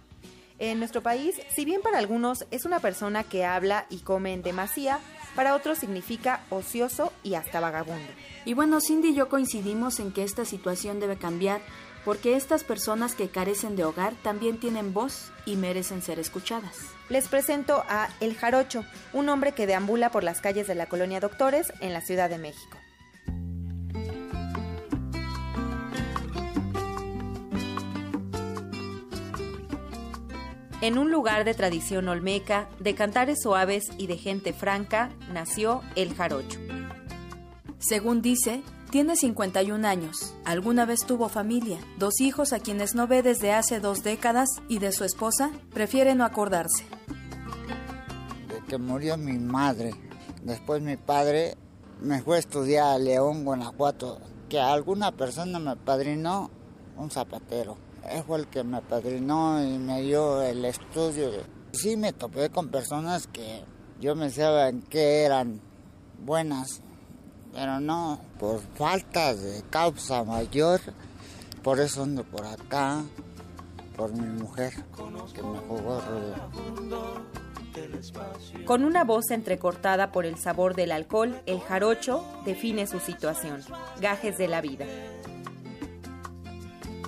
En nuestro país, si bien para algunos es una persona que habla y come en demasía, para otros significa ocioso y hasta vagabundo. Y bueno, Cindy y yo coincidimos en que esta situación debe cambiar porque estas personas que carecen de hogar también tienen voz y merecen ser escuchadas. Les presento a El Jarocho, un hombre que deambula por las calles de la colonia Doctores en la Ciudad de México. En un lugar de tradición olmeca, de cantares suaves y de gente franca, nació El Jarocho. Según dice, tiene 51 años. Alguna vez tuvo familia, dos hijos a quienes no ve desde hace dos décadas y de su esposa prefiere no acordarse. de que murió mi madre. Después mi padre me fue a estudiar a León, Guanajuato, que alguna persona me padrinó, un zapatero. Él fue el que me padrinó y me dio el estudio. Sí me topé con personas que yo pensaba en que eran buenas, pero no, por falta de causa mayor, por eso ando por acá, por mi mujer, que me jugó rudo. Con una voz entrecortada por el sabor del alcohol, el jarocho define su situación. Gajes de la vida.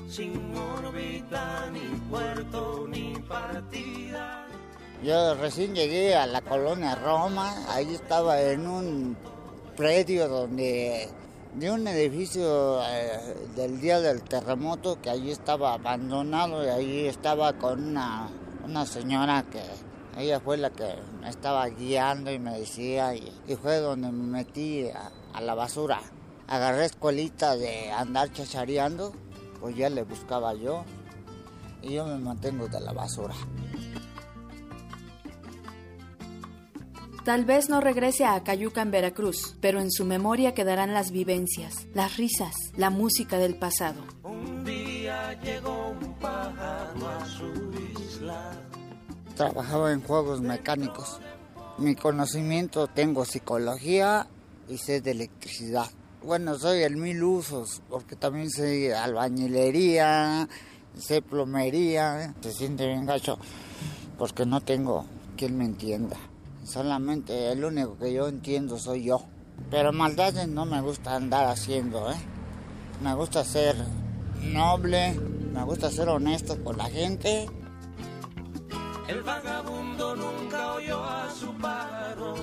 Sin órbita, ni puerto, ni partida. Yo recién llegué a la colonia Roma, ahí estaba en un predio donde de un edificio eh, del día del terremoto que allí estaba abandonado y allí estaba con una, una señora que ella fue la que me estaba guiando y me decía y, fue donde me metí a, a, la basura. Agarré escuelita de andar chachareando, pues ya le buscaba yo y yo me mantengo de la basura. Tal vez no regrese a Cayuca en Veracruz, pero en su memoria quedarán las vivencias, las risas, la música del pasado. Un día llegó un pájaro a su isla. Trabajaba en juegos mecánicos. Mi conocimiento tengo psicología y sé de electricidad. Bueno, soy el mil usos, porque también sé albañilería, sé plomería. Se siente bien gacho, porque no tengo quien me entienda. Solamente el único que yo entiendo soy yo. Pero maldades no me gusta andar haciendo, ¿eh? Me gusta ser noble, me gusta ser honesto con la gente. El vagabundo nunca oyó a su pájaro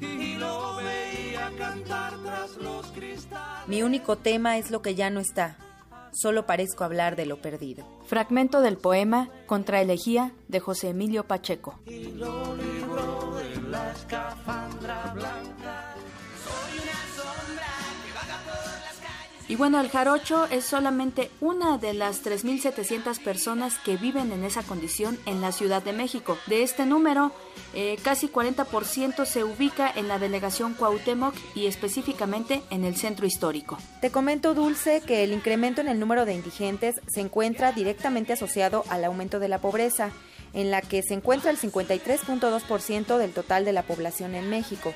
y lo veía cantar tras los cristales. Mi único tema es lo que ya no está. Solo parezco hablar de lo perdido. Fragmento del poema Contra elegía de José Emilio Pacheco. Y lo libró de la escafandra blanca. Y bueno, el jarocho es solamente una de las 3.700 personas que viven en esa condición en la Ciudad de México. De este número, eh, casi 40% se ubica en la delegación Cuauhtémoc y específicamente en el centro histórico. Te comento, Dulce, que el incremento en el número de indigentes se encuentra directamente asociado al aumento de la pobreza, en la que se encuentra el 53.2% del total de la población en México.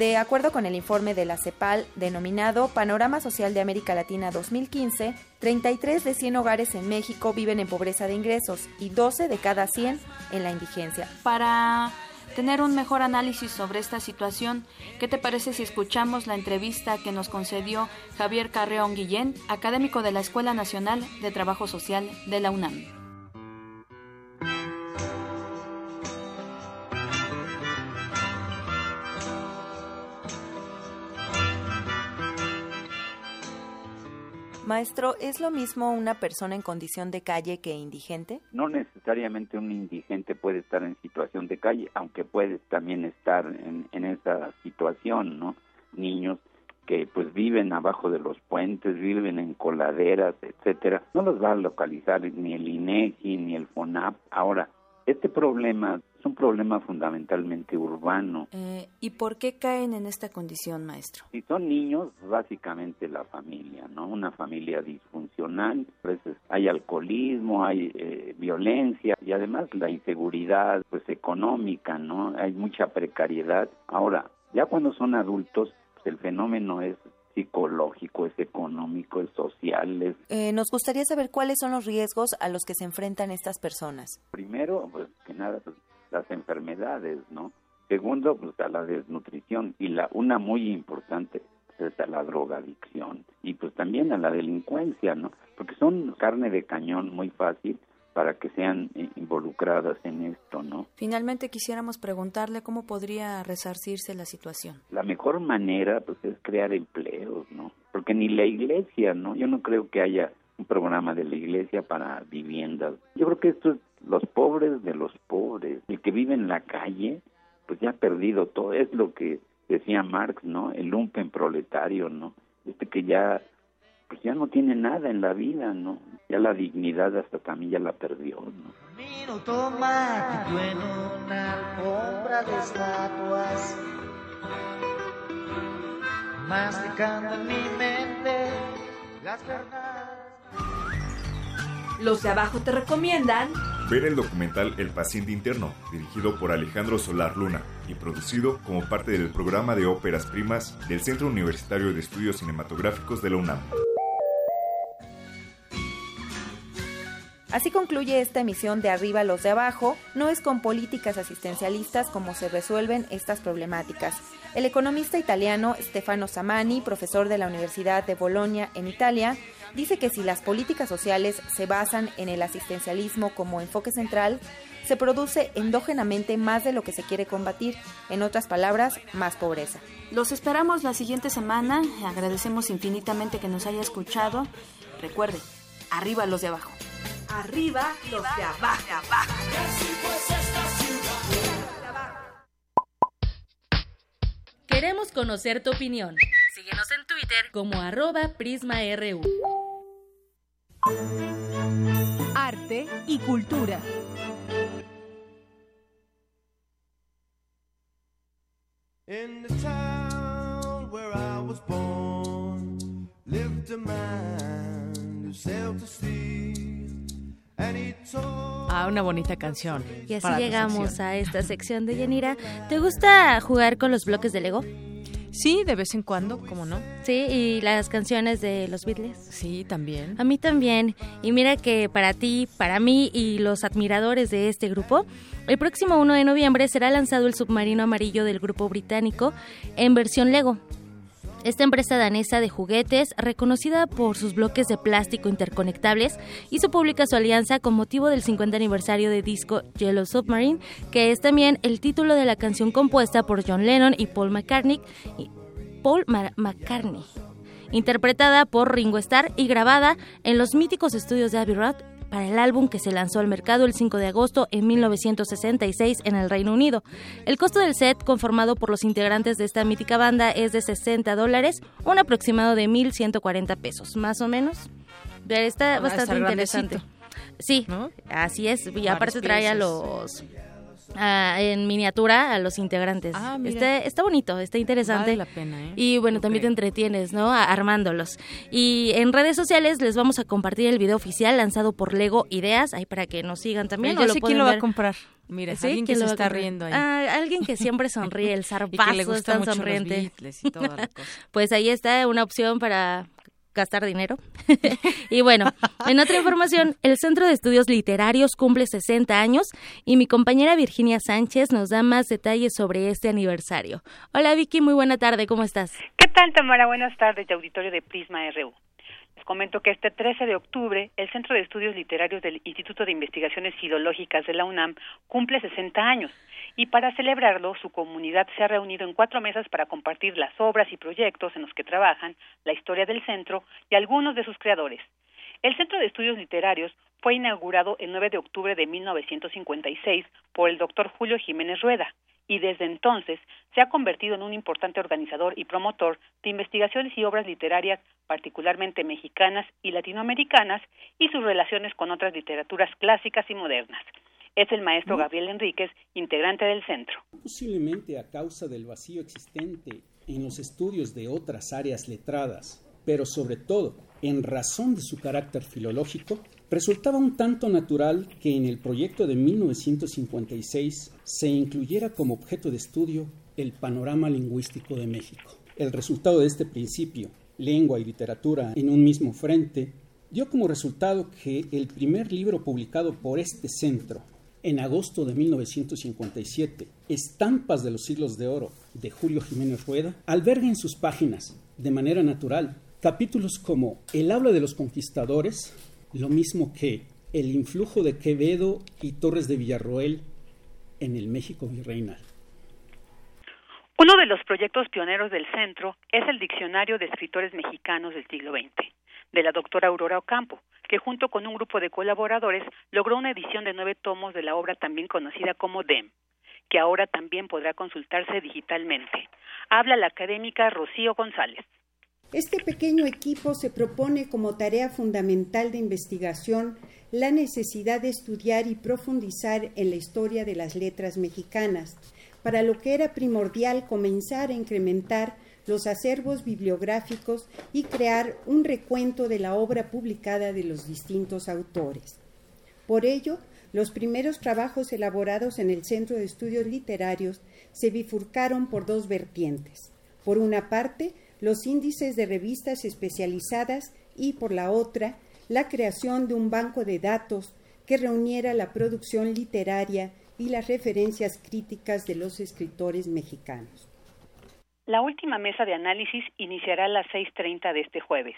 De acuerdo con el informe de la CEPAL denominado Panorama Social de América Latina 2015, 33 de 100 hogares en México viven en pobreza de ingresos y 12 de cada 100 en la indigencia. Para tener un mejor análisis sobre esta situación, ¿qué te parece si escuchamos la entrevista que nos concedió Javier Carreón Guillén, académico de la Escuela Nacional de Trabajo Social de la UNAM? Maestro, ¿es lo mismo una persona en condición de calle que indigente? No necesariamente un indigente puede estar en situación de calle, aunque puede también estar en, en esa situación, ¿no? Niños que pues viven abajo de los puentes, viven en coladeras, etcétera, no los va a localizar ni el INEGI ni el FONAP. Ahora, este problema es un problema fundamentalmente urbano. Eh, ¿Y por qué caen en esta condición, maestro? Si son niños, básicamente la familia, ¿no? Una familia disfuncional, a veces hay alcoholismo, hay eh, violencia y además la inseguridad pues económica, ¿no? Hay mucha precariedad. Ahora, ya cuando son adultos, pues, el fenómeno es psicológico, es económico, es social. Es... Eh, nos gustaría saber cuáles son los riesgos a los que se enfrentan estas personas. Primero, pues que nada, pues, las enfermedades, ¿no? Segundo, pues a la desnutrición y la una muy importante pues, es a la drogadicción y pues también a la delincuencia, ¿no? Porque son carne de cañón muy fácil para que sean eh, involucradas en esto, ¿no? Finalmente quisiéramos preguntarle cómo podría resarcirse la situación. La mejor manera pues es crear empleos, ¿no? Porque ni la iglesia, ¿no? Yo no creo que haya un programa de la iglesia para viviendas. Yo creo que esto es los pobres de los pobres, el que vive en la calle, pues ya ha perdido todo, es lo que decía Marx, ¿no? El lumpen proletario, ¿no? Este que ya pues ya no tiene nada en la vida, ¿no? Ya la dignidad hasta también ya la perdió, ¿no? Minuto mágico en una alfombra de estatuas, masticando en mi mente las verdades. Los de abajo te recomiendan ver el documental El paciente interno, dirigido por Alejandro Solar Luna y producido como parte del programa de óperas primas del Centro Universitario de Estudios Cinematográficos de la UNAM. Así concluye esta emisión de Arriba los de Abajo. No es con políticas asistencialistas como se resuelven estas problemáticas. El economista italiano Stefano Samani, profesor de la Universidad de Bolonia en Italia, dice que si las políticas sociales se basan en el asistencialismo como enfoque central, se produce endógenamente más de lo que se quiere combatir, en otras palabras, más pobreza. Los esperamos la siguiente semana, agradecemos infinitamente que nos haya escuchado. Recuerde, arriba los de abajo. Arriba los de abajo. Queremos conocer tu opinión. Síguenos en Twitter como arroba PrismaRU. Arte y cultura. In the town where I was born lived a man Ah, una bonita canción. Y así llegamos a esta sección de Yanira. ¿Te gusta jugar con los bloques de Lego? Sí, de vez en cuando, ¿cómo no? Sí, y las canciones de los Beatles. Sí, también. A mí también. Y mira que para ti, para mí y los admiradores de este grupo, el próximo 1 de noviembre será lanzado el submarino amarillo del grupo británico en versión Lego. Esta empresa danesa de juguetes, reconocida por sus bloques de plástico interconectables, hizo pública su alianza con motivo del 50 aniversario de disco Yellow Submarine, que es también el título de la canción compuesta por John Lennon y Paul McCartney, y- Paul McCartney interpretada por Ringo Starr y grabada en los míticos estudios de Abbey Road para el álbum que se lanzó al mercado el 5 de agosto en 1966 en el Reino Unido. El costo del set, conformado por los integrantes de esta mítica banda, es de 60 dólares, un aproximado de 1.140 pesos, más o menos. Pero Está Ah, a bastante interesante. grandecito. Sí, así es. Y aparte trae a los... a- en miniatura a los integrantes. Ah, mira. está, está bonito, está interesante. Vale la pena, ¿eh? Y bueno, también te entretienes, ¿no? A- Armándolos. Y en redes sociales les vamos a compartir el video oficial lanzado por Lego Ideas, ahí para que nos sigan también. Yo o sé quién lo va a ver. comprar. Mira, Sí, alguien que ¿quién se a está riendo ahí. Ah, alguien que siempre sonríe, el Y zarpazo que le es gusta tan mucho los sonriente. Beatles y toda la cosa. Pues ahí está una opción para gastar dinero. y bueno, en otra información, el Centro de Estudios Literarios cumple 60 años y mi compañera Virginia Sánchez nos da más detalles sobre este aniversario. Hola Vicky, muy buena tarde, ¿cómo estás? ¿Qué tal, Tamara? Buenas tardes, de auditorio de Prisma RU. Les comento que este 13 de octubre, el Centro de Estudios Literarios del Instituto de Investigaciones Filológicas de la UNAM cumple 60 años y para celebrarlo, su comunidad se ha reunido en cuatro mesas para compartir las obras y proyectos en los que trabajan, la historia del centro y algunos de sus creadores. El Centro de Estudios Literarios fue inaugurado el 9 de octubre de 1956 por el doctor Julio Jiménez Rueda y desde entonces se ha convertido en un importante organizador y promotor de investigaciones y obras literarias, particularmente mexicanas y latinoamericanas, y sus relaciones con otras literaturas clásicas y modernas. Es el maestro Gabriel Enríquez, integrante del centro. posiblemente a causa del vacío existente en los estudios de otras áreas letradas, pero sobre todo en razón de su carácter filológico, resultaba un tanto natural que en el proyecto de 1956 se incluyera como objeto de estudio el panorama lingüístico de México. El resultado de este principio, lengua y literatura en un mismo frente, dio como resultado que el primer libro publicado por este centro en agosto de 1957, Estampas de los siglos de oro de Julio Jiménez Rueda, alberga en sus páginas, de manera natural, capítulos como El habla de los conquistadores, lo mismo que El influjo de Quevedo y Torres de Villarroel en el México virreinal. Uno de los proyectos pioneros del centro es el Diccionario de Escritores Mexicanos del siglo XX, de la doctora Aurora Ocampo, que junto con un grupo de colaboradores logró una edición de nueve tomos de la obra también conocida como DEM, que ahora también podrá consultarse digitalmente. Habla la académica Rocío González. Este pequeño equipo se propone como tarea fundamental de investigación la necesidad de estudiar y profundizar en la historia de las letras mexicanas, para lo que era primordial comenzar a incrementar los acervos bibliográficos y crear un recuento de la obra publicada de los distintos autores. Por ello, los primeros trabajos elaborados en el Centro de Estudios Literarios se bifurcaron por dos vertientes. Por una parte, los índices de revistas especializadas y por la otra, la creación de un banco de datos que reuniera la producción literaria y las referencias críticas de los escritores mexicanos. La última mesa de análisis iniciará a las 6.30 de este jueves.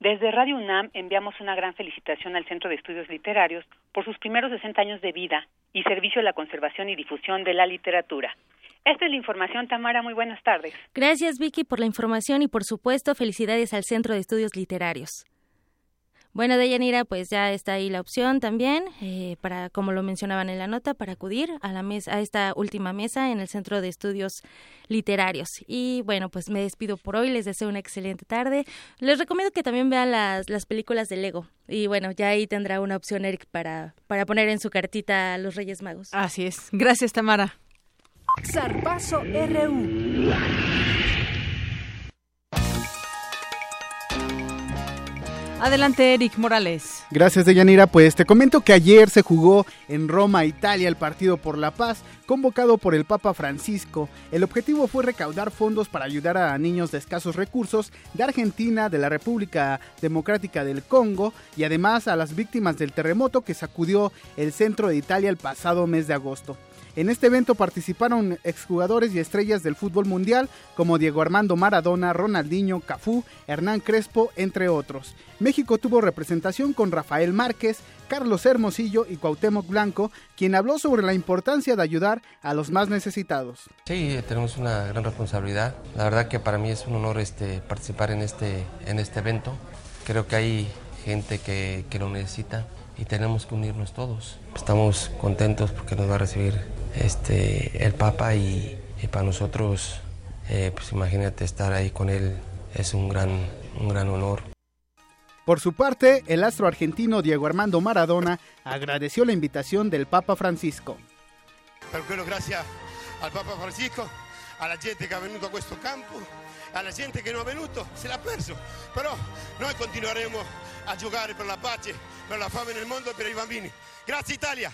Desde Radio UNAM enviamos una gran felicitación al Centro de Estudios Literarios por sus primeros 60 años de vida y servicio a la conservación y difusión de la literatura. Esta es la información, Tamara. Muy buenas tardes. Gracias, Vicky, por la información y, por supuesto, felicidades al Centro de Estudios Literarios. Bueno, Deyanira, pues ya está ahí la opción también, eh, para, como lo mencionaban en la nota, para acudir a la mesa, a esta última mesa en el Centro de Estudios Literarios. Y bueno, pues me despido por hoy, les deseo una excelente tarde. Les recomiendo que también vean las, las películas de Lego. Y bueno, ya ahí tendrá una opción, Eric, para, para poner en su cartita a los Reyes Magos. Así es. Gracias, Tamara. Zarpazo RU. Adelante, Eric Morales. Gracias, Deyanira. Pues te comento que ayer se jugó en Roma, Italia, el Partido por la Paz, convocado por el Papa Francisco. El objetivo fue recaudar fondos para ayudar a niños de escasos recursos de Argentina, de la República Democrática del Congo y además a las víctimas del terremoto que sacudió el centro de Italia el pasado mes de agosto. En este evento participaron exjugadores y estrellas del fútbol mundial como Diego Armando Maradona, Ronaldinho, Cafú, Hernán Crespo, entre otros. México tuvo representación con Rafael Márquez, Carlos Hermosillo y Cuauhtémoc Blanco, quien habló sobre la importancia de ayudar a los más necesitados. Sí, tenemos una gran responsabilidad. La verdad que para mí es un honor este, participar en este, en este evento. Creo que hay gente que, que lo necesita y tenemos que unirnos todos. Estamos contentos porque nos va a recibir este, el Papa y, para nosotros, eh, pues imagínate estar ahí con él, es un gran, un gran honor. Por su parte, el astro argentino Diego Armando Maradona agradeció la invitación del Papa Francisco. Per quello gracias al Papa Francisco, a la gente que ha venido a questo campo, a la gente que no ha venuto, se l'ha perso. Però noi continueremo a giocare per la pace, per la fame nel mondo e per i bambini. Grazie Italia!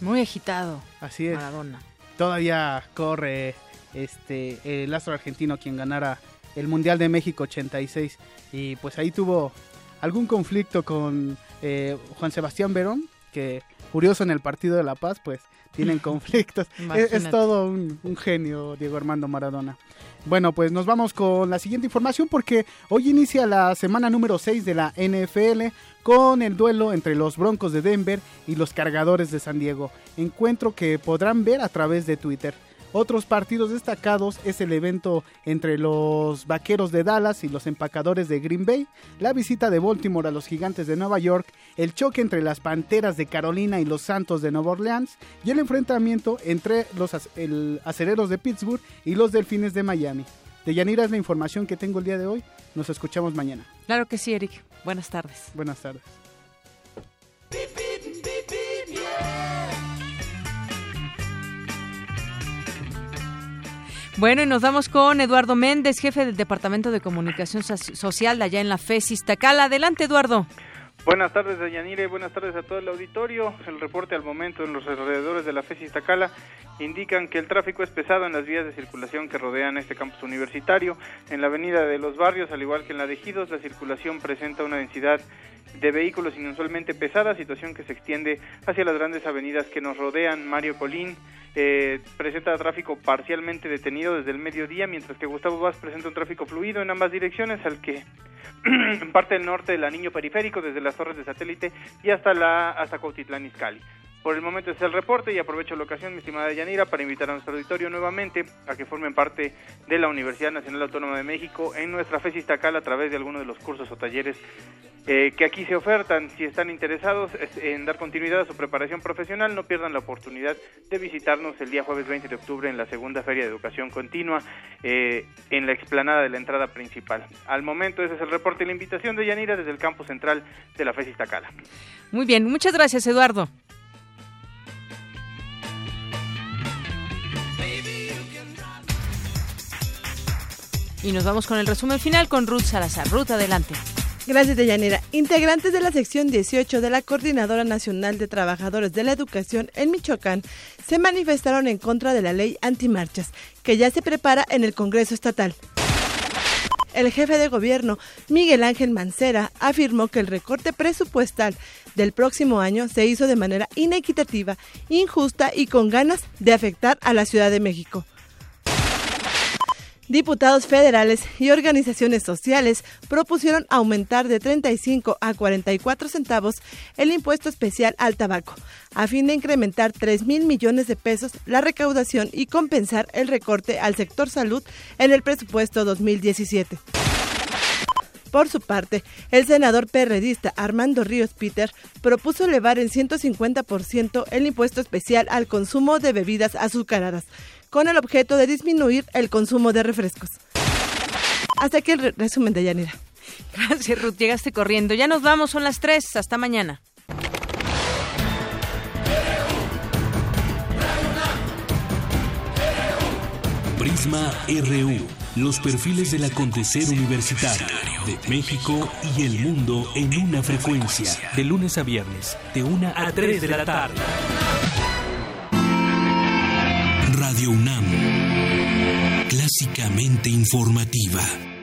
Muy agitado. Así es. Maradona. Todavía corre este el astro argentino quien ganara el Mundial de México 86 y pues ahí tuvo algún conflicto con eh, Juan Sebastián Verón que curioso en el partido de La Paz pues tienen conflictos. es, es, todo un, un genio Diego Armando Maradona. Bueno, pues nos vamos con la siguiente información porque hoy inicia la semana número 6 de la NFL con el duelo entre los Broncos de Denver y los Cargadores de San Diego. Encuentro que podrán ver a través de Twitter. Otros partidos destacados es el evento entre los Vaqueros de Dallas y los Empacadores de Green Bay, la visita de Baltimore a los Gigantes de Nueva York, el choque entre las Panteras de Carolina y los Santos de Nueva Orleans y el enfrentamiento entre los el Acereros de Pittsburgh y los Delfines de Miami. De Yanira es la información que tengo el día de hoy. Nos escuchamos mañana. Claro que sí, Eric. Buenas tardes. Buenas tardes. Bueno, y nos vamos con Eduardo Méndez, jefe del Departamento de Comunicación So- Social de allá en la FES Iztacala. Adelante, Eduardo. Buenas tardes, Deyanire, y buenas tardes a todo el auditorio. El reporte al momento en los alrededores de la FES Iztacala indican que el tráfico es pesado en las vías de circulación que rodean este campus universitario. En la avenida de los barrios, al igual que en la de Ejidos, la circulación presenta una densidad de vehículos inusualmente pesada, situación que se extiende hacia las grandes avenidas que nos rodean. Mario Colín eh, presenta tráfico parcialmente detenido desde el mediodía, mientras que Gustavo Vaz presenta un tráfico fluido en ambas direcciones, al que en parte del norte del anillo periférico, desde las torres de satélite y hasta la hasta Cuautitlán. Por el momento es el reporte y aprovecho la ocasión, mi estimada Yanira, para invitar a nuestro auditorio nuevamente a que formen parte de la Universidad Nacional Autónoma de México en nuestra FES Iztacal a través de algunos de los cursos o talleres eh, que aquí se ofertan. Si están interesados es- en dar continuidad a su preparación profesional, no pierdan la oportunidad de visitarnos el día jueves 20 de octubre en la segunda Feria de Educación Continua eh, en la explanada de la entrada principal. Al momento ese es el reporte y la invitación de Yanira desde el campo central de la FES Iztacala. Muy bien, muchas gracias, Eduardo. Y nos vamos con el resumen final con Ruth Salazar. Ruth, adelante. Gracias, Deyanira. Integrantes de la sección 18 de la Coordinadora Nacional de Trabajadores de la Educación en Michoacán se manifestaron en contra de la ley antimarchas, que ya se prepara en el Congreso Estatal. El jefe de gobierno, Miguel Ángel Mancera, afirmó que el recorte presupuestal del próximo año se hizo de manera inequitativa, injusta y con ganas de afectar a la Ciudad de México. Diputados federales y organizaciones sociales propusieron aumentar de 35 a 44 centavos el impuesto especial al tabaco, a fin de incrementar 3 mil millones de pesos la recaudación y compensar el recorte al sector salud en el presupuesto 2017. Por su parte, el senador perredista Armando Ríos Peter propuso elevar en 150% el impuesto especial al consumo de bebidas azucaradas, con el objeto de disminuir el consumo de refrescos. Hasta aquí el resumen de Yanira. Gracias, Ruth. Llegaste corriendo. Ya nos vamos, son las 3. Hasta mañana. Prisma RU. Los perfiles del acontecer universitario de México y el mundo en una frecuencia. De lunes a viernes, de 1 a 3 de la tarde. UNAM. Clásicamente informativa.